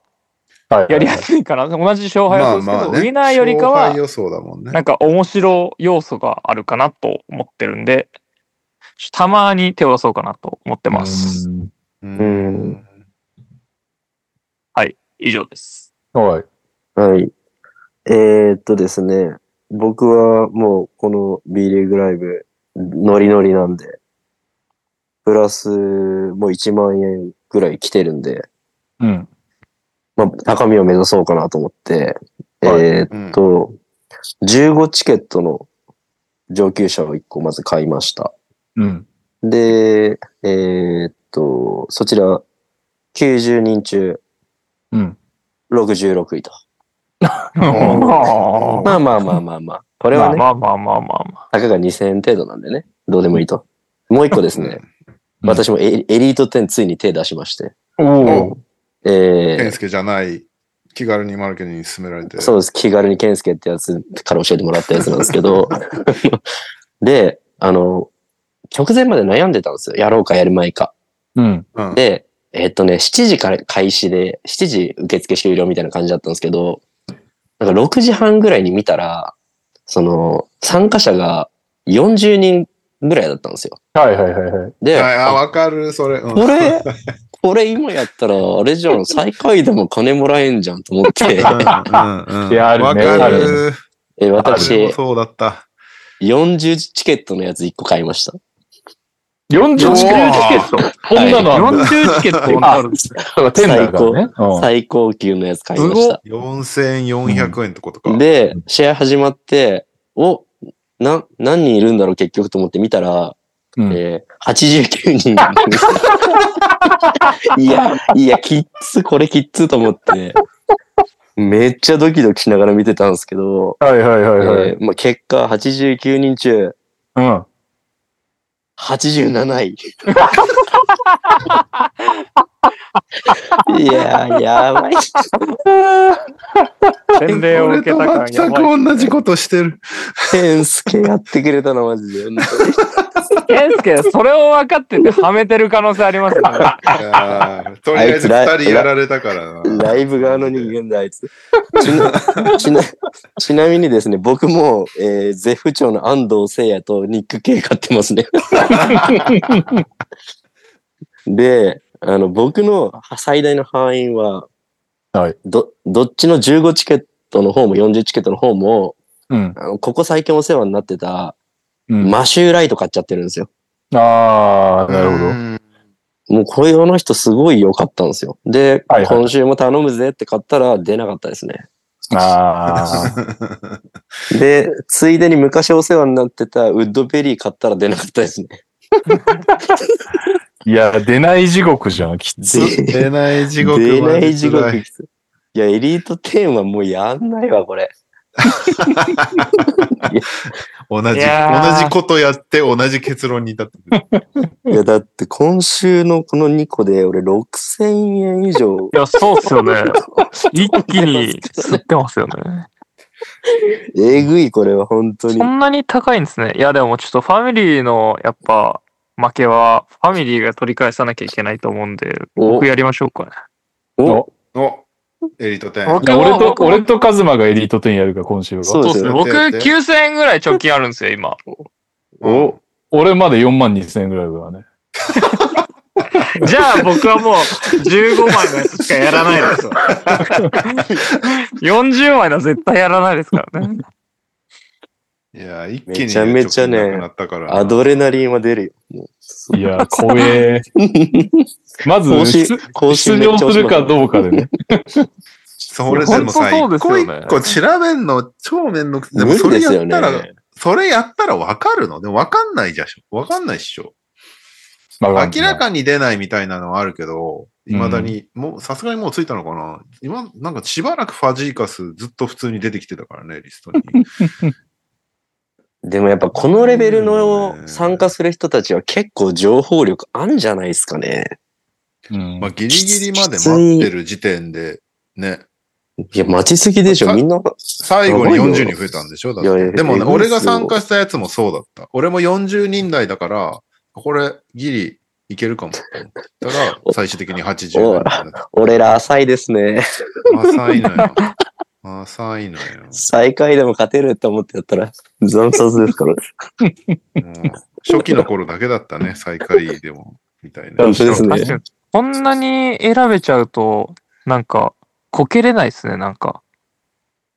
はい。やりやすいかな。同じ勝敗はそうですけど、ねウィナーよりかは勝敗予想だもんね。なんか面白要素があるかなと思ってるんで、たまに手を出そうかなと思ってます。うんうん。以上です。はい。はい。えー、っとですね、僕はもうこの B リーグライブ、ノリノリなんで、プラスもう1万円ぐらい来てるんで、うん。まあ、高みを目指そうかなと思って、はいえーっと、15チケットの上級者を1個まず買いました。うん。で、えーっと、そちら90人中うん。66位と。ままあまあまあまあまあ。これはね、まあまあまあまあまあ。たかが2000円程度なんでね。どうでもいいと。もう一個ですね。うん私もエエリート10ついに手出しまして。おお。え健介じゃない、気軽にマルケに勧められて。ー、そうです。気軽にケンスケってやつから教えてもらったやつなんですけど。で、あの、直前まで悩んでたんですよ。やろうかやるまいか。うん。うん。で、えっとね、7時から開始で、7時受付終了みたいな感じだったんですけど、なんか6時半ぐらいに見たら、その、参加者が40人ぐらいだったんですよ。はいはいはいはい。で、ああ、わかる、それ。うんこれ、これ今やったら、あれじゃん、最下位でも金もらえんじゃんと思って、うんうんうんいやあるねわかある。え私、そうだった。40チケットのやつ1個買いました。40チケットこんなのあるんだ40チケットにあなるんですね。テンダーからね。うん最高級のやつ買いました。4400円ってことか。で、試合始まって、お、な、何人いるんだろう結局と思って見たら、うんえー、89人。いや、いや、キッズ、これキッズと思って、めっちゃドキドキしながら見てたんですけど、はいはいはいはい。えーまあ、結果89人中うん。87位。いやー、やばい。洗礼を受けた感。全く同じことしてる。ケンスケやってくれたの、マジで。本ケンスケ、それを分かっててはめてる可能性ありますよね。いやーとりあえず二人やられたからな。ライブ側の人間だ、あいつ。ちなちなちなみにですね、僕も、えー、ゼフ長の安藤聖也とニック・ケイ買ってますね。で、あの、僕の最大の敗因は、はいど、どっちの15チケットの方も40チケットの方も、うん。あのここ最近お世話になってた、うん。マシューライト買っちゃってるんですよ。ああ、なるほど。うんもうこれの人すごい良かったんですよ。で、はいはい今週も頼むぜって買ったら出なかったですね。ああ。で、ついでに昔お世話になってたウッドベリー買ったら出なかったですね。いや、出ない地獄じゃん、きつ。で出ない地獄出ない地獄マジ辛いいや、エリート10はもうやんないわ、これ。同じ、同いやーじことやって同じ結論に至ってる。いや、だって今週のこの2個で俺6000円以上。いや、そうっすよね。一気に吸ってますよね。えぐい、これは本当にそ。んなに高いんですね。いや、でもちょっとファミリーの、やっぱ、負けは、ファミリーが取り返さなきゃいけないと思うんで、お僕やりましょうかね。おお、エリート10。僕いや俺と、俺とカズマがエリート10やるか、今週は。そうですね。僕、やってやって9000円ぐらい貯金あるんですよ、今。お、俺まで4万2千円ぐらいだからね。じゃあ僕はもう15枚のやつしかやらないですよ。40枚のは絶対やらないですからね。いや、一気にめちゃめちゃねアドレナリンは出るよ。いや、怖え。まず、更新出場すするかどうかでね。それでもさ、一個一そうですよね個調べんの超めんどくさい。でも無それやったら、ね。それやったらわかるのでもわかんないじゃん。わかんないっしょ。まあ明らかに出ないみたいなのはあるけど、未だに、もう、さすがにもうついたのかな今、なんかしばらくファジーカスずっと普通に出てきてたからね、リストに。でもやっぱこのレベルの参加する人たちは結構情報力あんじゃないですかね。うんまあ、ギリギリまで待ってる時点で、ね。いや、待ちすぎでしょ。さみんな、最後にやばいよ40人増えたんでしょ？だっていやいやでもね、俺が参加したやつもそうだった。俺も40人台だから、これ、ギリいけるかもって思ったら、最終的に80人。俺ら浅いですね。浅いのよ。浅いのよ。最下位でも勝てるって思ってやったら、惨殺ですから。初期の頃だけだったね、最下位でも。みたいな。本当ですね確かにこんなに選べちゃうと、なんか、こけれないですね、なんか。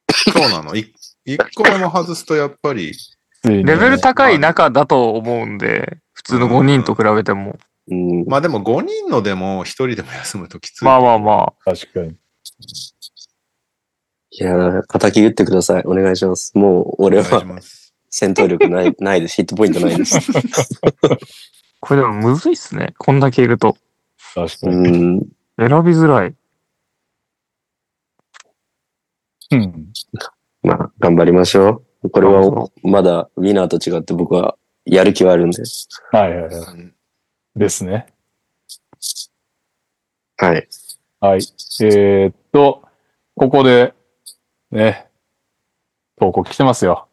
そうなの。い一個目も外すとやっぱり、レレベル高い中だと思うんで、普通の5人と比べても。うん。まあでも5人のでも1人でも休むときつい。まあまあま確かに。いやー、敵打ってください。お願いします。もう、俺は。戦闘力ない、ないです。ヒットポイントないです。あ。これでもむずいっすね。こんだけいると。う確かに。ん。選びづらい。うん。まあ、頑張りましょう。これは、まだ、ウィナーと違って僕は、やる気はあるんで。はいはいはい。うんですね。はい。はい。えーっと、ここで、ね、投稿来てますよ。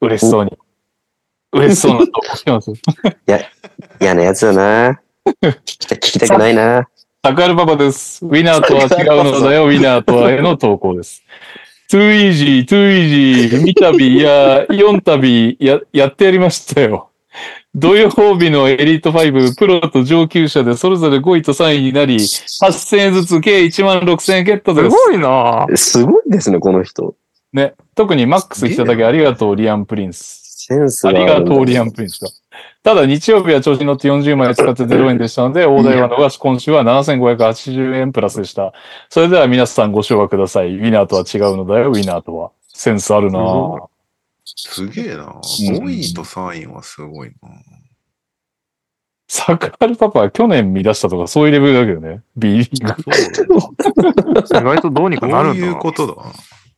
嬉しそうに。嬉しそうな投稿来てますよ。嫌なやつだな。聞きた、聞きたくないな。タカルパパです。ウィナーとは違うのだよ、ウィナーとはへの投稿です。トゥーイージー、トゥーイージー、三旅や四旅や、やってやりましたよ。土曜日のエリート5、プロと上級者でそれぞれ5位と3位になり、8000円ずつ計1万6000円ゲットです。すごいなぁすごいですね、この人。ね。特にマックス来ただけありがとう、リアンプリンス。センスあがありがとう、リアンプリンスか。ただ、日曜日は調子に乗って40枚使って0円でしたので、大台は逃し、今週は7580円プラスでした。それでは皆さんご唱和ください。ウィナーとは違うのだよ、ウィナーとは。センスあるなぁ。すげえな。ん5位と3位はすごいな。タカルパパは去年見出したとかそういうレベルだけどね。B リーグ。そう意外とどうにかなどういうるんだな。ことだ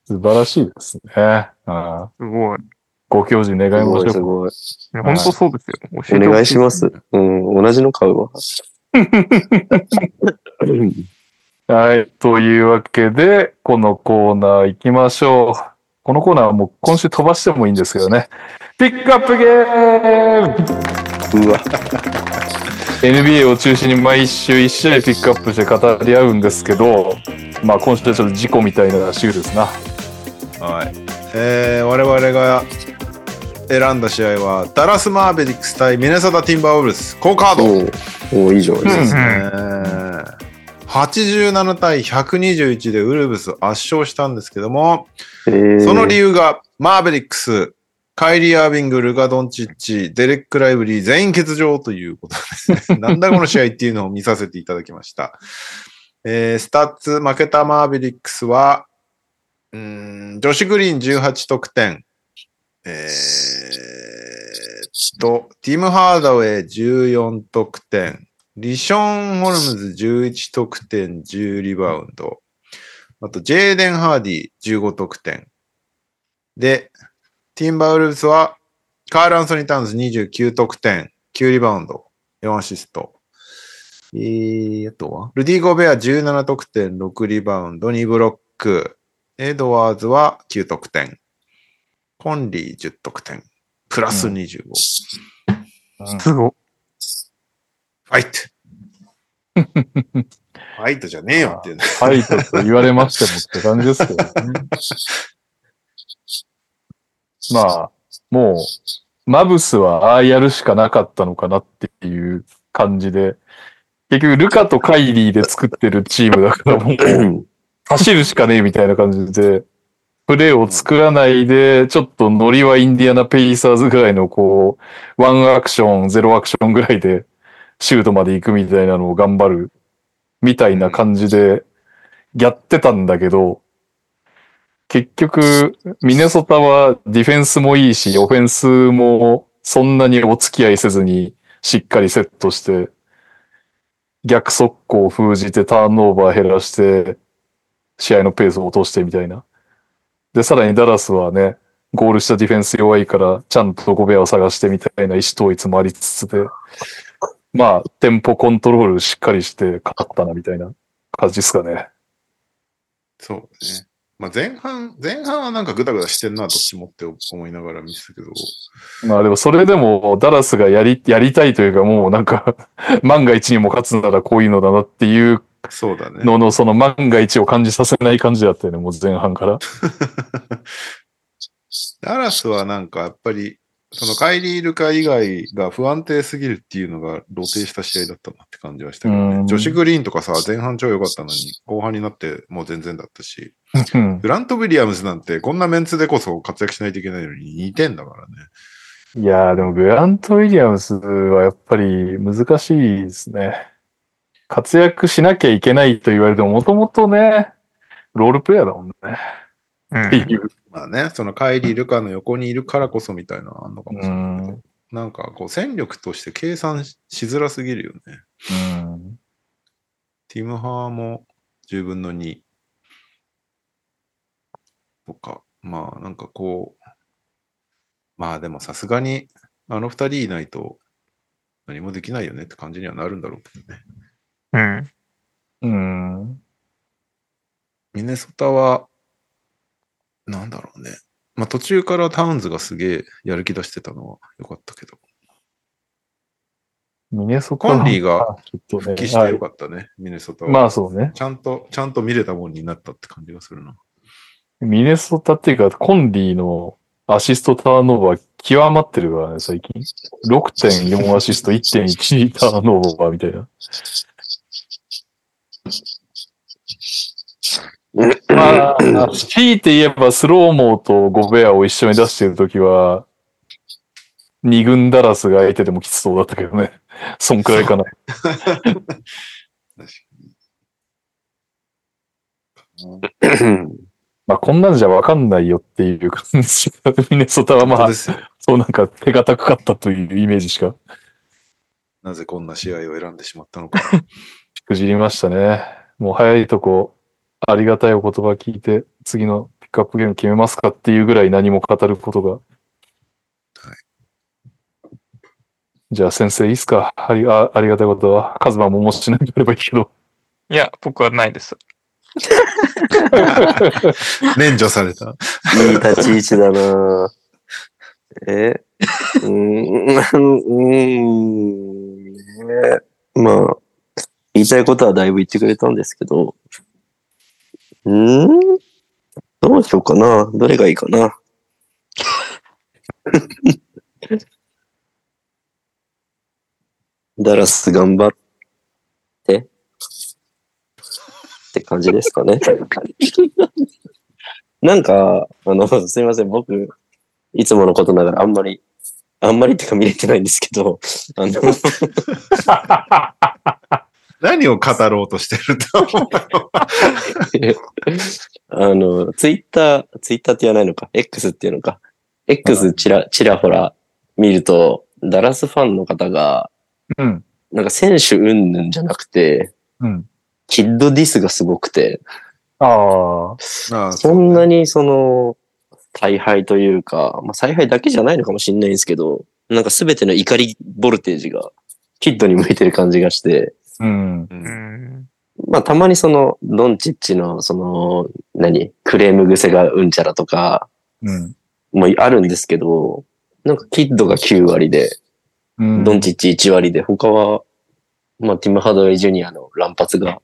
素晴らしいですね。ああすごい。ご教示願いましょう。すごい。本当そうですよ。教えてほしお願いします。うん、同じの買うわ。はい。というわけで、このコーナー行きましょう。このコーナーはもう今週飛ばしてもいいんですけどね。ピックアップゲームうわ、NBA を中心に毎週1試合ピックアップして語り合うんですけど、まあ今週はちょっと事故みたいな週ですな。はい。えー、我々が選んだ試合は、ダラス・マーベリックス対ミネソタ・ティンバーウルス、好カード。おうおういいじゃないですか。えー87対121でウルブス圧勝したんですけども、えーその理由が、マーベリックス、カイリー・アービング、ルカ・ドンチッチ、デレック・ライブリー、全員欠場ということですね。なんだこの試合っていうのを見させていただきました。えースタッツ、負けたマーベリックスは、うーん、ジョシュ・グリーン18得点、えーっと、ティム・ハーダウェイ14得点、リション・ホルムズ11得点、10リバウンド、あと、ジェーデン・ハーディ15得点。で、ティンバーウルブスは、カール・アンソニー・タウンズ29得点、9リバウンド、4アシスト。えー、あとはルディ・ゴベア17得点、6リバウンド、2ブロック。エドワーズは9得点。コンリー10得点。プラス25。すご。ファイト ファイトじゃねえよっていうね。はい、と言われましてもって感じですけどね。まあ、もう、マブスはああやるしかなかったのかなっていう感じで、結局、ルカとカイリーで作ってるチームだから、もう、走るしかねえみたいな感じで、プレーを作らないで、ちょっとノリはインディアナ・ペイサーズぐらいの、こう、ワンアクション、ゼロアクションぐらいで、シュートまで行くみたいなのを頑張る、みたいな感じで、やってたんだけど、結局、ミネソタはディフェンスもいいし、オフェンスもそんなにお付き合いせずにしっかりセットして、逆速攻を封じてターンオーバー減らして、試合のペースを落としてみたいな。で、さらにダラスはね、ゴールしたディフェンス弱いから、ちゃんとゴベアを探してみたいな意思統一もありつつで、まあ、テンポコントロールしっかりして勝ったなみたいな感じですかね。そうね。まあ前半、前半はなんかグダグダしてんな、どっちもって思いながら見てたけど、まあでもそれでもダラスがやり、やりたいというかもうなんか 万が一にも勝つならこういうのだなっていうそうだね。ののその万が一を感じさせない感じだったよね、もう前半から。ダラスはなんかやっぱり、そのカイリー・ルカ以外が不安定すぎるっていうのが露呈した試合だったなって感じはしたけどうんね。ジョシュ・グリーンとかさ、前半超良かったのに、後半になってもう全然だったし、うんグラント・ウィリアムズなんてこんなメンツでこそ活躍しないといけないのに2点だからね。いやーでもグラント・ウィリアムスはやっぱり難しいですね。活躍しなきゃいけないと言われてももともとね、ロールプレイヤーだもんね。うんっていう。まあね、そのカイリー・ルカの横にいるからこそみたいなのあんのかもしうれないけどん。なんかこう戦力として計算ししづらすぎるよね。うん。ティム・ハーも10分の2とか、まあなんかこう、まあでもさすがにあの二人いないと何もできないよねって感じにはなるんだろうけどね。うん。うん。ミネソタは、なんだろうね。まあ途中からタウンズがすげえやる気出してたのは良かったけど、ミネソタコンリーがちょっとね復帰して良かったね、ミネソタは。まあそうね。ちゃんと、ちゃんと見れたもんになったって感じがするな。ミネソタっていうか、コンリーのアシストターンオーバー極まってるからね、最近。6.4アシスト、1.1ターンオーバーみたいな。まあ、強いて言えばスローモーとゴベアを一緒に出してるときは、二軍ダラスが相手でもきつそうだったけどね。そんくらいかな。まあこんなんじゃわかんないよっていう感じが、ミネソタはに。まあ。そうなんか手堅かったというイメージしか。なぜこんな試合を選んでしまったのか。し くじりましたね。もう早いとこ、ありがたいお言葉聞いて、次のピックアップゲーム決めますかっていうぐらい何も語ることが。じゃあ先生いいっすか？ありあありがたいことは。カズマももしなければいいけど。いや、僕はないです。免除された。いい立ち位置だなえ？うーん、うーん、ねまあ、言いたいことはだいぶ言ってくれたんですけど、うん？どうしようかな。どれがいいかな。ダラス頑張って。って感じですかね。なんか、あの、すみません、僕、いつものことながらあんまり、あんまりってか見れてないんですけど、あの、何を語ろうとしてると思う あの、ツイッター、ツイッターって言わないのか、X っていうのか、X ちら、ちらほら見ると、ダラスファンの方が、うん。なんか選手云々じゃなくて、うん。キッドディスがすごくて、ああ。そんなにその、大敗というか、まあ、采配だけじゃないのかもしれないんですけど、なんか全ての怒りボルテージが、キッドに向いてる感じがして、うん。ううんん。まあたまにその、ドンチッチの、その、何、クレーム癖がうんちゃらとか、うん。もあるんですけど、なんかキッドが9割で、うん。ドンチッチ1割で、他は、まあティム・ハドウェイ・ジュニアの乱発が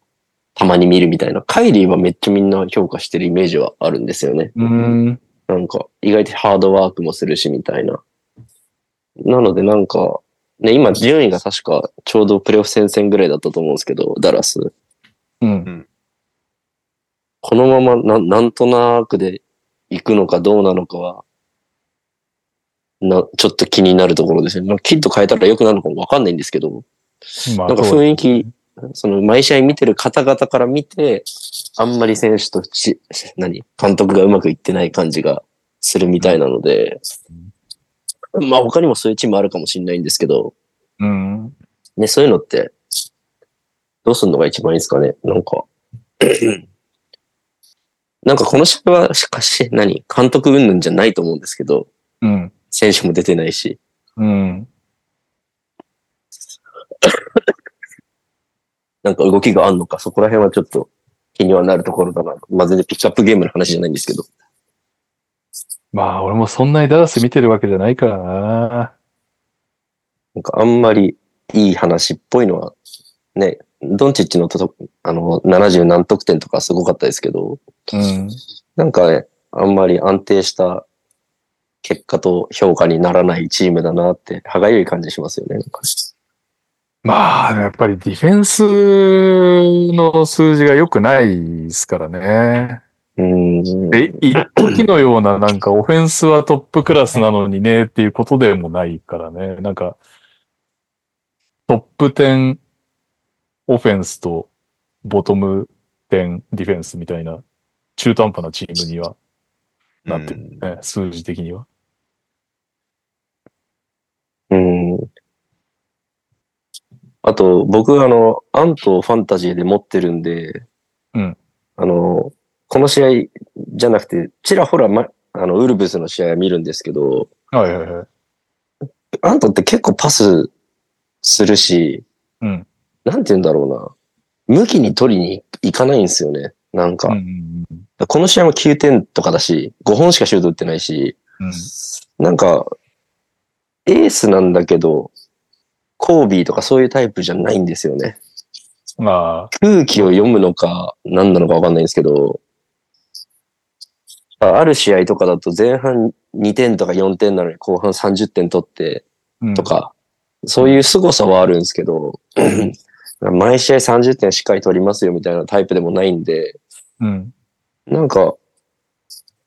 たまに見るみたいな。カイリーはめっちゃみんな評価してるイメージはあるんですよね。うん。なんか、意外とハードワークもするし、みたいな。なのでなんか、ね、今順位が確かちょうどプレーオフ戦線ぐらいだったと思うんですけど、ダラス。うん。このままななんとなくで行くのかどうなのかは、な、ちょっと気になるところですね。まあキッド変えたら良くなるのかもわかんないんですけど、まあなんか雰囲気、その毎試合見てる方々から見て、あんまり選手とし、何？監督がうまくいってない感じがするみたいなので、まあ他にもそういうチームあるかもしれないんですけど、うん。ね、そういうのって、どうすんのが一番いいですかねなんか。なんかこの試合は、しかし、何監督云々じゃないと思うんですけど、うん。選手も出てないし。うん。なんか動きがあんのか、そこら辺はちょっと気にはなるところだな。まあ、全然ピックアップゲームの話じゃないんですけど。まあ、俺もそんなにダラス見てるわけじゃないからな。なんかあんまりいい話っぽいのは、ね、ドンチッチのとあの、70何得点とかすごかったですけど、うん。なんかね、あんまり安定した結果と評価にならないチームだなって、歯がゆい感じしますよね。まあ、やっぱりディフェンスの数字が良くないですからね。うーん。で、一時のようななんかオフェンスはトップクラスなのにねっていうことでもないからね。なんか、トップ10オフェンスとボトム10ディフェンスみたいな中途半端なチームにはなってるうんね、数字的には。うん。あと、僕、あの、アントをファンタジーで持ってるんで、うん。あの、この試合じゃなくて、ちらほら、ま、あの、ウルブスの試合は見るんですけど、はいはいはい。アントって結構パスするし、うん。なんて言うんだろうな。向きに取りに行かないんですよね。なんか、うんうんこの試合も9点とかだし、5本しかシュート打ってないし、うん。なんか、エースなんだけど、コービーとかそういうタイプじゃないんですよね。まあ、空気を読むのか、何なのかわかんないんですけど、あある試合とかだと前半2点とか4点なのに後半30点取ってうんとか、そういう凄さはあるんですけど、毎試合30点しっかり取りますよみたいなタイプでもないんで、うん。なんか、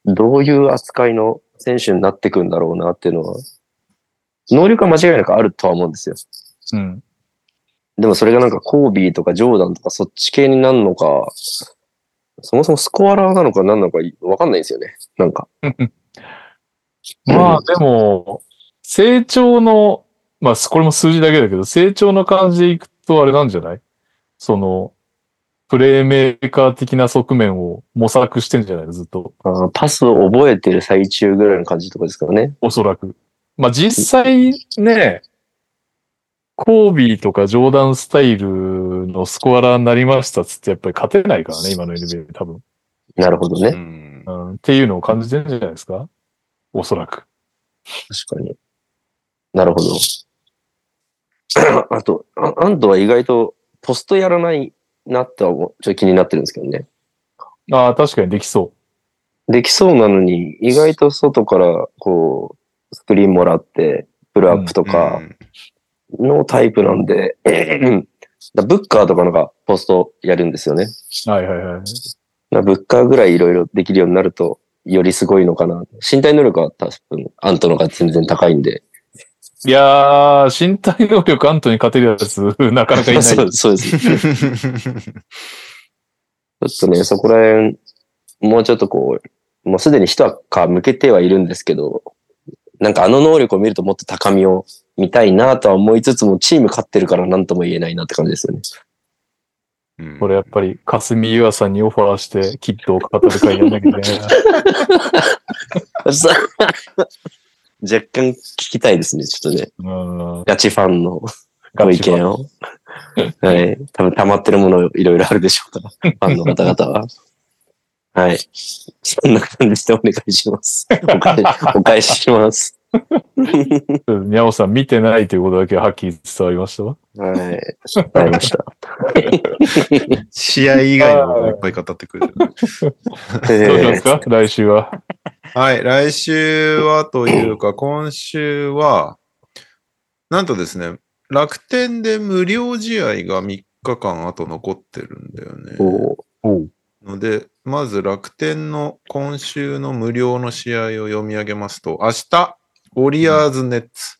どういう扱いの選手になってくんだろうなっていうのは、能力は間違いなくあるとは思うんですよ。うん。でもそれがなんかコービーとかジョーダンとかそっち系になるのか、そもそもスコアラーなのか何なのかわかんないんですよね。なんか。まあでも、成長の、まあこれも数字だけだけど、成長の感じでいくとあれなんじゃない？その、プレイメーカー的な側面を模索してんじゃない？のずっと。あーパスを覚えてる最中ぐらいの感じとかですからね。おそらく。まあ実際ね、コービーとかジョーダンスタイルのスコアラーになりましたっつってやっぱり勝てないからね、今の NBA 多分。なるほどね。うんうん、っていうのを感じてるんじゃないですか？おそらく。確かに。なるほど。あと、あアントは意外とポストやらないなっては思うちょっと気になってるんですけどね。ああ、確かにできそできそうなのに、意外と外からこう、スクリーンもらって、プルアップとかのタイプなんで、だブッカーとかのがポストやるんですよね。う。はいはいはい。だブッカーぐらいいろいろできるようになると、よりすごいのかな。身体能力は多分、アントのが全然高いんで。いやー、身体能力アントに勝てるやつ、なかなかいない。そうそうです。ちょっとね、そこら辺、もうちょっとこう、もうすでに一皮向けてはいるんですけど、なんかあの能力を見るともっと高みを見たいなとは思いつつも、チーム勝ってるから何とも言えないなって感じですよね。うんこれやっぱり、霞優愛さんにオファーして、キットを語る会やんなきゃいけないな。さ 若干聞きたいですね、ちょっとね。うん。ガチファンのご意見を。はい。多分溜まってるものいろいろあるでしょうから、ファンの方々は。はい。そんな感じでお願いします。お返しお返しします。にゃおさん見てないということだけははっきり伝わりました？わ。はい。わかりました。試合以外のこといっぱい語ってくれてる。どうしますか？来週は？はい、来週はというか、今週は、なんとですね、楽天で無料試合が3日間後残ってるんだよね。おので、まず楽天の今週の無料の試合を読み上げますと、明日、ウォリアーズ・ネッツ。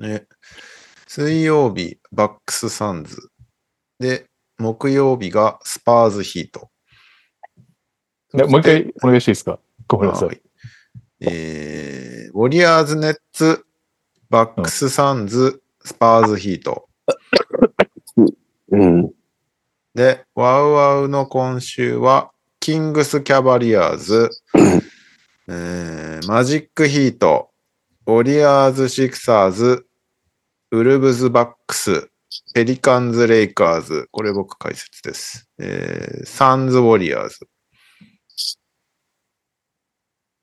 ね。水曜日、バックス・サンズ。で、木曜日がスパーズ・ヒート。ねもう一回お願いしていいですか？ごめんなさ。はいい。えー、ウォリアーズ・ネッツ、バックス・サンズ、スパーズ・ヒート。うん。で、 WOWOW の今週は、キングス・キャバリアーズ、えーマジック・ヒート、ウォリアーズ・シクサーズ、ウルブズ・バックス、ペリカンズ・レイカーズ、これ僕解説です。えーサンズ・ウォリアーズ。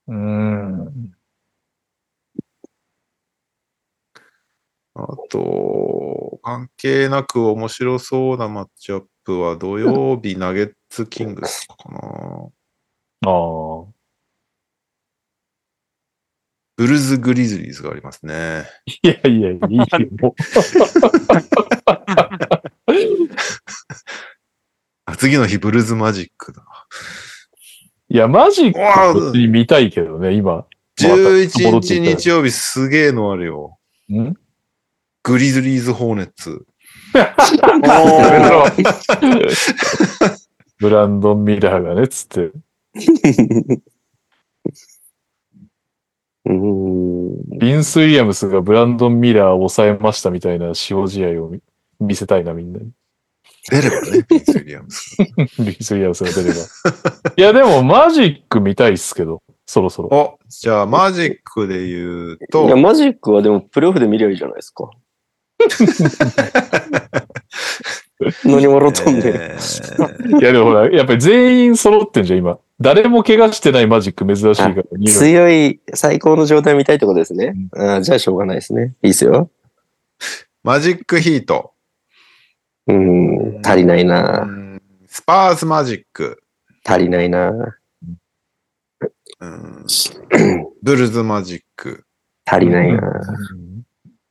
うーん。あと、関係なく面白そうなマッチアップは土曜日ナゲッツ・キングスかな。ああ。ブルズ・グリズリーズがありますね。いやいや、いいよ。次の日、ブルズ・マジックだ。ういや、マジックに見たいけどね、今。11日日曜日すげえのあるよ。ん？グリズリーズ・ホーネッツ。ブランドン・ミラーがね、つって。うーん。ビンス・ウィリアムスがブランドン・ミラーを抑えましたみたいな使用試合を見見せたいな、みんなに。出ればね、ピース・ウィリアムス。ビンス・ウィリアムスが出れば。いや、でもマジック見たいっすけど、そろそろ。お、じゃあマジックで言ういや、と、マジックはでもプレオフで見りゃいいじゃないですか。何笑っとんねん。えー いや、でもほら、やっぱり全員揃ってんじゃん、今。誰も怪我してないマジック珍しいから。強い、最高の状態見たいってことですね。あーじゃあしょうがないですね。いいですよ。マジック・ヒート。うーん、足りないな。うんスパーズ・マジック。足りないな。うんブルズ・マジック。足りないな。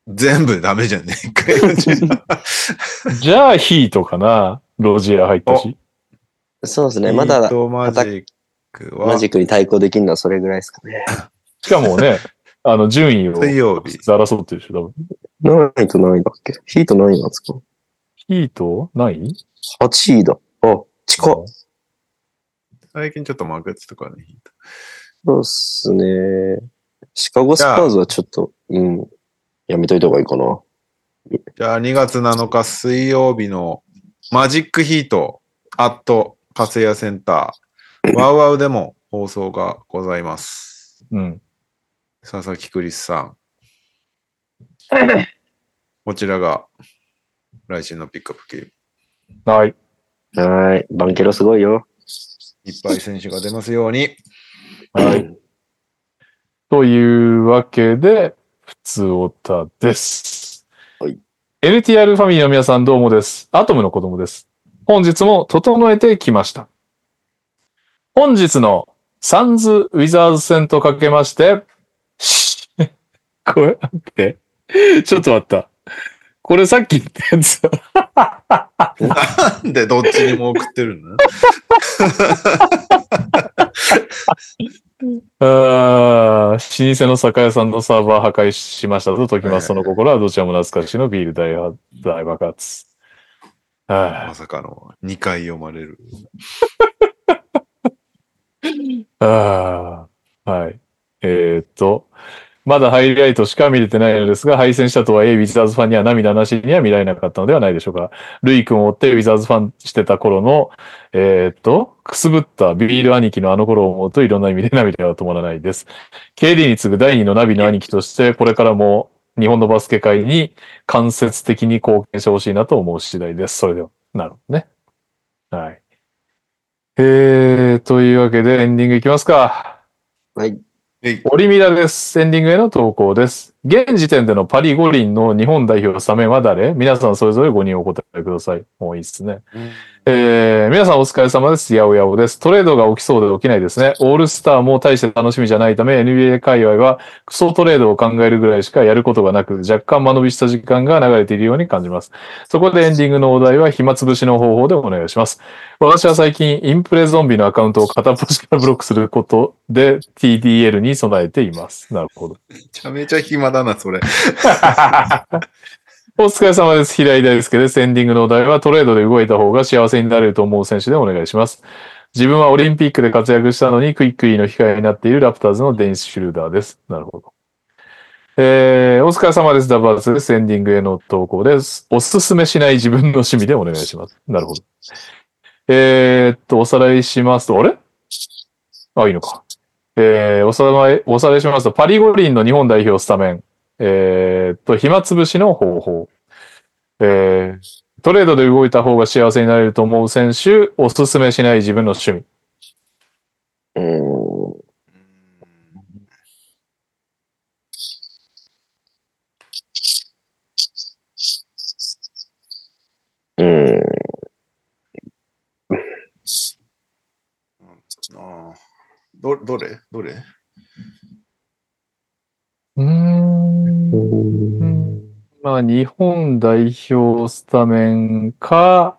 全部ダメじゃんね？一回のうちじゃあ、ヒートかな？ロジアー入ったし。そうですね。まだヒートマジックは？マジックに対抗できるのはそれぐらいですかね。しかもね、あの、順位を水曜日。争ってるでしょ、多分。何位と何位だっけ？ヒート何位なんですか？ヒートない？8位だ。あ、近っ。最近ちょっと負けてたからね、ヒート。そうっすね。シカゴスパーズはちょっと、うん、やめといた方がいいかな。じゃあ2月7日水曜日のマジックヒート、アット、カセヤセンター、ワウワウでも放送がございます。うん。佐々木クリスさん。こちらが来週のピックアップゲーム。はい。はーい。バンケロすごいよ。いっぱい選手が出ますように。はい。というわけで、普通オタです。はい。NTR ファミリーの皆さんどうもです。アトムの子供です。本日も整えてきました。本日のサンズ・ウィザーズ戦とかけまして、しこれ、待って？ちょっと待った。これさっき言ったやつ。なんでどっちにも送ってるの？あー老舗の酒屋さんのサーバー破壊しましたと解きます。その心はどちらも懐かしのビール大は大爆発。はまさかの2回読まれる。あ あーはい。えーっと、まだハイライトしか見れてないのですが、敗戦したとはいえ、ウィザーズファンには涙なしには見られなかったのではないでしょうか。ルイ君を追ってウィザーズファンしてた頃の、えーっと、くすぶったビール兄貴のあの頃を思うといろんな意味で涙が止まらないです。KD に次ぐ第二のナビの兄貴として、これからも日本のバスケ界に間接的に貢献してほしいなと思う次第です。それでは、なるほどね。はい。えー、というわけでエンディングいきますか。はい。オリミラです。エンディングへの投稿です。現時点でのパリ五輪の日本代表スタメンは誰？皆さんそれぞれ5人お答えください。もういいっすね。えー、皆さんお疲れ様です。やおやおです。トレードが起きそうで起きないですね。オールスターも大して楽しみじゃないため、NBA 界隈はクソトレードを考えるぐらいしかやることがなく、若干間延びした時間が流れているように感じます。そこでエンディングのお題は暇つぶしの方法でお願いします。私は最近、インプレゾンビのアカウントを片っ端からブロックすることで TDL に備えています。なるほど。めちゃめちゃ暇だな、それ。お疲れ様です。平井大輔です。エンディングのお題はトレードで動いた方が幸せになれると思う選手でお願いします。自分はオリンピックで活躍したのにクイックリーの控えになっているラプターズのデニス・シュルーダーです。なるほど。えー、お疲れ様です。ダバースです。エンディングへの投稿です。おすすめしない自分の趣味でお願いします。なるほど。えー、っと、おさらいしますと、あれ？あ、いいのか。えー、おさらい、おさらいしますと、パリ五輪の日本代表スタメン。えーっと、暇つぶしの方法。えー、トレードで動いた方が幸せになれると思う選手、おすすめしない自分の趣味。うーん。うん。ああど、どれ？どれ？うーん。まあ、日本代表スタメンか、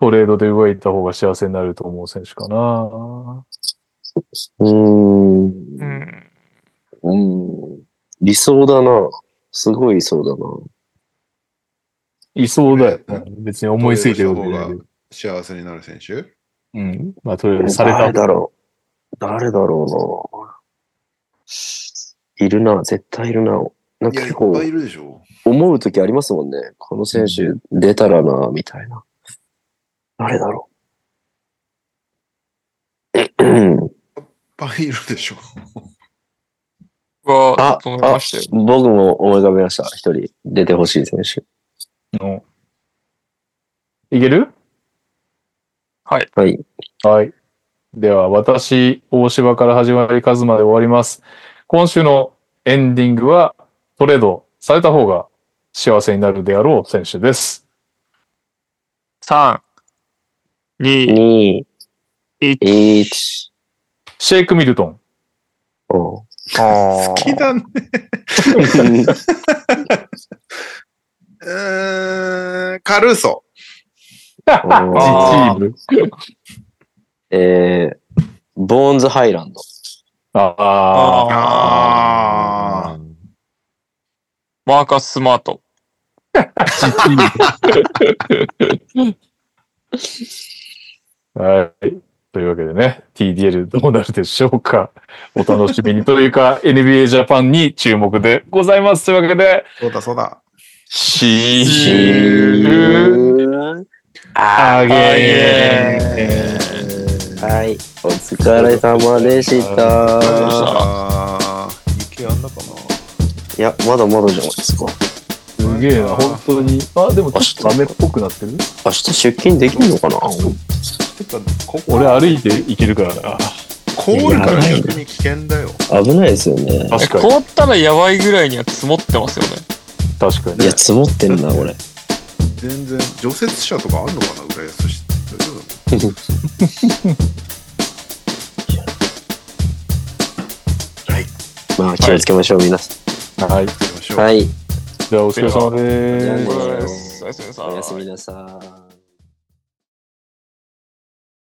トレードで動いた方が幸せになると思う選手かな。うーん。うん。うん。理想だな。すごい理想だな。いそうだよね。別に思いついてるわけじゃないけど幸せになる選手？うん。まあ、トレードされ誰た。だろう。誰だろうな。いるな、絶対いるな。なんか結構ぱいいるでしょ。思うときありますもんね。この選手出たらな、みたいな。誰だろう。いっぱいいるでしょ。は、あと思いましたよ。僕も思い浮かべました。一人出てほしい選手。のいける？はい。はい。では、私、大柴から始まり、数まで終わります。今週のエンディングは、トレードされた方が幸せになるであろう選手です。3、2、2、1。1。シェイク・ミルトン。お好好きだね。うーん、カルーソ。ーム。えー、ボーンズハイランド。ああ。ああ。マーカス・スマート。はい。というわけでね、TDL どうなるでしょうか。お楽しみに。というか、NBA ジャパンに注目でございます。というわけで、そうだそうだ。シシーーアゲはい。お疲れ様でした。ああ、池あんだかないや、まだまだじゃないですか。すげえな、本当に。あ、でもちょっと雨っぽくなってる？明日出勤できるのかな？てか、ここ俺歩いて行けるからな。凍るから逆に危険だよ。危ないですよね。確かに。凍ったらやばいぐらいには積もってますよね。確かにいや、。積もってんな、これ。全然、除雪車とかあんのかな浦安市。大丈夫はい。まあ、気をつけましょう、皆さはい。行きましょん。う。はい。じゃあ、お疲れ様で。お疲れ様ですおやすみなさいおやすみなさい。